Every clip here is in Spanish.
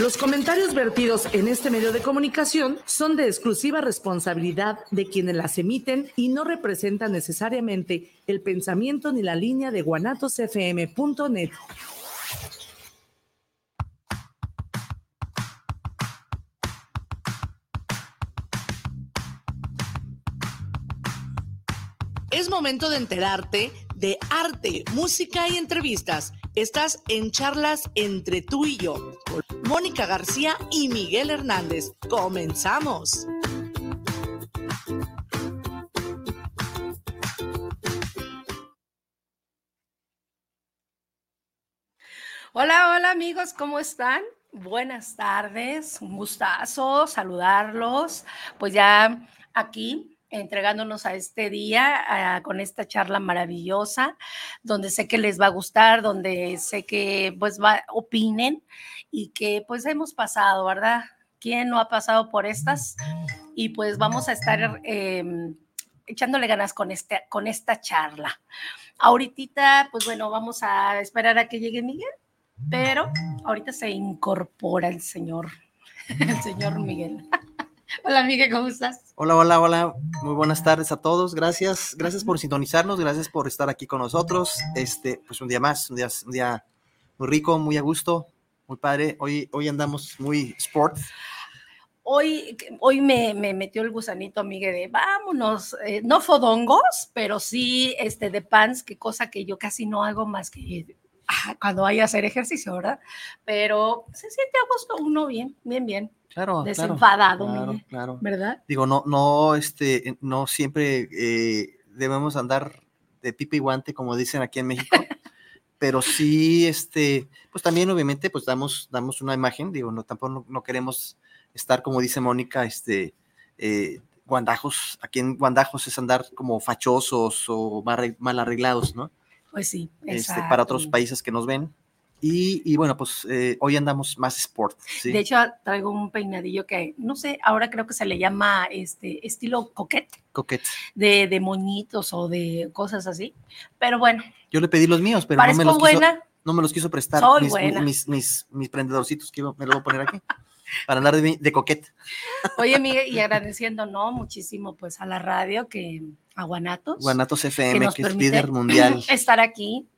Los comentarios vertidos en este medio de comunicación son de exclusiva responsabilidad de quienes las emiten y no representan necesariamente el pensamiento ni la línea de guanatosfm.net. Es momento de enterarte de arte, música y entrevistas. Estás en charlas entre tú y yo, Mónica García y Miguel Hernández. Comenzamos. Hola, hola amigos, ¿cómo están? Buenas tardes, un gustazo saludarlos. Pues ya aquí entregándonos a este día con esta charla maravillosa, donde sé que les va a gustar, donde sé que pues va, opinen y que pues hemos pasado, ¿verdad? ¿Quién no ha pasado por estas? Y pues vamos a estar em, echándole ganas con, este, con esta charla. Ahorita, pues bueno, vamos a esperar a que llegue Miguel, pero ahorita se incorpora el señor, el señor Miguel. Hola, Miguel, ¿cómo estás? Hola, hola, hola. Muy buenas tardes a todos. Gracias, gracias por sintonizarnos, gracias por estar aquí con nosotros. Este, pues un día más, un día, un día muy rico, muy a gusto, muy padre. Hoy, hoy andamos muy sport. Hoy, hoy me, me metió el gusanito, Miguel, de vámonos, eh, no fodongos, pero sí este, de pants, que cosa que yo casi no hago más que ah, cuando vaya a hacer ejercicio, ¿verdad? Pero se siente a gusto uno bien, bien, bien. Claro, desenfadado, claro, claro, ¿verdad? Digo, no, no, este, no siempre eh, debemos andar de pipa y guante, como dicen aquí en México, pero sí, este, pues también obviamente, pues damos, damos una imagen, digo, no, tampoco no, queremos estar, como dice Mónica, este, eh, guandajos, aquí en guandajos es andar como fachosos o mal, arreglados, ¿no? Pues sí, este, para otros países que nos ven, y, bueno, pues eh, hoy andamos más sport. De hecho, traigo un peinadillo que, no sé, ahora creo que se le llama este estilo coquete. Coquete. De, de moñitos o de cosas así. Pero bueno. Yo le pedí los míos, pero no me los, quiso, no me los quiso prestar. Soy mis, buena. Mis, mis, mis, prendedorcitos que me los voy a poner aquí. para andar de, de coquete. Oye, Miguel, y agradeciendo, ¿no? Muchísimo, pues, a la radio que, a Guanatos. Guanatos FM, que, que es líder mundial. Estar aquí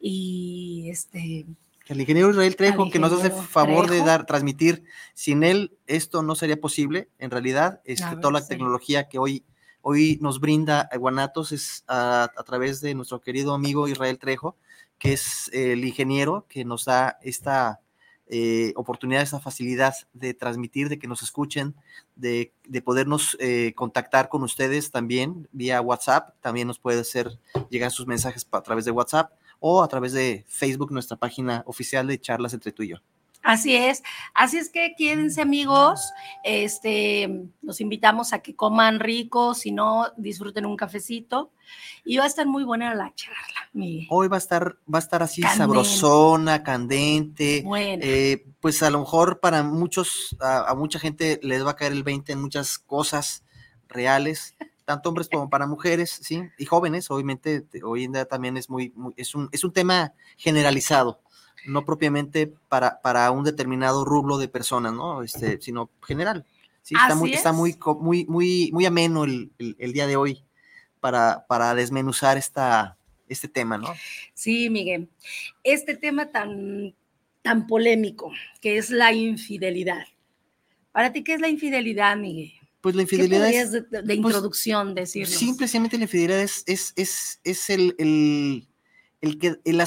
y este... El ingeniero Israel Trejo, que nos hace favor de dar, transmitir, sin él esto no sería posible, en realidad, este, toda la tecnología que hoy, hoy nos brinda Guanatos es a, través de nuestro querido amigo Israel Trejo, que es el ingeniero que nos da esta eh, oportunidad, esta facilidad de transmitir, de que nos escuchen, de, de podernos eh, contactar con ustedes también vía WhatsApp, también nos puede hacer llegar sus mensajes a través de WhatsApp o a través de Facebook, nuestra página oficial de charlas entre tú y yo. Así es, así es que quédense amigos, este, los invitamos a que coman rico, si no, disfruten un cafecito. Y va a estar muy buena la charla. Hoy va a estar, va a estar así sabrosona, candente, eh, pues a lo mejor para muchos, a, a, mucha gente les va a caer el 20 en muchas cosas reales, tanto hombres como para mujeres, ¿sí? Y jóvenes, obviamente, hoy en día también es muy, es, un, es un tema generalizado, no propiamente para, para un determinado rublo de personas, ¿no? Este, sino general. Sí, está muy, está muy, muy, muy, muy ameno el, el, día de hoy para, para desmenuzar esta, este tema, ¿no? Sí, Miguel. Este tema tan, tan polémico, que es la infidelidad. ¿Para ti qué es la infidelidad, Miguel? Pues la infidelidad es, de, de pues, introducción decirlo. Simplemente la infidelidad es, es, es, es el, el, el, que, el,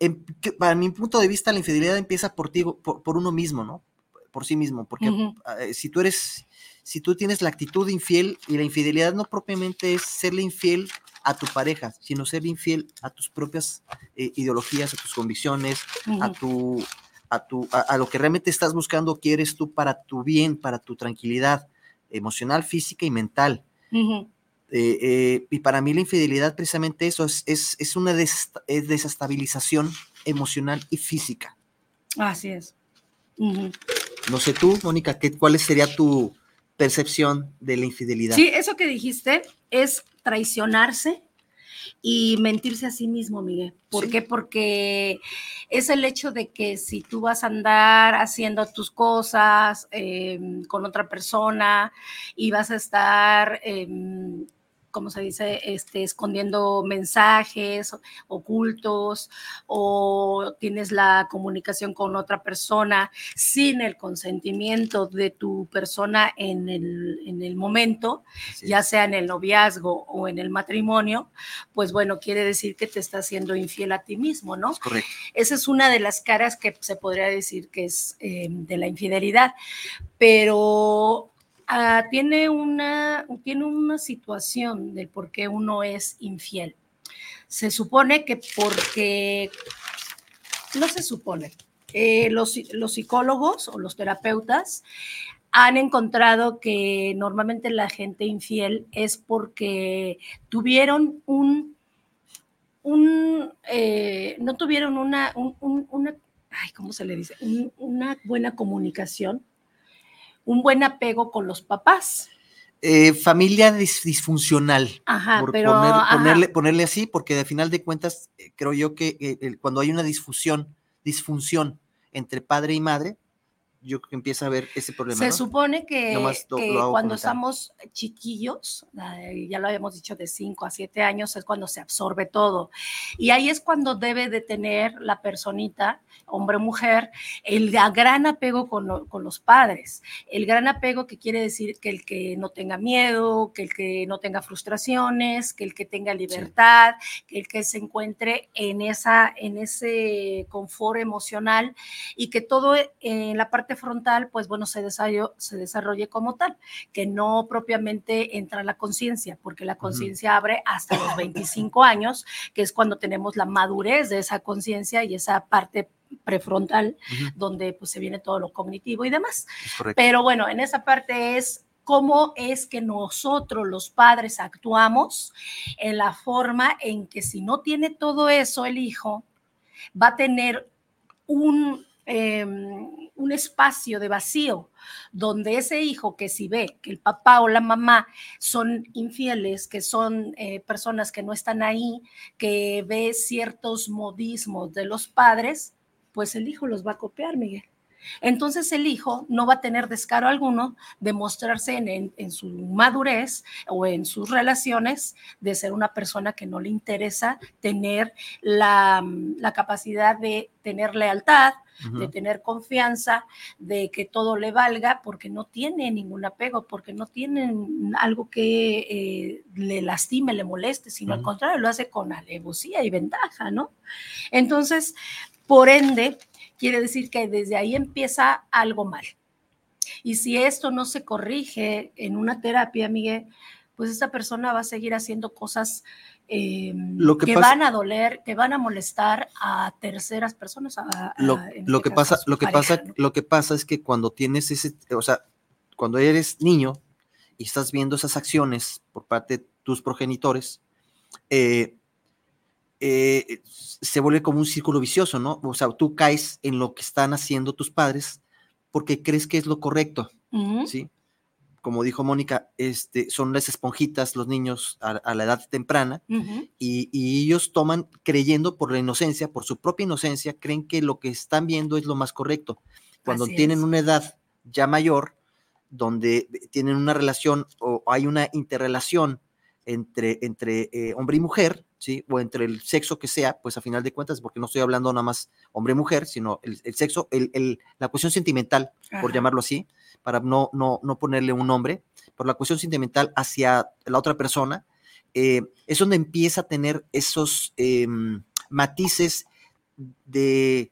em, para mi punto de vista, la infidelidad empieza por ti, por, por uno mismo, ¿no? Por sí mismo, porque uh -huh. si tú eres, si tú tienes la actitud infiel y la infidelidad no propiamente es serle infiel a tu pareja, sino ser infiel a tus propias eh, ideologías, a tus convicciones, uh -huh. a tu, a tu, a, a, lo que realmente estás buscando, quieres tú para tu bien, para tu tranquilidad emocional, física y mental. Uh -huh. eh, eh, y para mí la infidelidad precisamente eso es, es, es una des, es desestabilización emocional y física. Así es. Uh -huh. No sé tú, Mónica, ¿qué, ¿cuál sería tu percepción de la infidelidad? Sí, eso que dijiste es traicionarse y mentirse a sí mismo, Miguel. ¿Por qué? Porque es el hecho de que si tú vas a andar haciendo tus cosas em, con otra persona y vas a estar... Em, como se dice, este, escondiendo mensajes ocultos o tienes la comunicación con otra persona sin el consentimiento de tu persona en el, en el momento, ya sea en el noviazgo o en el matrimonio, pues bueno, quiere decir que te estás siendo infiel a ti mismo, ¿no? correcto. Esa es una de las caras que se podría decir que es eh, de la infidelidad, pero Ah, tiene, una, tiene una situación del por qué uno es infiel. Se supone que porque, no se supone, eh, los, los psicólogos o los terapeutas han encontrado que normalmente la gente infiel es porque tuvieron un, un eh, no tuvieron una, una ay, ¿cómo se le dice? una buena comunicación un buen apego con los papás. Eh, familia disfuncional. Ajá, pero. Ponerle, ponerle, así, porque al final de cuentas, eh, creo yo que eh, cuando hay una disfunción entre padre y madre, yo creo que empieza a haber ese problema. Se supone que, cuando estamos chiquillos, ya lo habíamos dicho, de 5 a 7 años es cuando se absorbe todo. Y ahí es cuando debe de tener la personita, hombre o mujer, el gran apego con, con, los padres. El gran apego que quiere decir que el que no tenga miedo, que el que no tenga frustraciones, que el que tenga libertad, que el que se encuentre en, esa, en ese confort emocional y que todo en la parte frontal, pues bueno, se desarrolle, se desarrolle como tal, que no propiamente entra la conciencia, porque la conciencia abre hasta los 25 años, que es cuando tenemos la madurez de esa conciencia y esa parte prefrontal, donde pues se viene todo lo cognitivo y demás. Pero bueno, en esa parte es cómo es que nosotros los padres actuamos en la forma en que si no tiene todo eso el hijo, va a tener un, Em, un espacio de vacío donde ese hijo que si ve que el papá o la mamá son infieles, que son eh, personas que no están ahí, que ve ciertos modismos de los padres, pues el hijo los va a copiar, Miguel. Entonces el hijo no va a tener descaro alguno de mostrarse en, su madurez o en sus relaciones de ser una persona que no le interesa tener la, capacidad de tener lealtad, de tener confianza, de que todo le valga, porque no tiene ningún apego, porque no tiene algo que eh, le lastime, le moleste, sino al contrario, lo hace con alevosía y ventaja, ¿no? Entonces, por ende, quiere decir que desde ahí empieza algo mal. Y si esto no se corrige en una terapia, Miguel, pues esta persona va a seguir haciendo cosas eh, que, van a doler, que van a molestar a terceras personas. lo, este que pasa, lo que pasa, lo que pasa es que cuando tienes ese, o sea, cuando eres niño y estás viendo esas acciones por parte de tus progenitores, eh, eh, se vuelve como un círculo vicioso, ¿no? O sea, tú caes en lo que están haciendo tus padres porque crees que es lo correcto, ¿sí? Como dijo Mónica, este, son las esponjitas los niños a, la edad temprana y, ellos toman creyendo por la inocencia, por su propia inocencia, creen que lo que están viendo es lo más correcto. Cuando tienen una edad ya mayor, donde tienen una relación o hay una interrelación entre, entre eh, hombre y mujer, ¿sí? O entre el sexo que sea, pues a final de cuentas, porque no estoy hablando nada más hombre-mujer, sino el, sexo, el, la cuestión sentimental, por llamarlo así, para no, no, no ponerle un nombre, por la cuestión sentimental hacia la otra persona, eh, es donde empieza a tener esos em, matices de,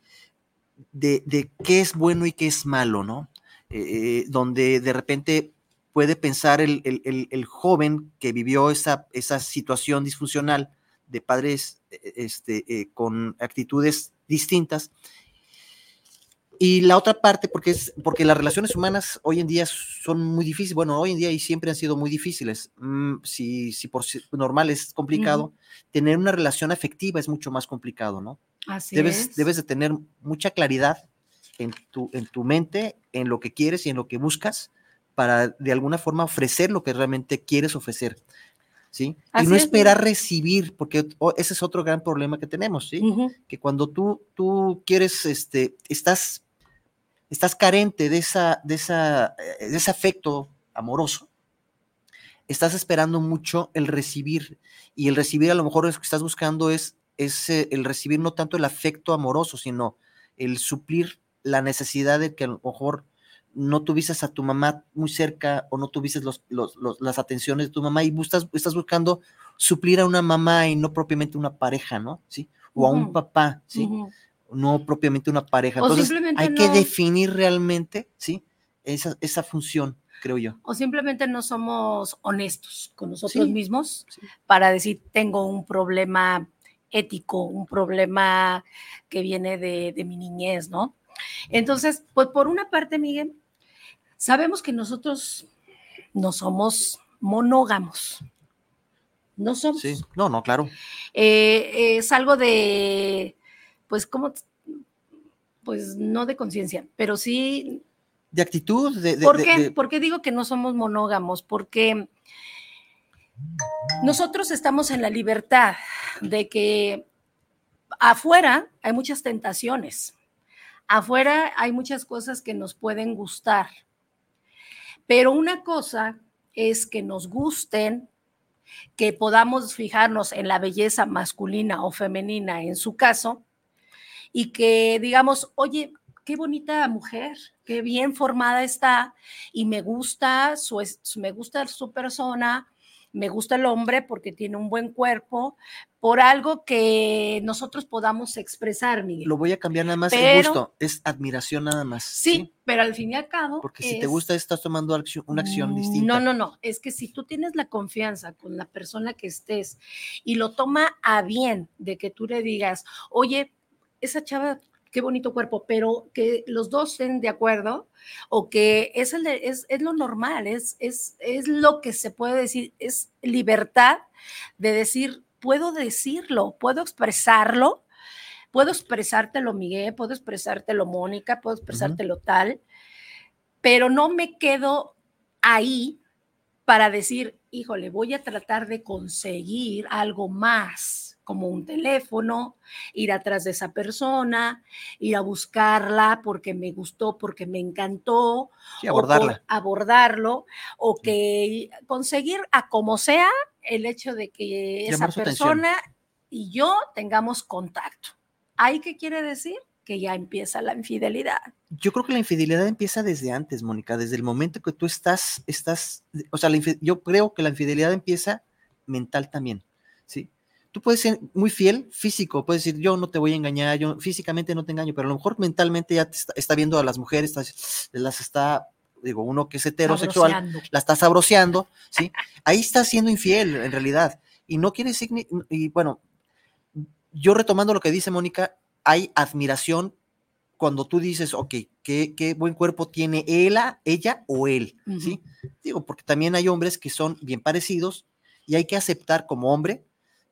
de, qué es bueno y qué es malo, ¿no? Eh, donde de repente puede pensar el, joven que vivió esa, esa, situación disfuncional de padres e, este, eh, con actitudes distintas. Y la otra parte, porque, es, porque las relaciones humanas hoy en día son muy difíciles, bueno, hoy en día y siempre han sido muy difíciles. Mm, si, si por normal es complicado, tener una relación afectiva es mucho más complicado, ¿no? Así debes, debes de tener mucha claridad en tu, en tu mente, en lo que quieres y en lo que buscas, para de alguna forma ofrecer lo que realmente quieres ofrecer. ¿Sí? y no esperar recibir, porque ese es otro gran problema que tenemos, ¿sí? Que cuando tú, tú quieres, este, estás, estás carente de, esa, de, esa, eh, de ese afecto amoroso, estás esperando mucho el recibir, y el recibir a lo mejor es lo que estás buscando es, es eh, el recibir no tanto el afecto amoroso, sino el suplir la necesidad de que a lo mejor no tuviste a tu mamá muy cerca o no tuviste los, las atenciones de tu mamá y estás, estás buscando suplir a una mamá y no propiamente una pareja, ¿no? ¿Sí? O a un papá, ¿sí? No propiamente una pareja. Entonces, hay que definir realmente, ¿sí? Esa, esa función, creo yo. O simplemente no somos honestos con nosotros mismos para decir, tengo un problema ético, un problema que viene de, de mi niñez, ¿no? Entonces, pues por una parte, Miguel, Sabemos que nosotros no somos monógamos. No somos. Sí, no, no, claro. Eh, es algo de, pues, ¿cómo? Pues no de conciencia, pero sí. De actitud. De, ¿Por qué? ¿Por qué digo que no somos monógamos? Porque nosotros estamos en la libertad de que afuera hay muchas tentaciones. Afuera hay muchas cosas que nos pueden gustar pero una cosa es que nos gusten, que podamos fijarnos en la belleza masculina o femenina en su caso, y que digamos, oye, qué bonita mujer, qué bien formada está, y me gusta su, me gusta su persona, me gusta el hombre porque tiene un buen cuerpo, por algo que nosotros podamos expresar, Miguel. Lo voy a cambiar nada más el gusto, es admiración nada más. Sí, pero al fin y al cabo. Porque si te gusta, estás tomando una acción mm, distinta. No, no, no. Es que si tú tienes la confianza con la persona que estés y lo toma a bien de que tú le digas, oye, esa chava qué bonito cuerpo, pero que los dos estén de acuerdo o que es, el es, lo normal, es, es, es lo que se puede decir, es libertad de decir, puedo decirlo, puedo expresarlo, puedo expresártelo Miguel, puedo expresártelo Mónica, puedo expresártelo tal, pero no me quedo ahí para decir, híjole, voy a tratar de conseguir algo más como un teléfono, ir atrás de esa persona, ir a buscarla porque me gustó, porque me encantó, abordarla. O abordarlo, o que conseguir a como sea el hecho de que esa persona y yo tengamos contacto. ¿Hay qué quiere decir? Que ya empieza la infidelidad. Yo creo que la infidelidad empieza desde antes, Mónica, desde el momento que tú estás, estás, o sea, yo creo que la infidelidad empieza mental también, ¿sí? Tú puedes ser muy fiel físico, puedes decir, yo no te voy a engañar, yo físicamente no te engaño, pero a lo mejor mentalmente ya está, viendo a las mujeres, las está, digo, uno que es heterosexual, la está sabroseando, ¿sí? Ahí está siendo infiel en realidad. Y no quiere decir, y bueno, yo retomando lo que dice Mónica, hay admiración cuando tú dices, ok, qué, qué buen cuerpo tiene ella, ella o él, ¿sí? Digo, porque también hay hombres que son bien parecidos y hay que aceptar como hombre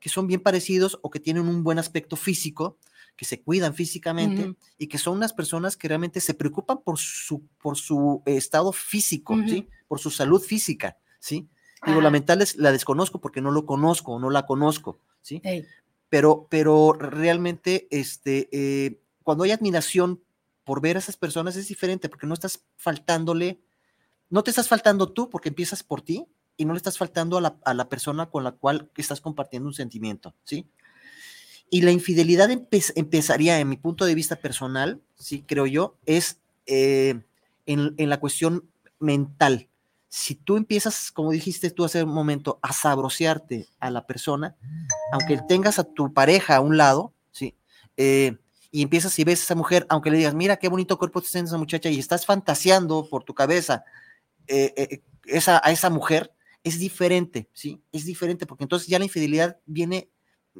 que son bien parecidos o que tienen un buen aspecto físico, que se cuidan físicamente y que son unas personas que realmente se preocupan por su, por su estado físico, ¿sí? Por su salud física, ¿sí? Digo, la mental la desconozco porque no lo conozco o no la conozco, ¿sí? Pero, pero realmente, este, eh, cuando hay admiración por ver a esas personas es diferente porque no estás faltándole, no te estás faltando tú porque empiezas por ti, y no le estás faltando a la, persona con la cual estás compartiendo un sentimiento, ¿sí? Y la infidelidad empezaría, en mi punto de vista personal, sí, creo yo, es eh, en, la cuestión mental. Si tú empiezas, como dijiste tú hace un momento, a sabrosearte a la persona, aunque tengas a tu pareja a un lado, ¿sí? Eh, y empiezas y ves a esa mujer, aunque le digas, mira qué bonito cuerpo tiene esa muchacha, y estás fantaseando por tu cabeza eh, esa, a esa mujer, es diferente, ¿sí? Es diferente porque entonces ya la infidelidad viene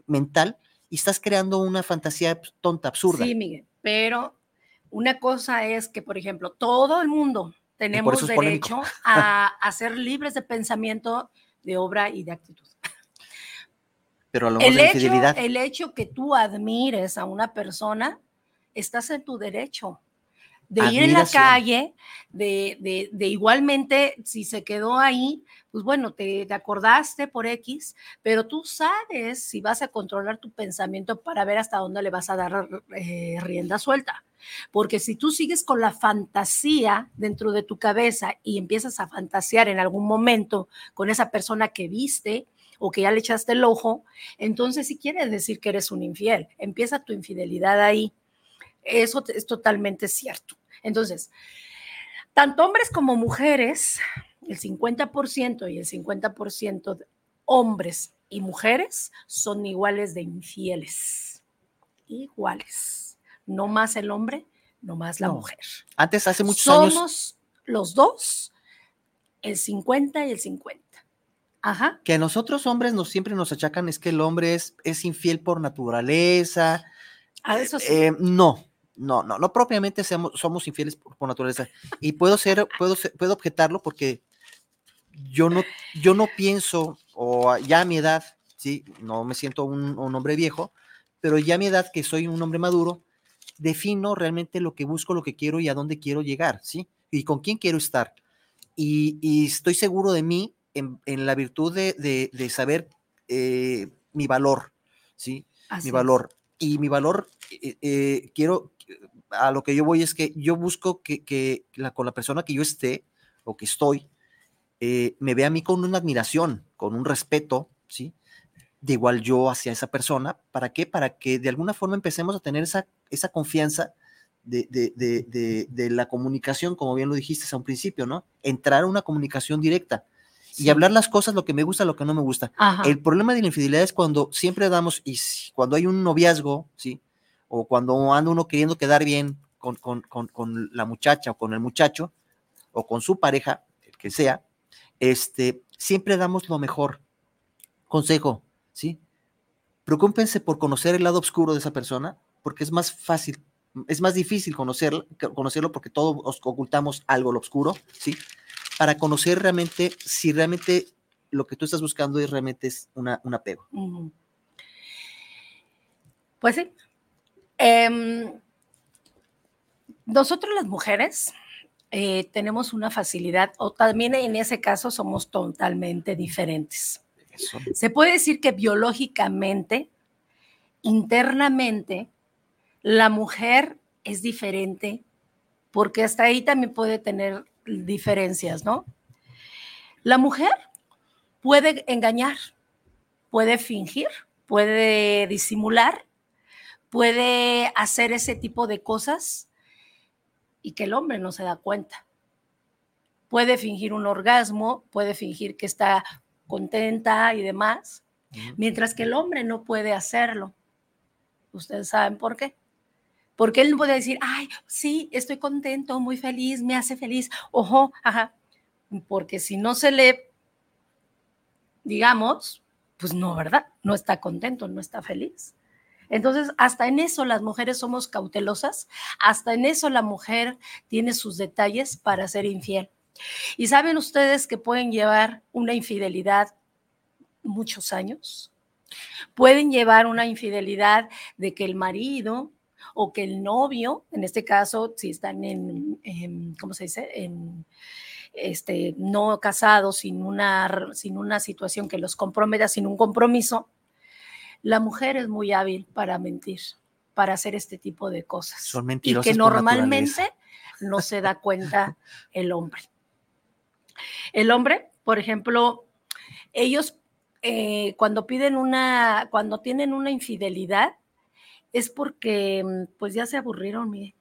mental y estás creando una fantasía tonta, absurda. Sí, Miguel, pero una cosa es que, por ejemplo, todo el mundo tenemos derecho a, ser libres de pensamiento, de obra y de actitud. Pero a lo el, hecho, el hecho que tú admires a una persona, estás en tu derecho de ir en la calle, de, de, igualmente, si se quedó ahí, pues bueno, te, te, acordaste por X, pero tú sabes si vas a controlar tu pensamiento para ver hasta dónde le vas a dar eh, rienda suelta. Porque si tú sigues con la fantasía dentro de tu cabeza y empiezas a fantasear en algún momento con esa persona que viste, o que ya le echaste el ojo, entonces si quieres decir que eres un infiel, empieza tu infidelidad ahí. Eso es totalmente cierto. Entonces, tanto hombres como mujeres, el 50% y el 50% de hombres y mujeres son iguales de infieles. Iguales. No más el hombre, no más la mujer. Antes, hace muchos años. Somos los dos, el 50 y el 50. Ajá. Que a nosotros hombres nos siempre nos achacan es que el hombre es, es infiel por naturaleza. A eso sí. Eh, no, no, no, no propiamente somos infieles por, naturaleza. Y puedo ser, puedo puedo objetarlo porque yo no, yo no pienso, o ya a mi edad, sí, no me siento un, hombre viejo, pero ya a mi edad que soy un hombre maduro, defino realmente lo que busco, lo que quiero y a dónde quiero llegar, ¿sí? Y con quién quiero estar. Y, estoy seguro de mí en, la virtud de, saber eh, mi valor, ¿sí? mi valor. Y mi valor, eh, eh, quiero, a lo que yo voy es que yo busco que, la, con la persona que yo esté o que estoy, eh, me vea a mí con una admiración, con un respeto, ¿sí? De igual yo hacia esa persona. ¿Para qué? Para que de alguna forma empecemos a tener esa, esa confianza de, de, la comunicación, como bien lo dijiste a un principio, ¿no? Entrar a una comunicación directa. Y hablar las cosas, lo que me gusta, lo que no me gusta. El problema de la infidelidad es cuando siempre damos, y cuando hay un noviazgo, ¿sí? O cuando anda uno queriendo quedar bien con, la muchacha o con el muchacho o con su pareja, el que sea, este, siempre damos lo mejor. Consejo, ¿sí? Preocúpense por conocer el lado oscuro de esa persona, porque es más fácil, es más difícil conocerlo, conocerlo porque todos ocultamos algo lo oscuro, ¿sí? Para conocer realmente si realmente lo que tú estás buscando es realmente es una, un apego. Pues sí, Em, nosotros las mujeres eh, tenemos una facilidad, o también en ese caso somos totalmente diferentes. Se puede decir que biológicamente, internamente, la mujer es diferente, porque hasta ahí también puede tener diferencias, ¿no? La mujer puede engañar, puede fingir, puede disimular, puede hacer ese tipo de cosas y que el hombre no se da cuenta. Puede fingir un orgasmo, puede fingir que está contenta y demás, mientras que el hombre no puede hacerlo. Ustedes saben por qué. Porque él no puede decir, ay, sí, estoy contento, muy feliz, me hace feliz, ojo, ajá. Porque si no se le, digamos, pues no, ¿verdad? No está contento, no está feliz. Entonces, hasta en eso las mujeres somos cautelosas, hasta en eso la mujer tiene sus detalles para ser infiel. Y saben ustedes que pueden llevar una infidelidad muchos años. Pueden llevar una infidelidad de que el marido o que el novio, en este caso, si están en, ¿cómo se dice? En, este, no casados, sin una, sin una situación que los comprometa, sin un compromiso, la mujer es muy hábil para mentir, para hacer este tipo de cosas. Son mentirosas. Y que normalmente no se da cuenta el hombre. El hombre, por ejemplo, ellos eh, cuando piden una, cuando tienen una infidelidad, es porque pues ya se aburrieron, mire.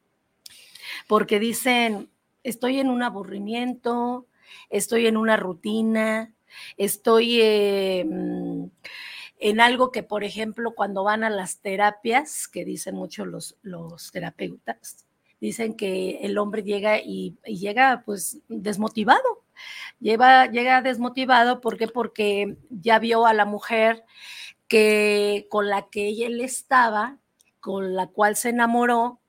Porque dicen, estoy en un aburrimiento, estoy en una rutina, estoy eh, en algo que, por ejemplo, cuando van a las terapias, que dicen mucho los, los terapeutas, dicen que el hombre llega y, llega pues desmotivado. Lleva, llega desmotivado, ¿por qué? Porque ya vio a la mujer que con la que él estaba, con la cual se enamoró,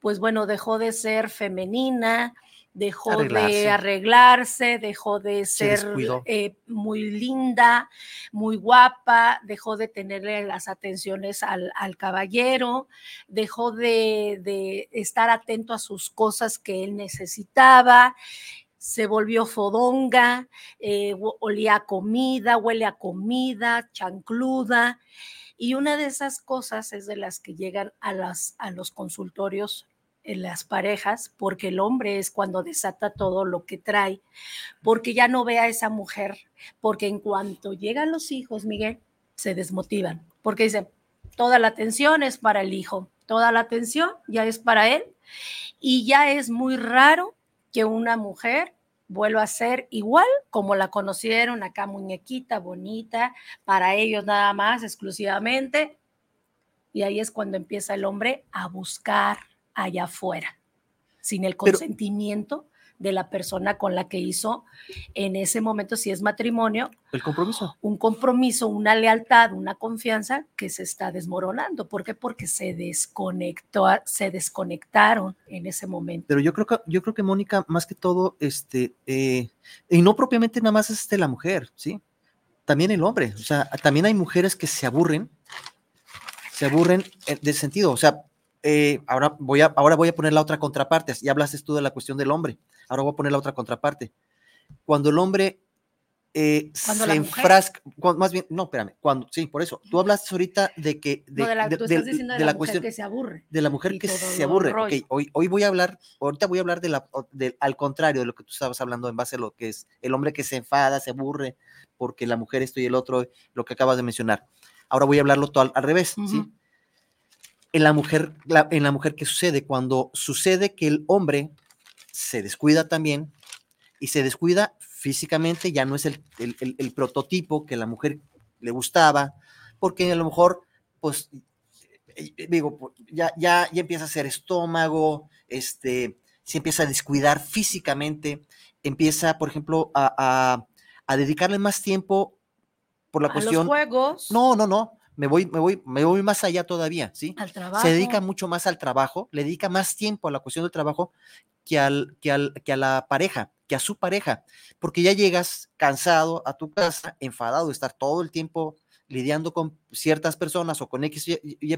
pues bueno, dejó de ser femenina, dejó de arreglarse, dejó de ser eh, muy linda, muy guapa, dejó de tenerle las atenciones al, caballero, dejó de, estar atento a sus cosas que él necesitaba, se volvió fodonga, eh, olía a comida, huele a comida, chancluda. Y una de esas cosas es de las que llegan a, las, a los consultorios en las parejas, porque el hombre es cuando desata todo lo que trae, porque ya no ve a esa mujer, porque en cuanto llegan los hijos, Miguel, se desmotivan, porque dicen, toda la atención es para el hijo, toda la atención ya es para él, y ya es muy raro que una mujer vuelva a ser igual como la conocieron, acá muñequita, bonita, para ellos nada más, exclusivamente, y ahí es cuando empieza el hombre a buscar allá afuera, sin el consentimiento de la persona con la que hizo en ese momento, si es matrimonio. El compromiso. Un compromiso, una lealtad, una confianza que se está desmoronando. ¿Por qué? Porque se desconectó, se desconectaron en ese momento. Pero yo creo que, yo creo que Mónica, más que todo, este, eh, y no propiamente nada más es este, la mujer, ¿sí? También el hombre. O sea, también hay mujeres que se aburren, se aburren eh, de sentido. O sea, eh, ahora, voy a, ahora voy a poner la otra contraparte. Ya hablaste tú de la cuestión del hombre. Ahora voy a poner la otra contraparte. Cuando el hombre eh, se enfrasca, más bien, no, espérame, cuando, sí, por eso, tú hablaste ahorita de que, de, de, la, de, la, cuestión que se aburre. De la mujer que se aburre. hoy, hoy voy a hablar, ahorita voy a hablar de la, al contrario de lo que tú estabas hablando en base a lo que es el hombre que se enfada, se aburre, porque la mujer esto y el otro, lo que acabas de mencionar. Ahora voy a hablarlo todo al, revés, ¿sí? En la mujer, en la mujer, ¿qué sucede? Cuando sucede que el hombre se descuida también y se descuida físicamente, ya no es el, prototipo que la mujer le gustaba, porque a lo mejor, pues, eh, eh, digo, pues, ya, ya, ya empieza a ser estómago, este, se empieza a descuidar físicamente, empieza, por ejemplo, a, dedicarle más tiempo por la cuestión. Los juegos. No, no, no me voy, me voy, me voy más allá todavía, ¿sí? Al trabajo. Se dedica mucho más al trabajo, le dedica más tiempo a la cuestión del trabajo que, al, que, al, que a la pareja, que a su pareja, porque ya llegas cansado a tu casa, enfadado de estar todo el tiempo lidiando con ciertas personas o con X y,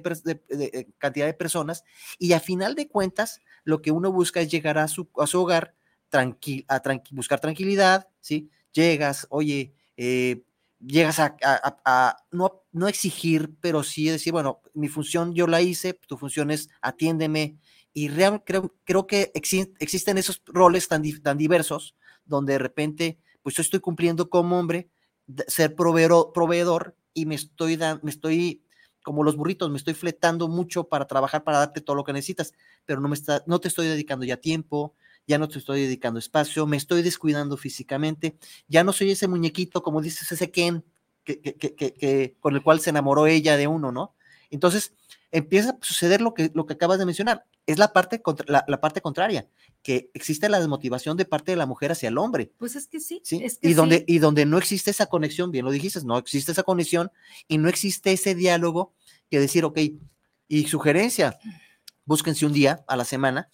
cantidad de personas, y a final de cuentas, lo que uno busca es llegar a su, a su hogar, tranqui, a buscar tranquilidad, ¿sí? Llegas, oye, eh, llegas a, no, exigir, pero sí decir, bueno, mi función yo la hice, tu función es atiéndeme. Y real, creo, creo que existen esos roles tan, tan diversos donde de repente, pues yo estoy cumpliendo como hombre, ser proveedor, proveedor y me estoy, me estoy, como los burritos, me estoy fletando mucho para trabajar, para darte todo lo que necesitas, pero no, me está, no te estoy dedicando ya tiempo, ya no te estoy dedicando espacio, me estoy descuidando físicamente, ya no soy ese muñequito, como dices, ese Ken que, que, que, con el cual se enamoró ella de uno, ¿no? Entonces, empieza a suceder lo que, lo que acabas de mencionar. Es la parte, la, la, parte contraria, que existe la desmotivación de parte de la mujer hacia el hombre. Pues es que sí. ¿sí? Es que y, donde, y donde no existe esa conexión, bien lo dijiste, no existe esa conexión y no existe ese diálogo que decir, ok, y sugerencia, búsquense un día a la semana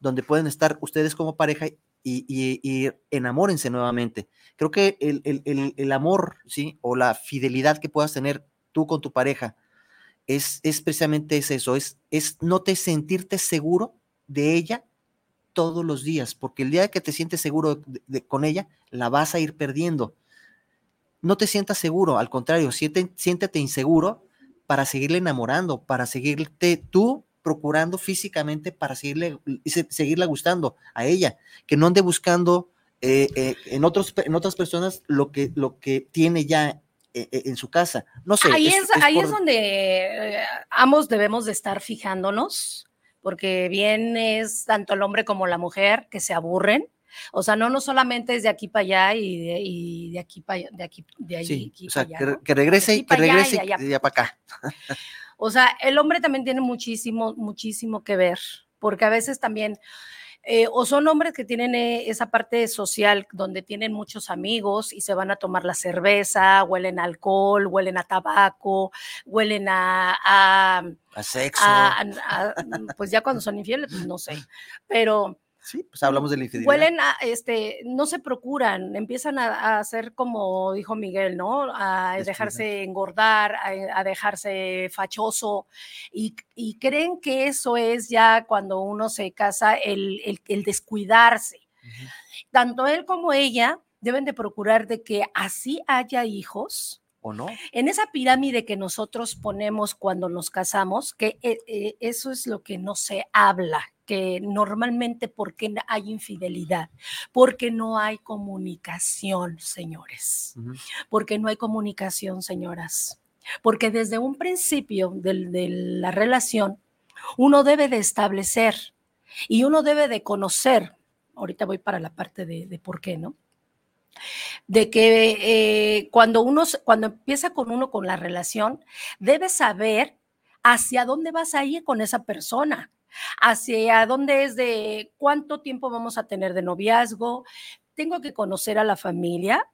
donde pueden estar ustedes como pareja y, enamórense nuevamente. Creo que el, amor, ¿sí? O la fidelidad que puedas tener tú con tu pareja es, es precisamente eso, es, es no te sentirte seguro de ella todos los días, porque el día que te sientes seguro con ella, la vas a ir perdiendo. No te sientas seguro, al contrario, siéntete inseguro para seguirle enamorando, para seguirte tú procurando físicamente para seguirle, seguirle gustando a ella, que no ande buscando eh, eh, en, otros, en otras personas lo que, lo que tiene ya eh, en su casa. No sé. Ahí es, ahí es donde ambos debemos de estar fijándonos, porque bien es tanto el hombre como la mujer que se aburren. O sea, no, no solamente es de aquí para allá y de, aquí para de aquí, de ahí. o sea, que, regrese, y que regrese y allá para acá. O sea, el hombre también tiene muchísimo, muchísimo que ver, porque a veces también, eh, o son hombres que tienen eh, esa parte social donde tienen muchos amigos y se van a tomar la cerveza, huelen a alcohol, huelen a tabaco, huelen a... A, sexo. pues ya cuando son infieles, pues no sé, pero Sí, pues hablamos de la infidelidad. Huelen a, este, no se procuran, empiezan a, hacer como dijo Miguel, ¿no? A dejarse engordar, a, dejarse fachoso y, creen que eso es ya cuando uno se casa el, descuidarse. Tanto él como ella deben de procurar de que así haya hijos, ¿O no? En esa pirámide que nosotros ponemos cuando nos casamos, que eh, eh, eso es lo que no se habla, que normalmente porque hay infidelidad, porque no hay comunicación, señores, porque no hay comunicación, señoras, porque desde un principio de, la relación uno debe de establecer y uno debe de conocer, ahorita voy para la parte de, por qué, ¿no? De que eh, cuando uno, cuando empieza con uno con la relación, debe saber hacia dónde vas a ir con esa persona hacia dónde es de cuánto tiempo vamos a tener de noviazgo. Tengo que conocer a la familia,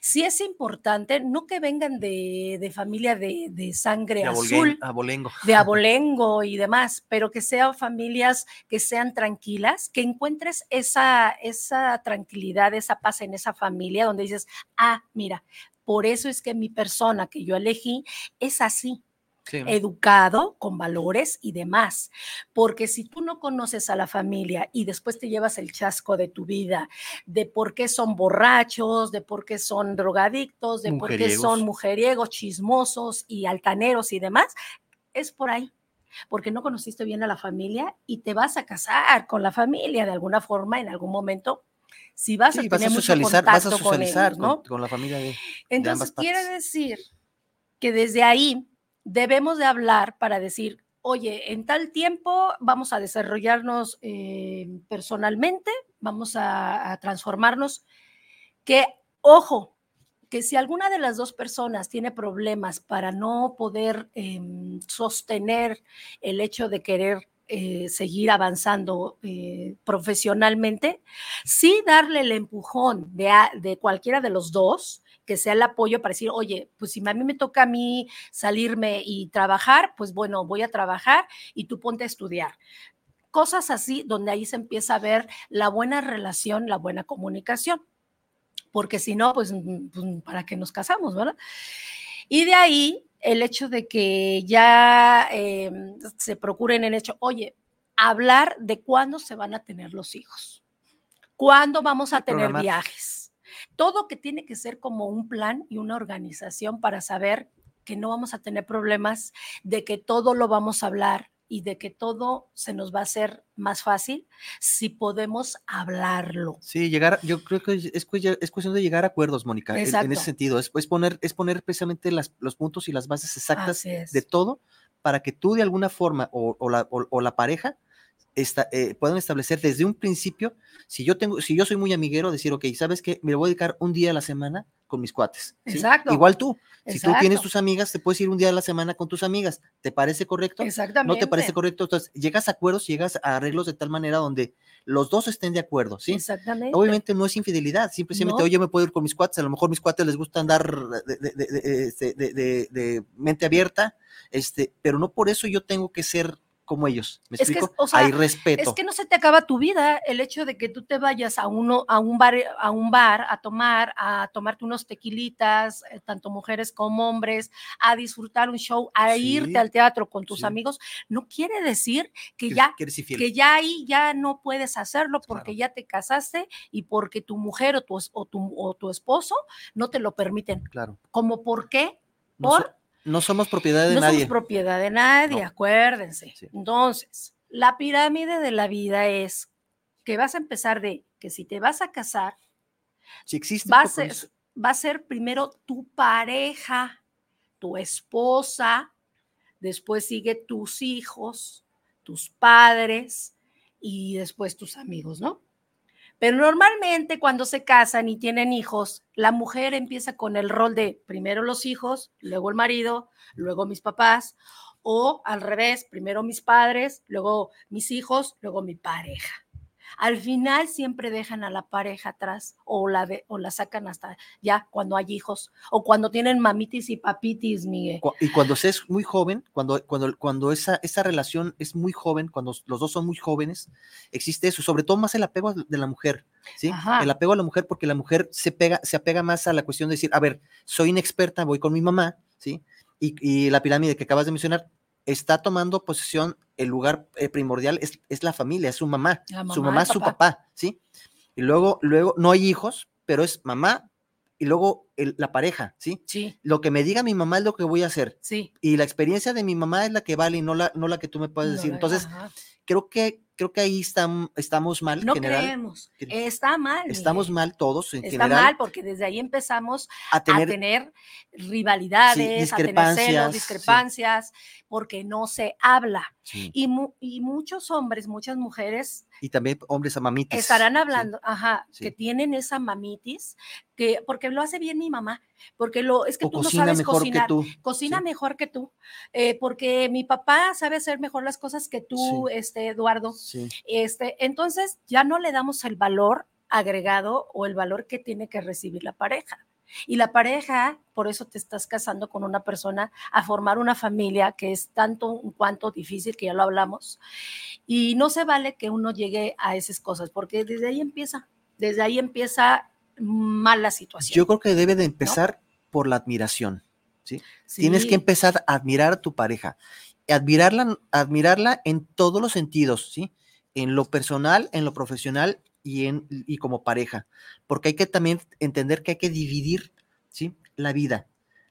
Sí es importante, no que vengan de, familia de, sangre azul, abolengo. de abolengo y demás, pero que sean familias que sean tranquilas, que encuentres esa, esa tranquilidad, esa paz en esa familia donde dices, ah, mira, por eso es que mi persona que yo elegí es así educado, con valores y demás. Porque si tú no conoces a la familia y después te llevas el chasco de tu vida, de por qué son borrachos, de por qué son drogadictos, de por qué son mujeriegos, chismosos y altaneros y demás, es por ahí. Porque no conociste bien a la familia y te vas a casar con la familia de alguna forma en algún momento si vas a tener socializar, vas a socializar con, la familia de, Entonces, quiere decir que desde ahí debemos de hablar para decir, oye, en tal tiempo vamos a desarrollarnos eh, personalmente, vamos a, transformarnos, que, ojo, que si alguna de las dos personas tiene problemas para no poder em, sostener el hecho de querer eh, seguir avanzando eh, profesionalmente, sí darle el empujón de, de, cualquiera de los dos que sea el apoyo para decir, oye, pues si a mí me toca a mí salirme y trabajar, pues bueno, voy a trabajar y tú ponte a estudiar. Cosas así donde ahí se empieza a ver la buena relación, la buena comunicación. Porque si no, pues, mm, pues para qué nos casamos, ¿verdad? Y de ahí el hecho de que ya em, se procuren en hecho, oye, hablar de cuándo se van a tener los hijos, cuándo vamos a tener viajes todo que tiene que ser como un plan y una organización para saber que no vamos a tener problemas, de que todo lo vamos a hablar y de que todo se nos va a hacer más fácil si podemos hablarlo. Sí, llegar, yo creo que es, cuestión de llegar a acuerdos, Mónica, en, ese sentido. Es, poner, es poner precisamente los puntos y las bases exactas de todo para que tú de alguna forma o, la, o la pareja eh, pueden establecer desde un principio, si yo tengo, si yo soy muy amiguero, decir, ok, ¿sabes qué? Me voy a dedicar un día a la semana con mis cuates. Exacto. Igual tú. Si tú tienes tus amigas, te puedes ir un día a la semana con tus amigas. ¿Te parece correcto? Exactamente. ¿No te parece correcto? Entonces, llegas a acuerdos, llegas a arreglos de tal manera donde los dos estén de acuerdo, ¿sí? Exactamente. Obviamente no es infidelidad, simplemente, oye, me puedo ir con mis cuates, a lo mejor mis cuates les gusta andar de, este, de mente abierta, este, pero no por eso yo tengo que ser como ellos. ¿Me explico? Hay respeto. Es que no se te acaba tu vida el hecho de que tú te vayas a uno, a un bar, a un bar, a tomar, a tomarte unos tequilitas, eh, tanto mujeres como hombres, a disfrutar un show, a irte al teatro con tus amigos. No quiere decir que, ya, que ya ahí ya no puedes hacerlo porque ya te casaste y porque tu mujer o tu, o tu, o tu esposo no te lo permiten. Claro. ¿Como por qué? Por no somos propiedad de nadie. No somos propiedad de nadie, acuérdense. Entonces, la pirámide de la vida es que vas a empezar de que si te vas a casar, si existe va, a ser, va a ser primero tu pareja, tu esposa, después sigue tus hijos, tus padres y después tus amigos, ¿no? Pero normalmente cuando se casan y tienen hijos, la mujer empieza con el rol de primero los hijos, luego el marido, luego mis papás, o al revés, primero mis padres, luego mis hijos, luego mi pareja. Al final siempre dejan a la pareja atrás o la, de, o la sacan hasta ya cuando hay hijos o cuando tienen mamitis y papitis, Miguel. Y cuando se es muy joven, cuando, cuando, cuando esa, esa relación es muy joven, cuando los dos son muy jóvenes, existe eso, sobre todo más el apego de la mujer, ¿sí? El apego a la mujer porque la mujer se, pega, se apega más a la cuestión de decir, a ver, soy inexperta, voy con mi mamá, ¿sí? Y, y la pirámide que acabas de mencionar, está tomando posesión, el lugar eh, primordial es, es, la familia, es su mamá, su mamá es su papá, ¿sí? Y luego, luego, no hay hijos, pero es mamá y luego la pareja, ¿sí? Sí. Lo que me diga mi mamá es lo que voy a hacer. Sí. Y la experiencia de mi mamá es la que vale y no la, no la que tú me puedes decir. Entonces, creo que creo que ahí estamos mal. No creemos, está mal. Estamos mal todos en está mal porque desde ahí empezamos a tener, rivalidades, a tener celos, discrepancias, porque no se habla. Y, y, muchos hombres, muchas mujeres. Y también hombres a mamitis. Estarán hablando, ajá, que tienen esa mamitis, que porque lo hace bien mi mamá, porque lo es que tú no sabes mejor cocinar, que tú. cocina mejor que tú, eh, porque mi papá sabe hacer mejor las cosas que tú, este Eduardo. Este, entonces ya no le damos el valor agregado o el valor que tiene que recibir la pareja. Y la pareja, por eso te estás casando con una persona a formar una familia que es tanto un cuanto difícil, que ya lo hablamos. Y no se vale que uno llegue a esas cosas, porque desde ahí empieza, desde ahí empieza mala situación. Yo creo que debe de empezar por la admiración. ¿sí? Tienes que empezar a admirar a tu pareja admirarla, admirarla en todos los sentidos, ¿sí? En lo personal, en lo profesional y, en, y como pareja. Porque hay que también entender que hay que dividir, ¿sí? La vida.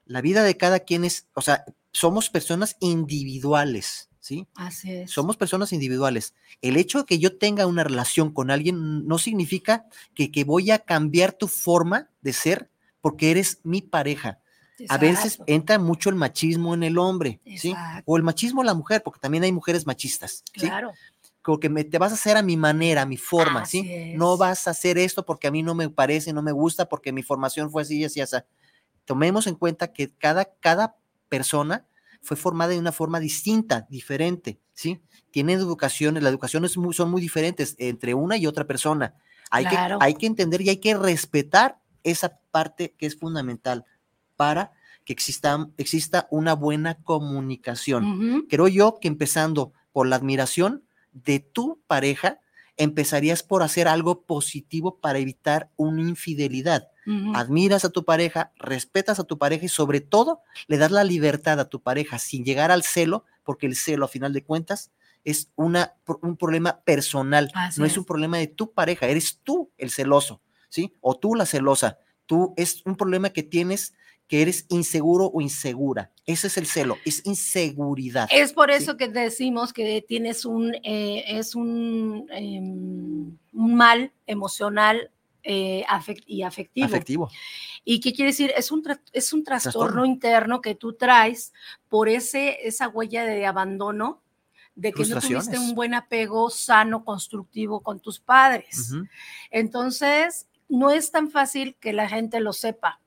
La vida de cada quien es, o sea, somos personas individuales, ¿sí? Así es. Somos personas individuales. El hecho de que yo tenga una relación con alguien no significa que, que voy a cambiar tu forma de ser porque eres mi pareja. A veces entra mucho el machismo en el hombre, ¿sí? O el machismo en la mujer, porque también hay mujeres machistas, ¿sí? Claro. Como que me, te vas a hacer a mi manera, a mi forma, ¿sí? No vas a hacer esto porque a mí no me parece, no me gusta, porque mi formación fue así y así, así. Tomemos en cuenta que cada, cada persona fue formada de una forma distinta, diferente, ¿sí? Tienen educaciones, las educaciones son muy diferentes entre una y otra persona. Hay, que, hay que entender y hay que respetar esa parte que es fundamental para que exista, exista una buena comunicación. Creo yo que empezando por la admiración de tu pareja, empezarías por hacer algo positivo para evitar una infidelidad. Admiras a tu pareja, respetas a tu pareja y sobre todo le das la libertad a tu pareja sin llegar al celo, porque el celo a final de cuentas es una, un problema personal, no es. es un problema de tu pareja, eres tú el celoso, ¿sí? O tú la celosa. Tú es un problema que tienes que eres inseguro o insegura. Ese es el celo, es inseguridad. Es por eso que decimos que tienes un, eh, es un, em, un, mal emocional eh, y afectivo. Afectivo. ¿Y qué quiere decir? Es un, es un trastorno, interno que tú traes por ese, esa huella de abandono, de que no tuviste un buen apego sano, constructivo con tus padres. Entonces, no es tan fácil que la gente lo sepa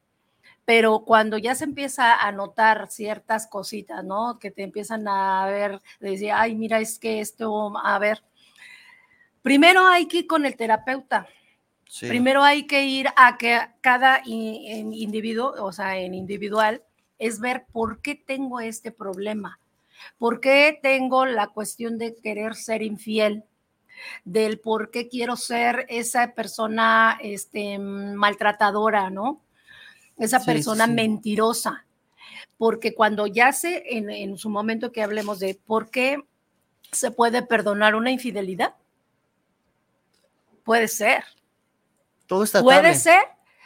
pero cuando ya se empieza a notar ciertas cositas, ¿no? Que te empiezan a ver, decir, ay, mira, es que esto, a ver, primero hay que ir con el terapeuta. Primero hay que ir a que cada individuo, o sea, en individual, es ver por qué tengo este problema, por qué tengo la cuestión de querer ser infiel, del por qué quiero ser esa persona este, maltratadora, ¿no? Esa persona mentirosa. Porque cuando ya se, en, su momento que hablemos de por qué se puede perdonar una infidelidad, puede ser. Todo está Puede ser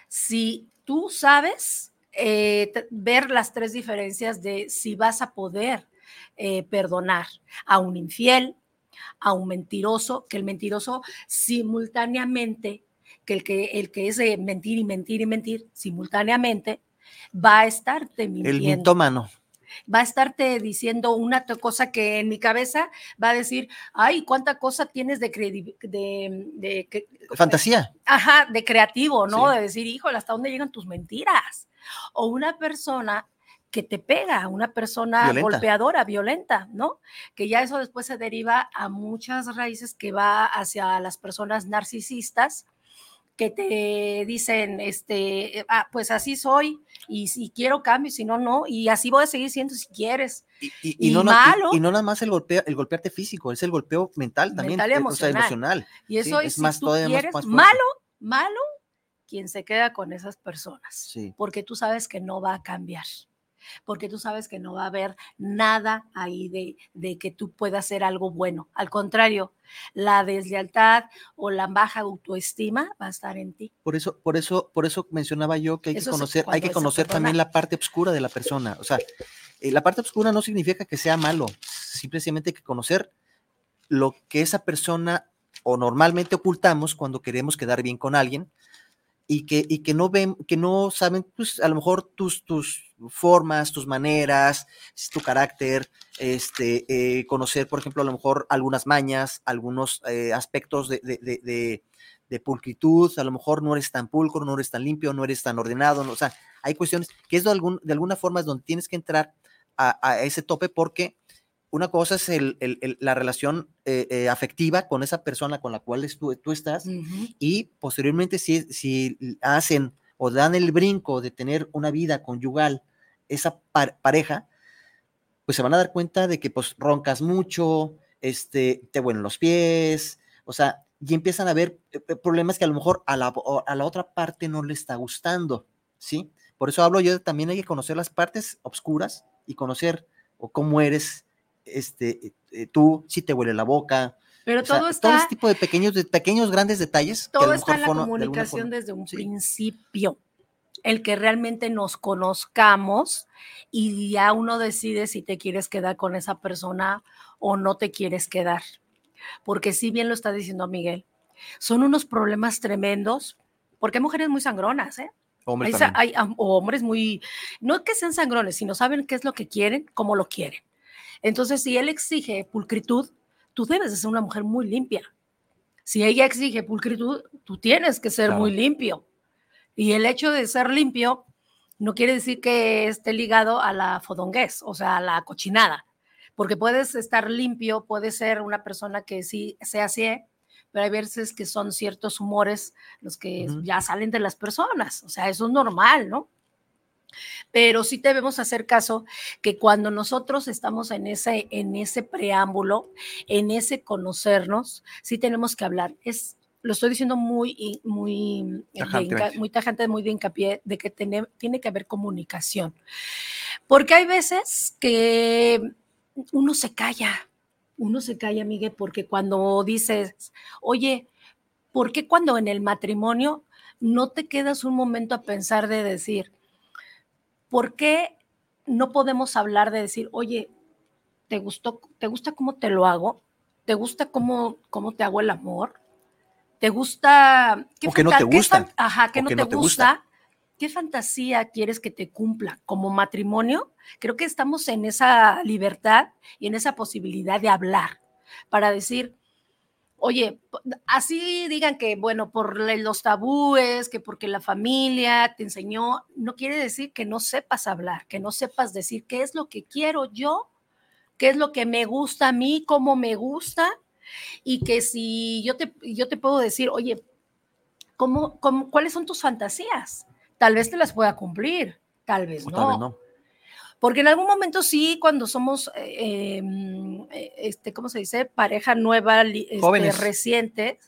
si tú sabes eh, ver las tres diferencias de si vas a poder eh, perdonar a un infiel, a un mentiroso, que el mentiroso simultáneamente que el que, el que es de mentir y mentir y mentir simultáneamente va a estarte mintiendo. El mintómano. Va a estarte diciendo una cosa que en mi cabeza va a decir, ay, cuánta cosa tienes de, de, de, fantasía. Ajá, de creativo, ¿no? De decir, híjole, ¿hasta dónde llegan tus mentiras? O una persona que te pega, una persona golpeadora, violenta, ¿no? Que ya eso después se deriva a muchas raíces que va hacia las personas narcisistas que te dicen, este, ah, pues así soy y si quiero cambio, si no, no, y así voy a seguir siendo si quieres. Y, no, malo. Y, no nada más el golpeo, el golpearte físico, es el golpeo mental también, mental emocional. O sea, emocional. Y eso es más, tú quieres, malo, malo, quien se queda con esas personas, porque tú sabes que no va a cambiar porque tú sabes que no va a haber nada ahí de, de, que tú puedas hacer algo bueno. Al contrario, la deslealtad o la baja autoestima va a estar en ti. Por eso, por eso, por eso mencionaba yo que hay que conocer, hay que conocer también la parte oscura de la persona. O sea, eh, la parte oscura no significa que sea malo, simplemente hay que conocer lo que esa persona o normalmente ocultamos cuando queremos quedar bien con alguien y que, y que no ven, que no saben, pues a lo mejor tus, tus formas, tus maneras, tu carácter, este, eh, conocer, por ejemplo, a lo mejor algunas mañas, algunos eh, aspectos de, de, de, pulcritud, a lo mejor no eres tan pulcro, no eres tan limpio, no eres tan ordenado, o sea, hay cuestiones que es de, algún, de alguna forma es donde tienes que entrar a ese tope porque una cosa es la relación eh, eh, afectiva con esa persona con la cual tú, tú estás y posteriormente si, si hacen o dan el brinco de tener una vida conyugal esa pareja, pues se van a dar cuenta de que pues roncas mucho, este, te huelen los pies, o sea, y empiezan a haber eh, problemas que a lo mejor a la, a la otra parte no le está gustando, ¿sí? Por eso hablo yo, también hay que conocer las partes oscuras y conocer o cómo eres este, eh, tú, si te huele la boca. Pero todo está. Todo ese tipo de pequeños, de pequeños, grandes detalles. Todo está en la comunicación desde un principio. El que realmente nos conozcamos y ya uno decide si te quieres quedar con esa persona o no te quieres quedar. Porque si bien lo está diciendo Miguel, son unos problemas tremendos, porque hay mujeres muy sangronas, ¿eh? Hombres hay, o hombres muy, no que sean sangrones, sino saben qué es lo que quieren, cómo lo quieren. Entonces, si él exige pulcritud, tú debes de ser una mujer muy limpia. Si ella exige pulcritud, tú tienes que ser muy limpio. Y el hecho de ser limpio no quiere decir que esté ligado a la fodonguez, o sea, a la cochinada, porque puedes estar limpio, puedes ser una persona que sí sea así, pero hay veces que son ciertos humores los que ya salen de las personas, o sea, eso es normal, ¿no? Pero sí debemos hacer caso que cuando nosotros estamos en ese, en ese preámbulo, en ese conocernos, sí tenemos que hablar. Es, lo estoy diciendo muy, muy, tajante, muy tajante, muy de hincapié, de que tiene, tiene que haber comunicación. Porque hay veces que uno se calla, uno se calla, Miguel, porque cuando dices, oye, ¿por qué cuando en el matrimonio no te quedas un momento a pensar de decir, ¿por qué no podemos hablar de decir, oye, ¿te gustó, te gusta cómo te lo hago? ¿Te gusta cómo, cómo te hago el amor? ¿Te gusta? ¿Qué o no te gusta. Ajá, que no, te, gusta? ¿Qué fantasía quieres que te cumpla? ¿Como matrimonio? Creo que estamos en esa libertad y en esa posibilidad de hablar para decir, oye, así digan que, bueno, por los tabúes, que porque la familia te enseñó, no quiere decir que no sepas hablar, que no sepas decir qué es lo que quiero yo, qué es lo que me gusta a mí, cómo me gusta, y que si yo te, yo te puedo decir, oye, ¿cómo, cómo, cuáles son tus fantasías? Tal vez te las pueda cumplir, tal vez no. Tal vez no. Porque en algún momento sí, cuando somos, eh, em, eh, este, ¿cómo se dice? Pareja nueva, este, reciente,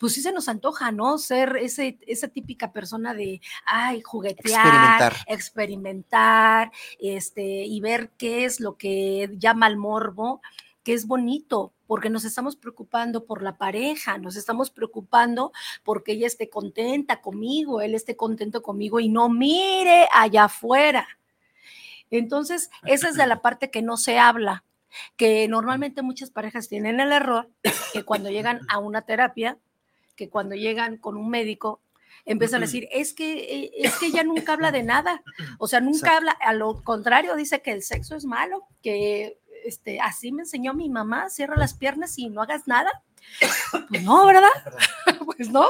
pues sí se nos antoja, ¿no? Ser ese, esa típica persona de, ay, juguetear, experimentar. experimentar, este, y ver qué es lo que llama al morbo, que es bonito, porque nos estamos preocupando por la pareja, nos estamos preocupando porque ella esté contenta conmigo, él esté contento conmigo y no mire allá afuera. Entonces, esa es de la parte que no se habla, que normalmente muchas parejas tienen el error que cuando llegan a una terapia, que cuando llegan con un médico, empiezan a decir, es que, eh, es que ella nunca habla de nada. O sea, nunca habla, a lo contrario, dice que el sexo es malo, que este, así me enseñó mi mamá, cierra las piernas y no hagas nada. Pues no, ¿verdad? pues no.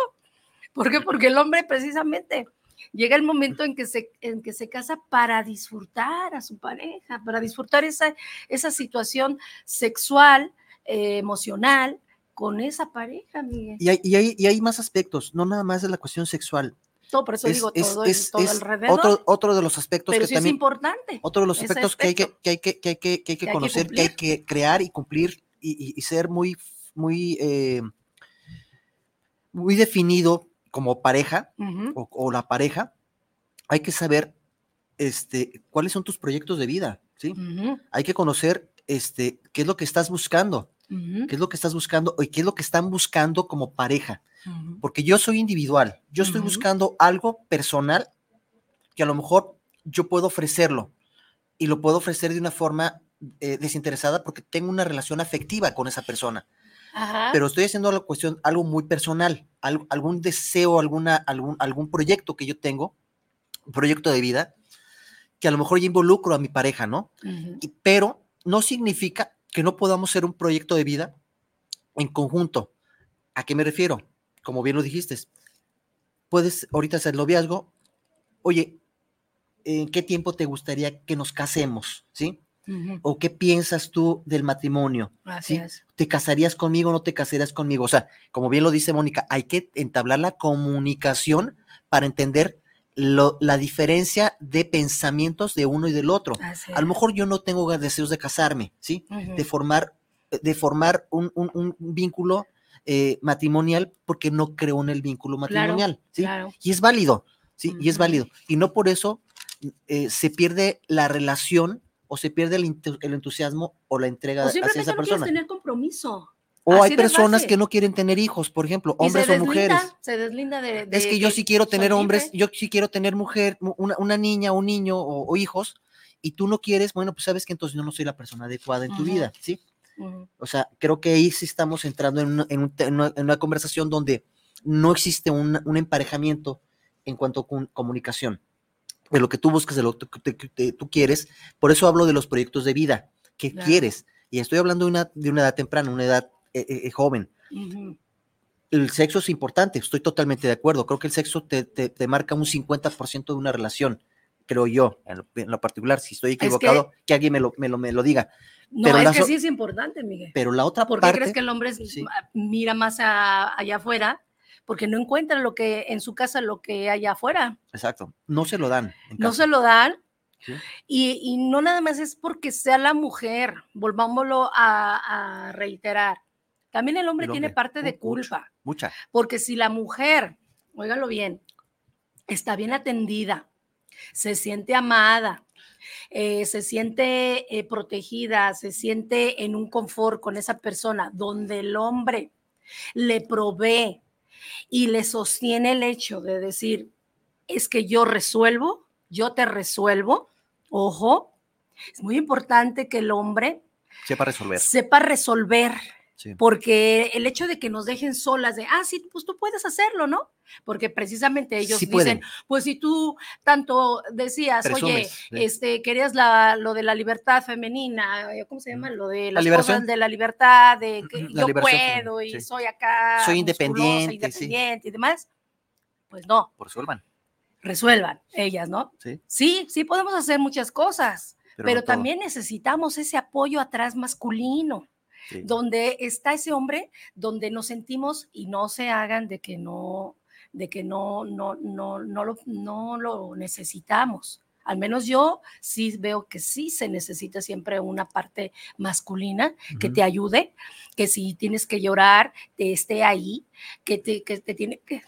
¿Por qué? Porque el hombre precisamente llega el momento en que se, en que se casa para disfrutar a su pareja, para disfrutar esa, esa situación sexual, eh, emocional con esa pareja, Miguel. Y hay, y, hay, y hay, más aspectos, no nada más de la cuestión sexual. Todo, por eso es, digo todo, es, todo alrededor. Otro, otro de los aspectos Pero que también. es importante. Otro de los aspectos que hay que, que, hay que, que, hay que, que, hay que conocer, que, hay que crear y cumplir y, y, y ser muy, muy, eh, muy definido como pareja Uh -huh. o, o, la pareja, hay que saber este, cuáles son tus proyectos de vida, ¿sí? Uh -huh. Hay que conocer este, qué es lo que estás buscando, Uh -huh. qué es lo que estás buscando y qué es lo que están buscando como pareja. Porque yo soy individual, yo estoy buscando algo personal que a lo mejor yo puedo ofrecerlo y lo puedo ofrecer de una forma eh, desinteresada porque tengo una relación afectiva con esa persona. Ajá. Pero estoy haciendo la cuestión, algo muy personal, algo- algún deseo, alguna, algún, algún proyecto que yo tengo, un proyecto de vida, que a lo mejor ya involucro a mi pareja, ¿no? Y- pero no significa que no podamos hacer un proyecto de vida en conjunto. ¿A qué me refiero? Como bien lo dijiste, puedes ahorita hacer noviazgo, oye, ¿en qué tiempo te gustaría que nos casemos? ¿Sí? ¿O qué piensas tú del matrimonio? Así ¿sí? es. ¿Te casarías conmigo o no te casarías conmigo? O sea, como bien lo dice Mónica, hay que entablar la comunicación para entender lo- la diferencia de pensamientos de uno y del otro. Así A lo mejor yo no tengo deseos de casarme, ¿sí? De formar, de formar un, un- un vínculo eh, matrimonial porque no creo en el vínculo Claro, matrimonial, ¿sí? Claro. Y es válido, ¿sí? Y es válido. Y no por eso eh, se pierde la relación o se pierde el, entu- el entusiasmo o la entrega O hacia esa no quieres persona. tener compromiso. O así hay personas que no quieren tener hijos, por ejemplo, hombres o mujeres. Se deslinda de, de Es que yo sí quiero tener hombres, libre. yo sí quiero tener mujer, mu- una, una niña, un niño o, o hijos, y tú no quieres, bueno, pues sabes que entonces yo no soy la persona adecuada en tu vida, ¿sí? O sea, creo que ahí sí estamos entrando en una, en un te- en una- en una conversación donde no existe un, un emparejamiento en cuanto a comunicación, de lo que tú buscas, de lo que tú- que- que tú quieres. Por eso hablo de los proyectos de vida, ¿qué Claro. quieres? Y estoy hablando de una, de una edad temprana, una edad eh, eh, eh, joven. Ujú. El sexo es importante, estoy totalmente de acuerdo. Creo que el sexo te, te- te marca un 50% de una relación, creo yo, en lo, en lo particular. Si estoy que- equivocado, que, alguien me lo, me, lo, me lo diga. No, Pero es que sí es importante, Miguel. Pero la otra ¿Por qué parte... crees que el hombre es- sí. mira más a- allá afuera? Porque no encuentra lo que en su casa lo que hay afuera. Exacto, no se lo dan. No se lo dan. Sí. Y, y no nada más es porque sea la mujer, volvámoslo a, a reiterar. También el hombre El tiene parte de culpa, Mucha. porque si la mujer, óigalo bien, está bien atendida, se siente amada, eh, se siente eh, protegida, se siente en un confort con esa persona, donde el hombre le provee y le sostiene el hecho de decir, es que yo resuelvo, yo te resuelvo, ojo, es muy importante que el hombre Sepa resolver. sepa resolver, Sí. porque el hecho de que nos dejen solas de, ah, sí, pues tú puedes hacerlo, ¿no? Porque precisamente ellos Sí dicen, pueden. pues si tú tanto decías, oye, Presumes, sí. este, querías la, lo de la libertad femenina, eh, ¿cómo se llama? Lo de las liberación. cosas de la libertad, de que la yo puedo y soy acá. Soy independiente, sí. independiente y demás. Pues no, Resuelvan. resuelvan ellas, ¿no? Sí. Sí, sí podemos hacer muchas cosas, Pero, pero, no todo. también necesitamos ese apoyo atrás masculino Sí. donde está ese hombre, donde nos sentimos y no se hagan de que no, de que no, no, no, no lo, no lo necesitamos. Al menos yo sí veo que sí se necesita siempre una parte masculina que Ujú. te ayude, que si tienes que llorar, te esté ahí, que te, que te tiene que...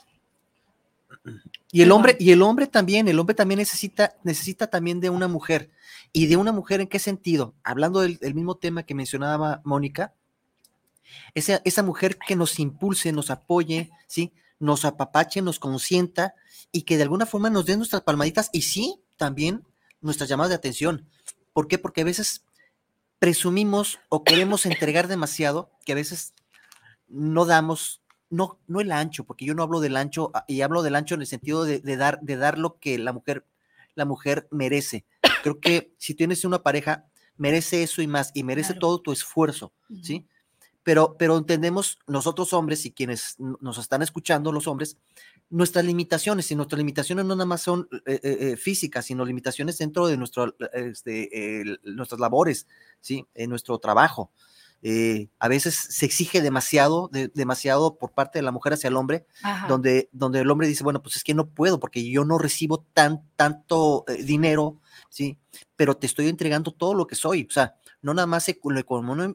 Y el hombre, y el hombre también, el hombre también necesita, necesita también de una mujer. ¿Y de una mujer en qué sentido? Hablando del, del mismo tema que mencionaba Mónica, esa, esa mujer que nos impulse, nos apoye, ¿sí? Nos apapache, nos consienta y que de alguna forma nos dé nuestras palmaditas y sí, también nuestras llamadas de atención. ¿Por qué? Porque a veces presumimos o queremos entregar demasiado que a veces no damos, no, no el ancho, porque yo no hablo del ancho ah, y hablo del ancho en el sentido de, de dar, de dar lo que la mujer, la mujer merece. Creo que si tienes una pareja, merece eso y más, y merece Claro. todo tu esfuerzo, ¿sí? pero, pero entendemos nosotros hombres y quienes nos están escuchando, los hombres, nuestras limitaciones, y nuestras limitaciones no nada más son eh, eh, eh, físicas, sino limitaciones dentro de nuestro, este, nuestras labores, ¿sí? en nuestro trabajo. A veces se exige demasiado, demasiado por parte de la mujer hacia el hombre, donde, donde el hombre dice, bueno, pues es que no puedo porque yo no recibo tan, tanto dinero, ¿sí? Pero te estoy entregando todo lo que soy, o sea, no nada más lo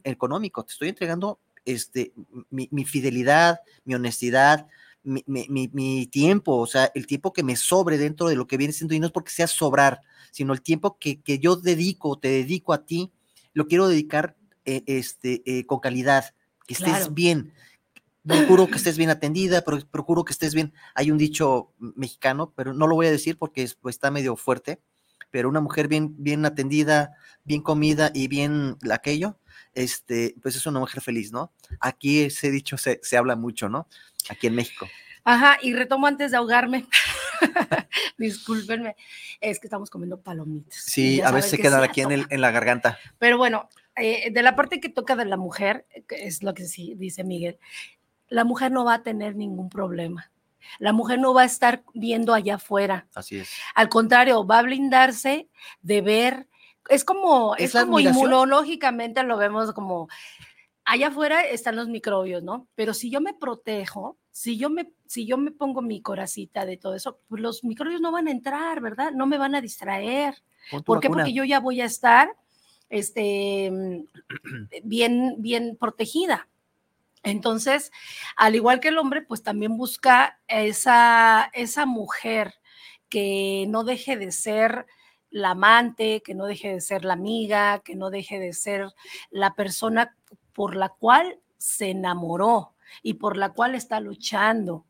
económico, te estoy entregando este, mi, fidelidad, mi honestidad, mi, tiempo, o sea, el tiempo que me sobre dentro de lo que viene siendo, y no es porque sea sobrar, sino el tiempo que, yo dedico, te dedico a ti, lo quiero dedicar eh, este, eh, con calidad, que estés bien. Procuro que estés bien atendida, pero procuro que estés bien. Hay un dicho mexicano, pero no lo voy a decir porque pues, está medio fuerte, pero una mujer bien, bien atendida, bien comida y bien aquello, este, pues es una mujer feliz, ¿no? Aquí ese dicho se, se habla mucho, ¿no? Aquí en México. Ajá, y retomo antes de ahogarme. Discúlpenme, es que estamos comiendo palomitas. Sí, a veces se quedan aquí en, el, en, la garganta. Pero bueno, eh, de la parte que toca de la mujer, es lo que sí dice Miguel, la mujer no va a tener ningún problema. La mujer no va a estar viendo allá afuera. Así es. Al contrario, va a blindarse de ver. Es como, es, como inmunológicamente lo vemos como allá afuera están los microbios, ¿no? Pero si yo me protejo, si yo me, si yo me pongo mi coracita de todo eso, pues los microbios no van a entrar, ¿verdad? No me van a distraer. ¿Por qué? Porque yo ya voy a estar este, bien, bien protegida. Entonces, al igual que el hombre, pues también busca esa, esa mujer que no deje de ser la amante, que no deje de ser la amiga, que no deje de ser la persona por la cual se enamoró y por la cual está luchando.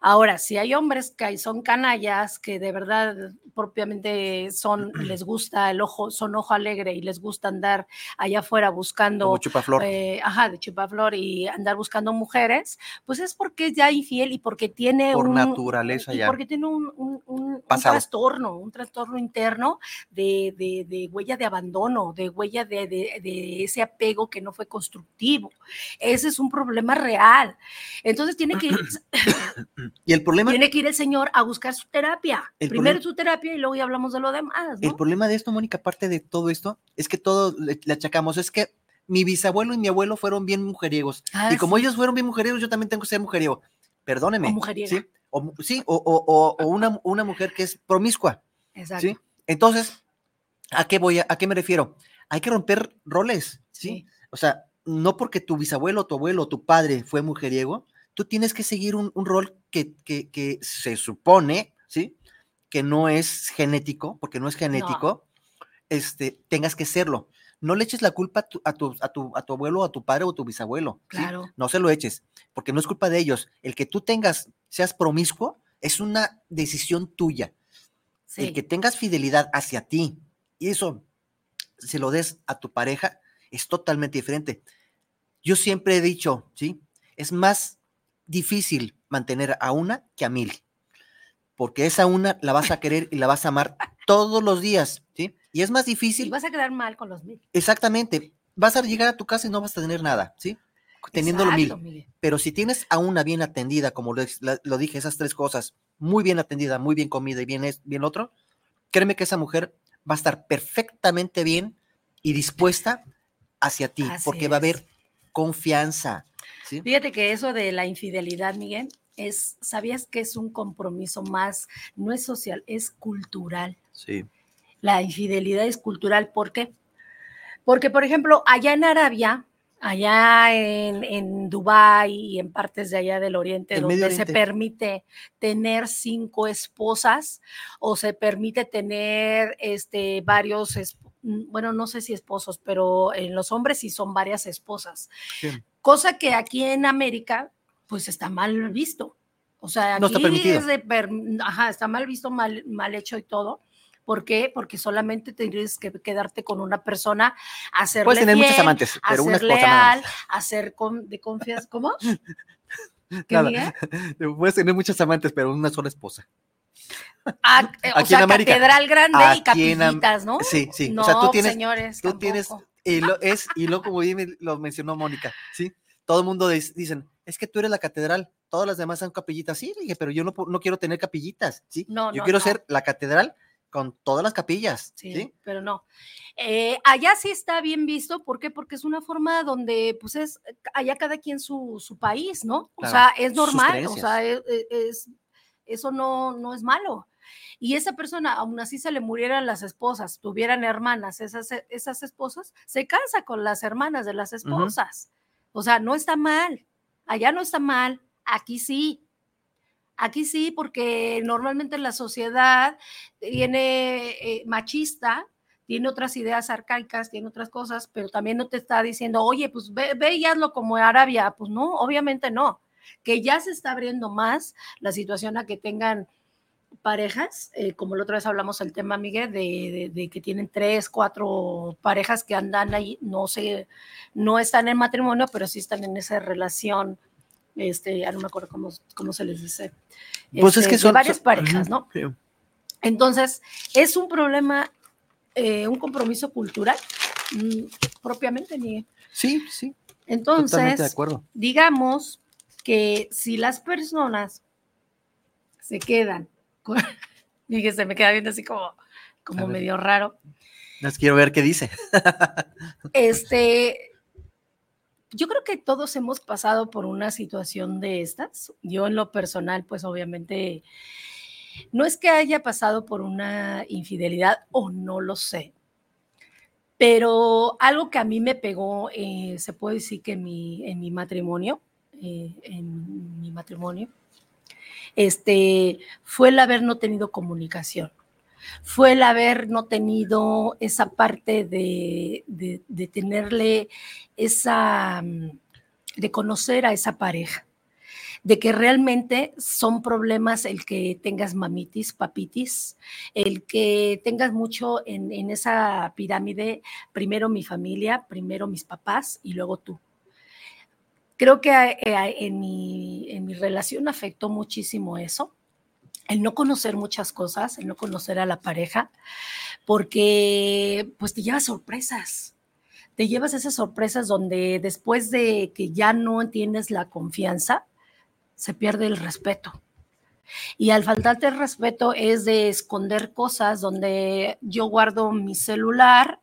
Ahora, si hay hombres que son canallas, que de verdad propiamente son, les gusta el ojo, son ojo alegre y les gusta andar allá afuera buscando. Chupaflor. Eh, ajá, de chupaflor y andar buscando mujeres, pues es porque es ya infiel y porque tiene Por naturaleza ya. Porque tiene un, un, trastorno, un trastorno interno de, de, huella de abandono, de huella de, de, ese apego que no fue constructivo. Ese es un problema real. Entonces tiene que. y el problema. Tiene que ir el señor a buscar su terapia. Primero su terapia y luego ya hablamos de lo demás. El problema de esto, Mónica, aparte de todo esto, es que todo le, achacamos, es que mi bisabuelo y mi abuelo fueron bien mujeriegos. Ah, y como ellos fueron bien mujeriegos, yo también tengo que ser mujeriego. Perdóneme. O ¿sí? O, sí, o, una, una, mujer que es promiscua. Exacto. ¿sí? Entonces, ¿a qué voy? A, qué me refiero? Hay que romper roles, ¿sí? O sea, no porque tu bisabuelo, tu abuelo, tu padre fue mujeriego, tú tienes que seguir un, rol que, que, que, se supone, ¿sí? que no es genético, porque no es genético, este, tengas que serlo. No le eches la culpa a tu, a tu, a tu, abuelo, a tu padre o a tu bisabuelo. Claro. No se lo eches, porque no es culpa de ellos. El que tú tengas, seas promiscuo, es una decisión tuya. El que tengas fidelidad hacia ti y eso se lo des a tu pareja es totalmente diferente. Yo siempre he dicho, ¿sí? Es más difícil mantener a una que a mil porque esa una la vas a querer y la vas a amar todos los días, ¿sí? Y es más difícil. Y vas a quedar mal con los mil. Exactamente. Vas a llegar a tu casa y no vas a tener nada, ¿sí? Teniendo lo mil. Pero si tienes a una bien atendida, como lo, dije, esas tres cosas, muy bien atendida, muy bien comida y bien, es, bien otro, créeme que esa mujer va a estar perfectamente bien y dispuesta hacia ti, porque va a haber confianza. ¿Sí? Fíjate que eso de la infidelidad, Miguel, es, ¿sabías que es un compromiso más, no es social, es cultural? Sí. La infidelidad es cultural, ¿por qué? Porque, por ejemplo, allá en Arabia, allá en, en Dubái y en partes de allá del Oriente, donde se permite tener cinco esposas o se permite tener este, varios, bueno, no sé si esposos, pero en los hombres sí son varias esposas. Cosa que aquí en América pues está mal visto. O sea, aquí no está permitido. ajá, está mal visto, mal, mal hecho y todo. ¿Por qué? Porque solamente tendrías que quedarte con una persona, hacerle Puedes tener muchos amantes, pero una esposa leal, hacer con, de confianza, ¿cómo? ¿Qué Nada. Puedes tener muchos amantes, pero una sola esposa. Ah, eh, o sea, catedral grande y capillitas, ¿no? Sí, sí. No, o sea, tú tienes, señores, tú tienes, y lo, es, y lo como bien lo mencionó Mónica, ¿sí? todo el mundo dicen, es que tú eres la catedral, todas las demás son capillitas. Sí, dije, pero yo no, no quiero tener capillitas, ¿sí? No, yo quiero ser la catedral con todas las capillas. Sí, pero no. Eh, allá sí está bien visto, ¿por qué? Porque es una forma donde, pues es, allá cada quien su, su país, ¿no? o sea, es normal, o sea, e, e, es, eso no, no es malo. Y esa persona, aún así se le murieran las esposas, tuvieran hermanas, esas, esas esposas, se casa con las hermanas de las esposas. O sea, no está mal, allá no está mal, aquí sí. Aquí sí, porque normalmente la sociedad tiene eh, machista, tiene otras ideas arcaicas, tiene otras cosas, pero también no te está diciendo, oye, pues ve, ve y hazlo como Arabia. Pues no, obviamente no. Que ya se está abriendo más la situación a que tengan parejas, eh, como la otra vez hablamos el tema, Miguel, de, que tienen tres, cuatro parejas que andan ahí, no sé, no están en matrimonio, pero sí están en esa relación este, ya no me acuerdo cómo, cómo se les dice. Pues es que este, son varias parejas, ¿no? Entonces, es un problema, eh, un compromiso cultural, mm, propiamente, ni Sí, sí. Entonces, digamos que si las personas se quedan, se me queda viendo así como, como medio raro. Les quiero ver qué dice. este, yo creo que todos hemos pasado por una situación de estas. Yo en lo personal, pues obviamente, no es que haya pasado por una infidelidad o no lo sé, pero algo que a mí me pegó, eh, se puede decir que en mi, en mi matrimonio, eh, en mi matrimonio, este, fue el haber no tenido comunicación fue el haber no tenido esa parte de, tenerle esa, mm, de conocer a esa pareja, de que realmente son problemas el que tengas mamitis, papitis, el que tengas mucho en, esa pirámide, primero mi familia, primero mis papás y luego tú. Creo que eh, en mi relación afectó muchísimo eso el no conocer muchas cosas, el no conocer a la pareja, porque pues te llevas sorpresas. Te llevas esas sorpresas donde después de que ya no tienes la confianza, se pierde el respeto. Y al faltarte el respeto es de esconder cosas donde yo guardo mi celular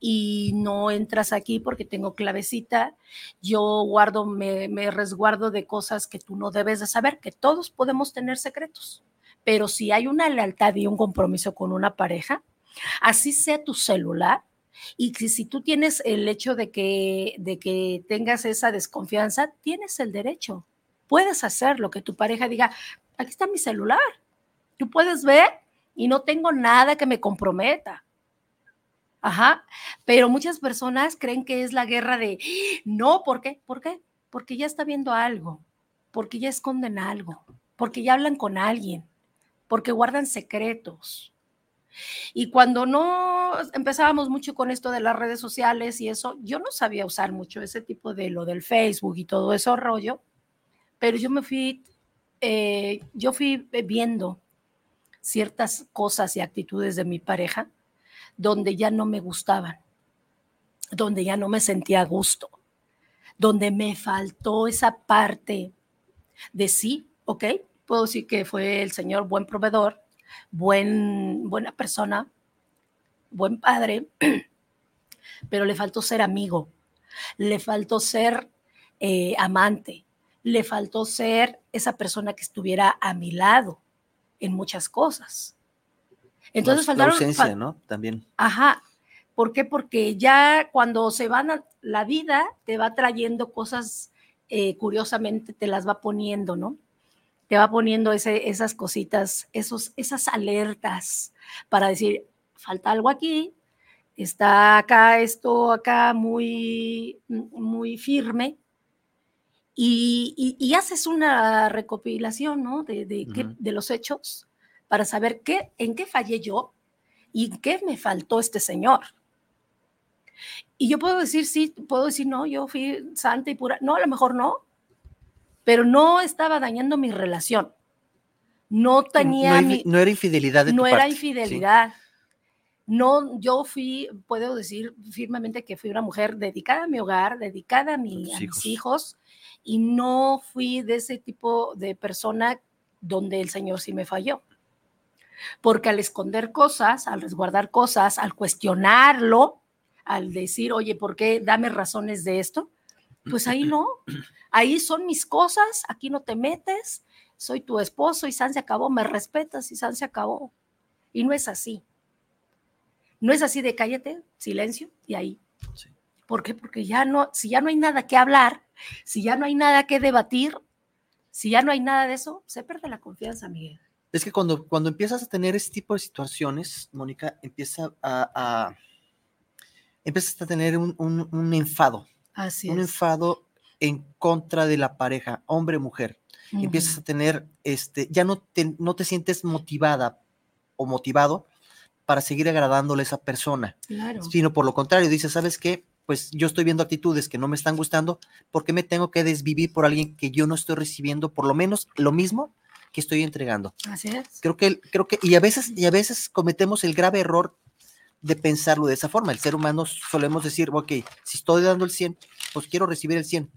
y no entras aquí porque tengo clavecita. Yo guardo, me, resguardo de cosas que tú no debes de saber, que todos podemos tener secretos pero si hay una lealtad y un compromiso con una pareja, así sea tu celular, y si, tú tienes el hecho de que, de que tengas esa desconfianza, tienes el derecho. Puedes hacer lo que tu pareja diga, aquí está mi celular. Tú puedes ver y no tengo nada que me comprometa. Ajá, pero muchas personas creen que es la guerra de, no, ¿por qué? ¿Por qué? Porque ya está viendo algo, porque ya esconden algo, porque ya hablan con alguien, porque guardan secretos. Y cuando no empezábamos mucho con esto de las redes sociales y eso, yo no sabía usar mucho ese tipo de lo del Facebook y todo eso rollo, pero yo me fui, eh, yo fui viendo ciertas cosas y actitudes de mi pareja donde ya no me gustaban, donde ya no me sentía a gusto, donde me faltó esa parte de sí, ¿ok? puedo decir que fue el Señor buen proveedor, buen, buena persona, buen padre, pero le faltó ser amigo, le faltó ser eh, amante, le faltó ser esa persona que estuviera a mi lado en muchas cosas. Entonces la, faltaron... ausencia, ¿no? También. Ajá. ¿Por qué? Porque ya cuando se van a la vida, te va trayendo cosas, eh, curiosamente te las va poniendo, ¿no? te va poniendo ese, esas cositas, esos, esas alertas para decir, falta algo aquí, está acá esto acá muy, muy firme. Y, haces una recopilación ¿no? de, de, los hechos para saber qué, en qué fallé yo y en qué me faltó este señor. Y yo puedo decir, sí, puedo decir, no, yo fui santa y pura. No, a lo mejor no, pero no estaba dañando mi relación. No tenía... No, era infidelidad de No era infidelidad. no, yo fui, puedo decir firmemente que fui una mujer dedicada a mi hogar, dedicada a, mi, a mis hijos, y no fui de ese tipo de persona donde el Señor sí me falló. Porque al esconder cosas, al resguardar cosas, al cuestionarlo, al decir, oye, ¿por qué dame razones de esto? Pues ahí no, ahí son mis cosas, aquí no te metes, soy tu esposo y San se acabó, me respetas y San se acabó. Y no es así. No es así de cállate, silencio y ahí. ¿Por qué? Porque ya no, si ya no hay nada que hablar, si ya no hay nada que debatir, si ya no hay nada de eso, se pierde la confianza, Miguel. Es que cuando, cuando empiezas a tener este tipo de situaciones, Mónica, empieza a, empiezas a tener un, enfado. Así un enfado en contra de la pareja, hombre-mujer. Empiezas a tener, este, ya no te, no te sientes motivada o motivado para seguir agradándole a esa persona, sino por lo contrario, dices, ¿sabes qué? Pues yo estoy viendo actitudes que no me están gustando, ¿por qué me tengo que desvivir por alguien que yo no estoy recibiendo por lo menos lo mismo que estoy entregando? Así es. Creo que, creo que, y a veces, y a veces cometemos el grave error de pensarlo de esa forma. El ser humano solemos decir, ok, si estoy dando el 100, pues quiero recibir el 100.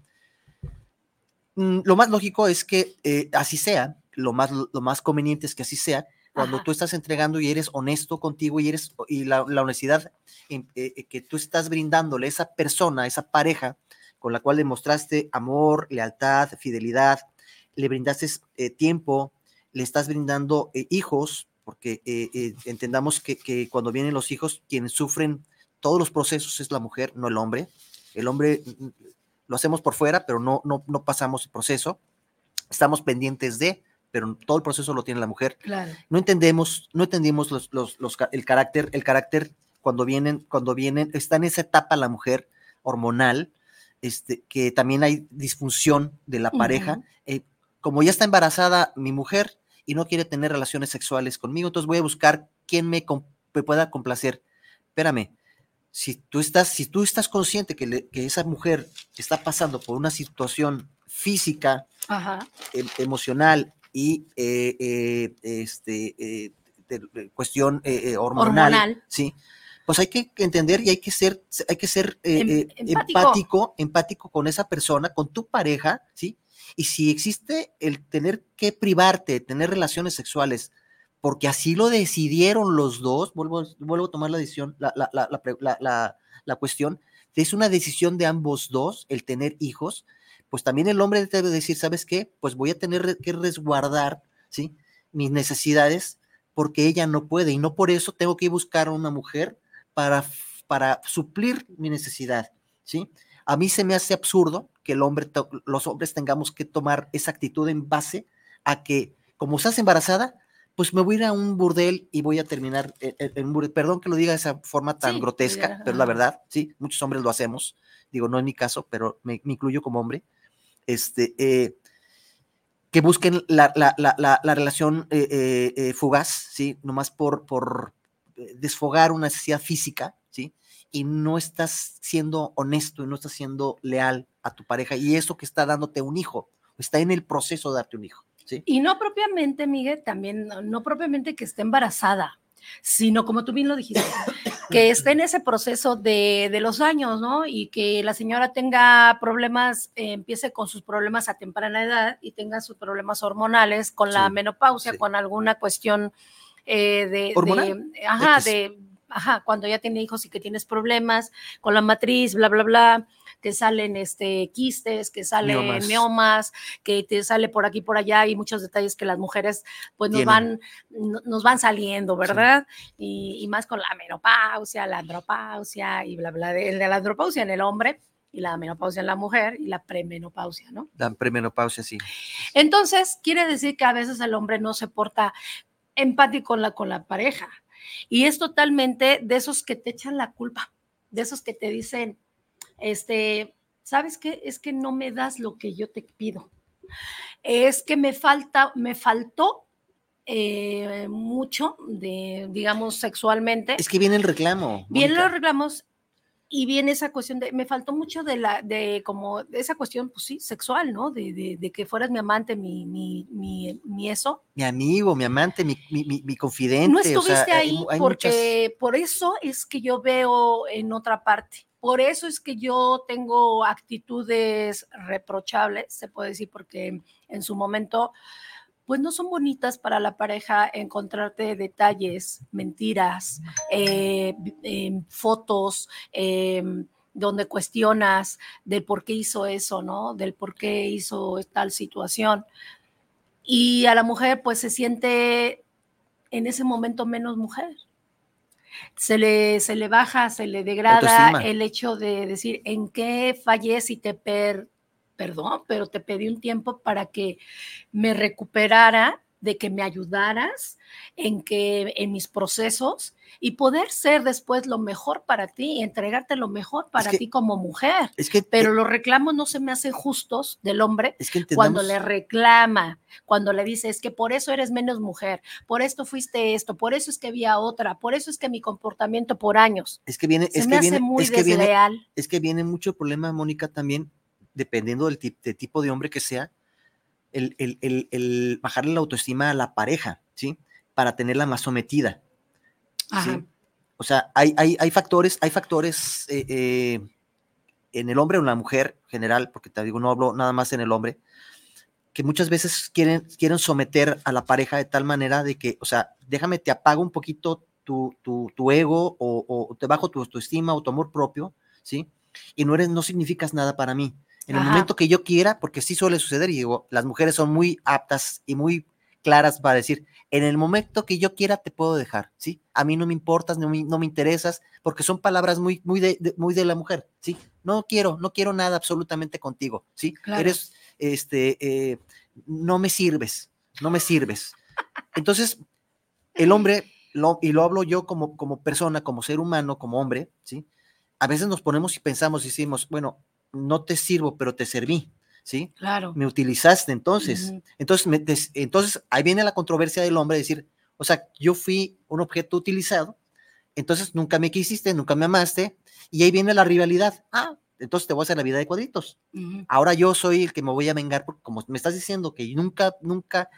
Mm, lo más lógico es que eh, así sea, lo más, lo más conveniente es que así sea, cuando tú estás entregando y eres honesto contigo y eres y la, honestidad eh, eh, que tú estás brindándole a esa persona, a esa pareja con la cual demostraste amor, lealtad, fidelidad, le brindaste eh, tiempo, le estás brindando hijos, porque entendamos que, que, cuando vienen los hijos, quienes sufren todos los procesos es la mujer, no el hombre. El hombre mm, lo hacemos por fuera, pero no, no, no pasamos el proceso. Estamos pendientes de, pero todo el proceso lo tiene la mujer. No entendemos, no entendimos los, los, el carácter, el carácter cuando vienen, cuando vienen, está en esa etapa la mujer hormonal, este, que también hay disfunción de la pareja. Eh, como ya está embarazada mi mujer y no quiere tener relaciones sexuales conmigo, entonces voy a buscar quién me, pueda complacer. Espérame, si tú estás, si tú estás consciente que, que esa mujer está pasando por una situación física, em, emocional y eh, eh, este, eh, de, cuestión hormonal, sí, pues hay que entender y hay que ser, hay que ser em, empático. empático, con esa persona, con tu pareja, ¿sí? Y si existe el tener que privarte, tener relaciones sexuales, porque así lo decidieron los dos, vuelvo, vuelvo a tomar la decisión, la, la, la, la, cuestión, es una decisión de ambos dos el tener hijos, pues también el hombre debe decir, ¿sabes qué? Pues voy a tener que resguardar, ¿sí? Mis necesidades porque ella no puede y no por eso tengo que buscar a una mujer para, para suplir mi necesidad, ¿sí? A mí se me hace absurdo que el hombre, los hombres tengamos que tomar esa actitud en base a que, como estás embarazada, pues me voy a ir a un burdel y voy a terminar en, un burdel. Perdón que lo diga de esa forma tan grotesca, pero la verdad, sí, muchos hombres lo hacemos. Digo, no en mi caso, pero me incluyo como hombre este, eh, que busquen la, relación eh, eh, fugaz, ¿sí? Nomás por, por desfogar una necesidad física, ¿sí? Y no estás siendo honesto y no estás siendo leal a tu pareja y eso que está dándote un hijo, está en el proceso de darte un hijo. ¿sí? Y no propiamente, Miguel, también, no propiamente que esté embarazada, sino como tú bien lo dijiste, que esté en ese proceso de, los años, ¿no? Y que la señora tenga problemas, eh, empiece con sus problemas a temprana edad y tenga sus problemas hormonales con la menopausia, con alguna cuestión eh, de, de, ajá, de, ajá, cuando ya tiene hijos y que tienes problemas con la matriz, bla, bla, bla que salen este, quistes, que salen miomas. que te sale por aquí, por allá, y muchos detalles que las mujeres pues nos van, nos van saliendo, ¿verdad? Y, más con la menopausia, la andropausia y bla, bla, de, de la andropausia en el hombre y la menopausia en la mujer y la premenopausia, ¿no? La premenopausia, sí. Entonces, quiere decir que a veces el hombre no se porta empático con la, con la pareja. Y es totalmente de esos que te echan la culpa, de esos que te dicen, este, ¿sabes qué? Es que no me das lo que yo te pido. Es que me falta, me faltó eh, mucho de, digamos, sexualmente. Es que viene el reclamo. Vienen los reclamos y viene esa cuestión de, me faltó mucho de la, de como, esa cuestión, pues sí, sexual, ¿no? De, de, que fueras mi amante, mi, mi, mi, mi, eso. Mi amigo, mi amante, mi, mi confidente. No estuviste ahí porque por eso es que yo veo en otra parte. Por eso es que yo tengo actitudes reprochables, se puede decir, porque en su momento pues no son bonitas para la pareja encontrarte detalles, mentiras, eh, em, fotos, em, donde cuestionas del por qué hizo eso, ¿no? Del por qué hizo tal situación. Y a la mujer pues se siente en ese momento menos mujer. Se le, se le baja, se le degrada el hecho de decir en qué fallé si te, per, perdón, pero te pedí un tiempo para que me recuperara, de que me ayudaras en que en mis procesos y poder ser después lo mejor para ti y entregarte lo mejor para ti como mujer. Es que, pero los reclamos no se me hacen justos del hombre cuando le reclama, cuando le dice es que por eso eres menos mujer, por esto fuiste esto, por eso es que había otra, por eso es que mi comportamiento por años. Es que viene, es que viene, muy es que Viene, es que viene mucho problema, Mónica, también dependiendo del tipo de hombre que sea, el, bajarle la autoestima a la pareja, ¿sí? Para tenerla más sometida. ¿sí? O sea, hay, hay, factores, hay factores eh, eh, en el hombre o en la mujer general, porque te digo, no hablo nada más en el hombre, que muchas veces quieren, quieren someter a la pareja de tal manera de que, o sea, déjame, te apago un poquito tu, tu, ego o, te bajo tu autoestima o tu amor propio, ¿sí? Y no eres, no significas nada para mí en el momento que yo quiera, porque sí suele suceder, y digo, las mujeres son muy aptas y muy claras para decir, en el momento que yo quiera te puedo dejar, ¿sí? A mí no me importas, no me, no me interesas, porque son palabras muy, muy, de, muy de la mujer, ¿sí? No quiero, no quiero nada absolutamente contigo, ¿sí? Eres, este, eh, no me sirves, no me sirves. Entonces, el hombre, lo, y lo hablo yo como, como persona, como ser humano, como hombre, ¿sí? A veces nos ponemos y pensamos y decimos, bueno, no te sirvo, pero te serví, ¿sí? Claro. Me utilizaste entonces. entonces, entonces, ahí viene la controversia del hombre, decir, o sea, yo fui un objeto utilizado, entonces nunca me quisiste, nunca me amaste, y ahí viene la rivalidad. Ah, entonces te voy a hacer la vida de cuadritos. Ahora yo soy el que me voy a vengar, porque como me estás diciendo que nunca, nunca,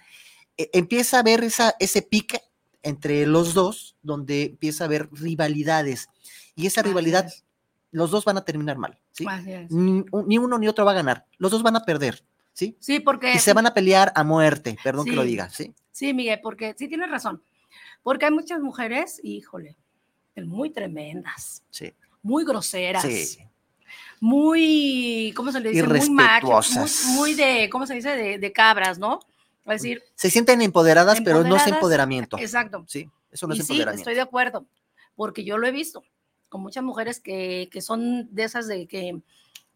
e, empieza a haber esa, ese pique entre los dos, donde empieza a haber rivalidades. Y esa rivalidad los dos van a terminar mal, ¿sí? Ni, uno ni otro va a ganar, los dos van a perder, ¿sí? Sí, porque... Y se van a pelear a muerte, perdón que lo diga, ¿sí? Sí, Miguel, porque sí tienes razón, porque hay muchas mujeres, híjole, muy tremendas, sí. muy groseras, sí. muy, ¿cómo se le dice? Muy machos, muy, de, ¿cómo se dice? De, cabras, ¿no? Es decir... Se sienten empoderadas, pero no es empoderamiento. Exacto. Sí, eso no es empoderamiento. Sí, estoy de acuerdo, porque yo lo he visto con muchas mujeres que, que son de esas de que,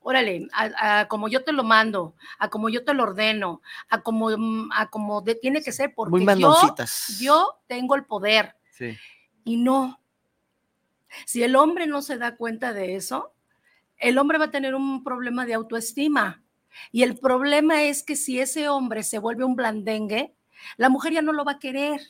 órale, a, como yo te lo mando, a como yo te lo ordeno, a como, mm, a como de, tiene que ser, porque yo, yo tengo el poder. Sí. Y no. Si el hombre no se da cuenta de eso, el hombre va a tener un problema de autoestima. Y el problema es que si ese hombre se vuelve un blandengue, la mujer ya no lo va a querer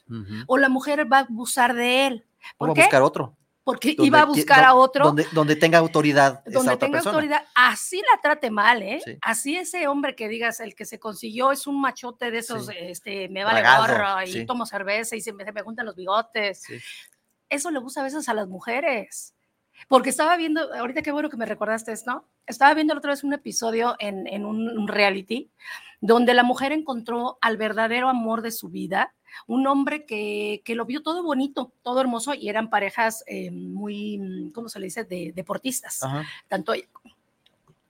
o la mujer va a abusar de él. ¿Por va a buscar otro porque iba a buscar a otro. Donde, donde tenga autoridad. Donde tenga autoridad, así la trate mal, ¿eh? Así ese hombre que digas, el que se consiguió es un machote de esos, este, me vale gorro y tomo cerveza y se me, se me juntan los bigotes. Eso le gusta a veces a las mujeres. Porque estaba viendo, ahorita qué bueno que me recordaste esto, estaba viendo otra vez un episodio en, en un reality donde la mujer encontró al verdadero amor de su vida un hombre que, lo vio todo bonito, todo hermoso, y eran parejas eh, muy, ¿cómo se le dice?, de, deportistas. Tanto,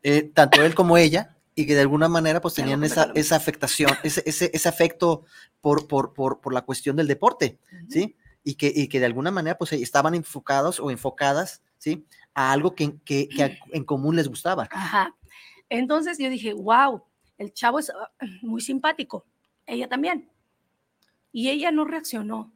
eh, tanto él como ella, y que de alguna manera pues tenían esa, esa afectación, ese, ese, ese afecto por, por, por, por, la cuestión del deporte, ¿sí? Y que, y que de alguna manera pues estaban enfocados o enfocadas, ¿sí? A algo que, que, que en común les gustaba. Ajá. Entonces yo dije, wow, el chavo es ah, muy simpático, ella también. Y ella no reaccionó.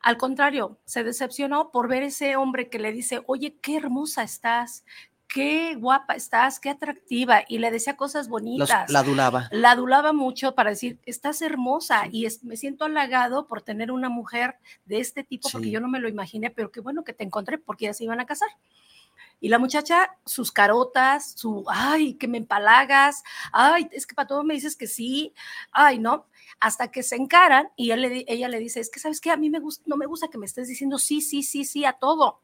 Al contrario, se decepcionó por ver ese hombre que le dice, oye, qué hermosa estás, qué guapa estás, qué atractiva, y le decía cosas bonitas. la adulaba. La adulaba mucho para decir, estás hermosa, y me siento halagado por tener una mujer de este tipo, porque yo no me lo imaginé, pero qué bueno que te encontré, porque ya se iban a casar. Y la muchacha, sus carotas, su, ay, que me empalagas, ay, es que para todo me dices que sí, ay, no, hasta que se encaran y ella le dice, es que sabes que a mí me gusta, no me gusta que me estés diciendo sí, sí, sí, sí a todo.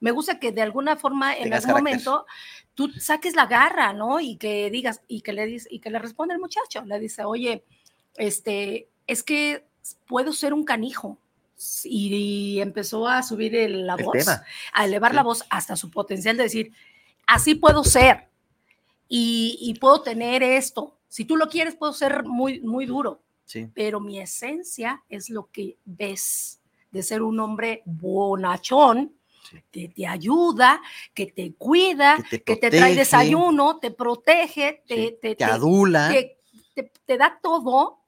Me gusta que de alguna forma en algún momento tú saques la garra, ¿no? Y que digas, y que le y que le responde el muchacho, le dice, oye, este, es que puedo ser un canijo, y, empezó a subir la voz, a elevar la voz hasta su potencial de decir, así puedo ser y, puedo tener esto. Si tú lo quieres, puedo ser muy, muy duro. Pero mi esencia es lo que ves de ser un hombre bonachón, que te ayuda, que te cuida, que te, trae desayuno, te protege, te, te, adula, te, da todo,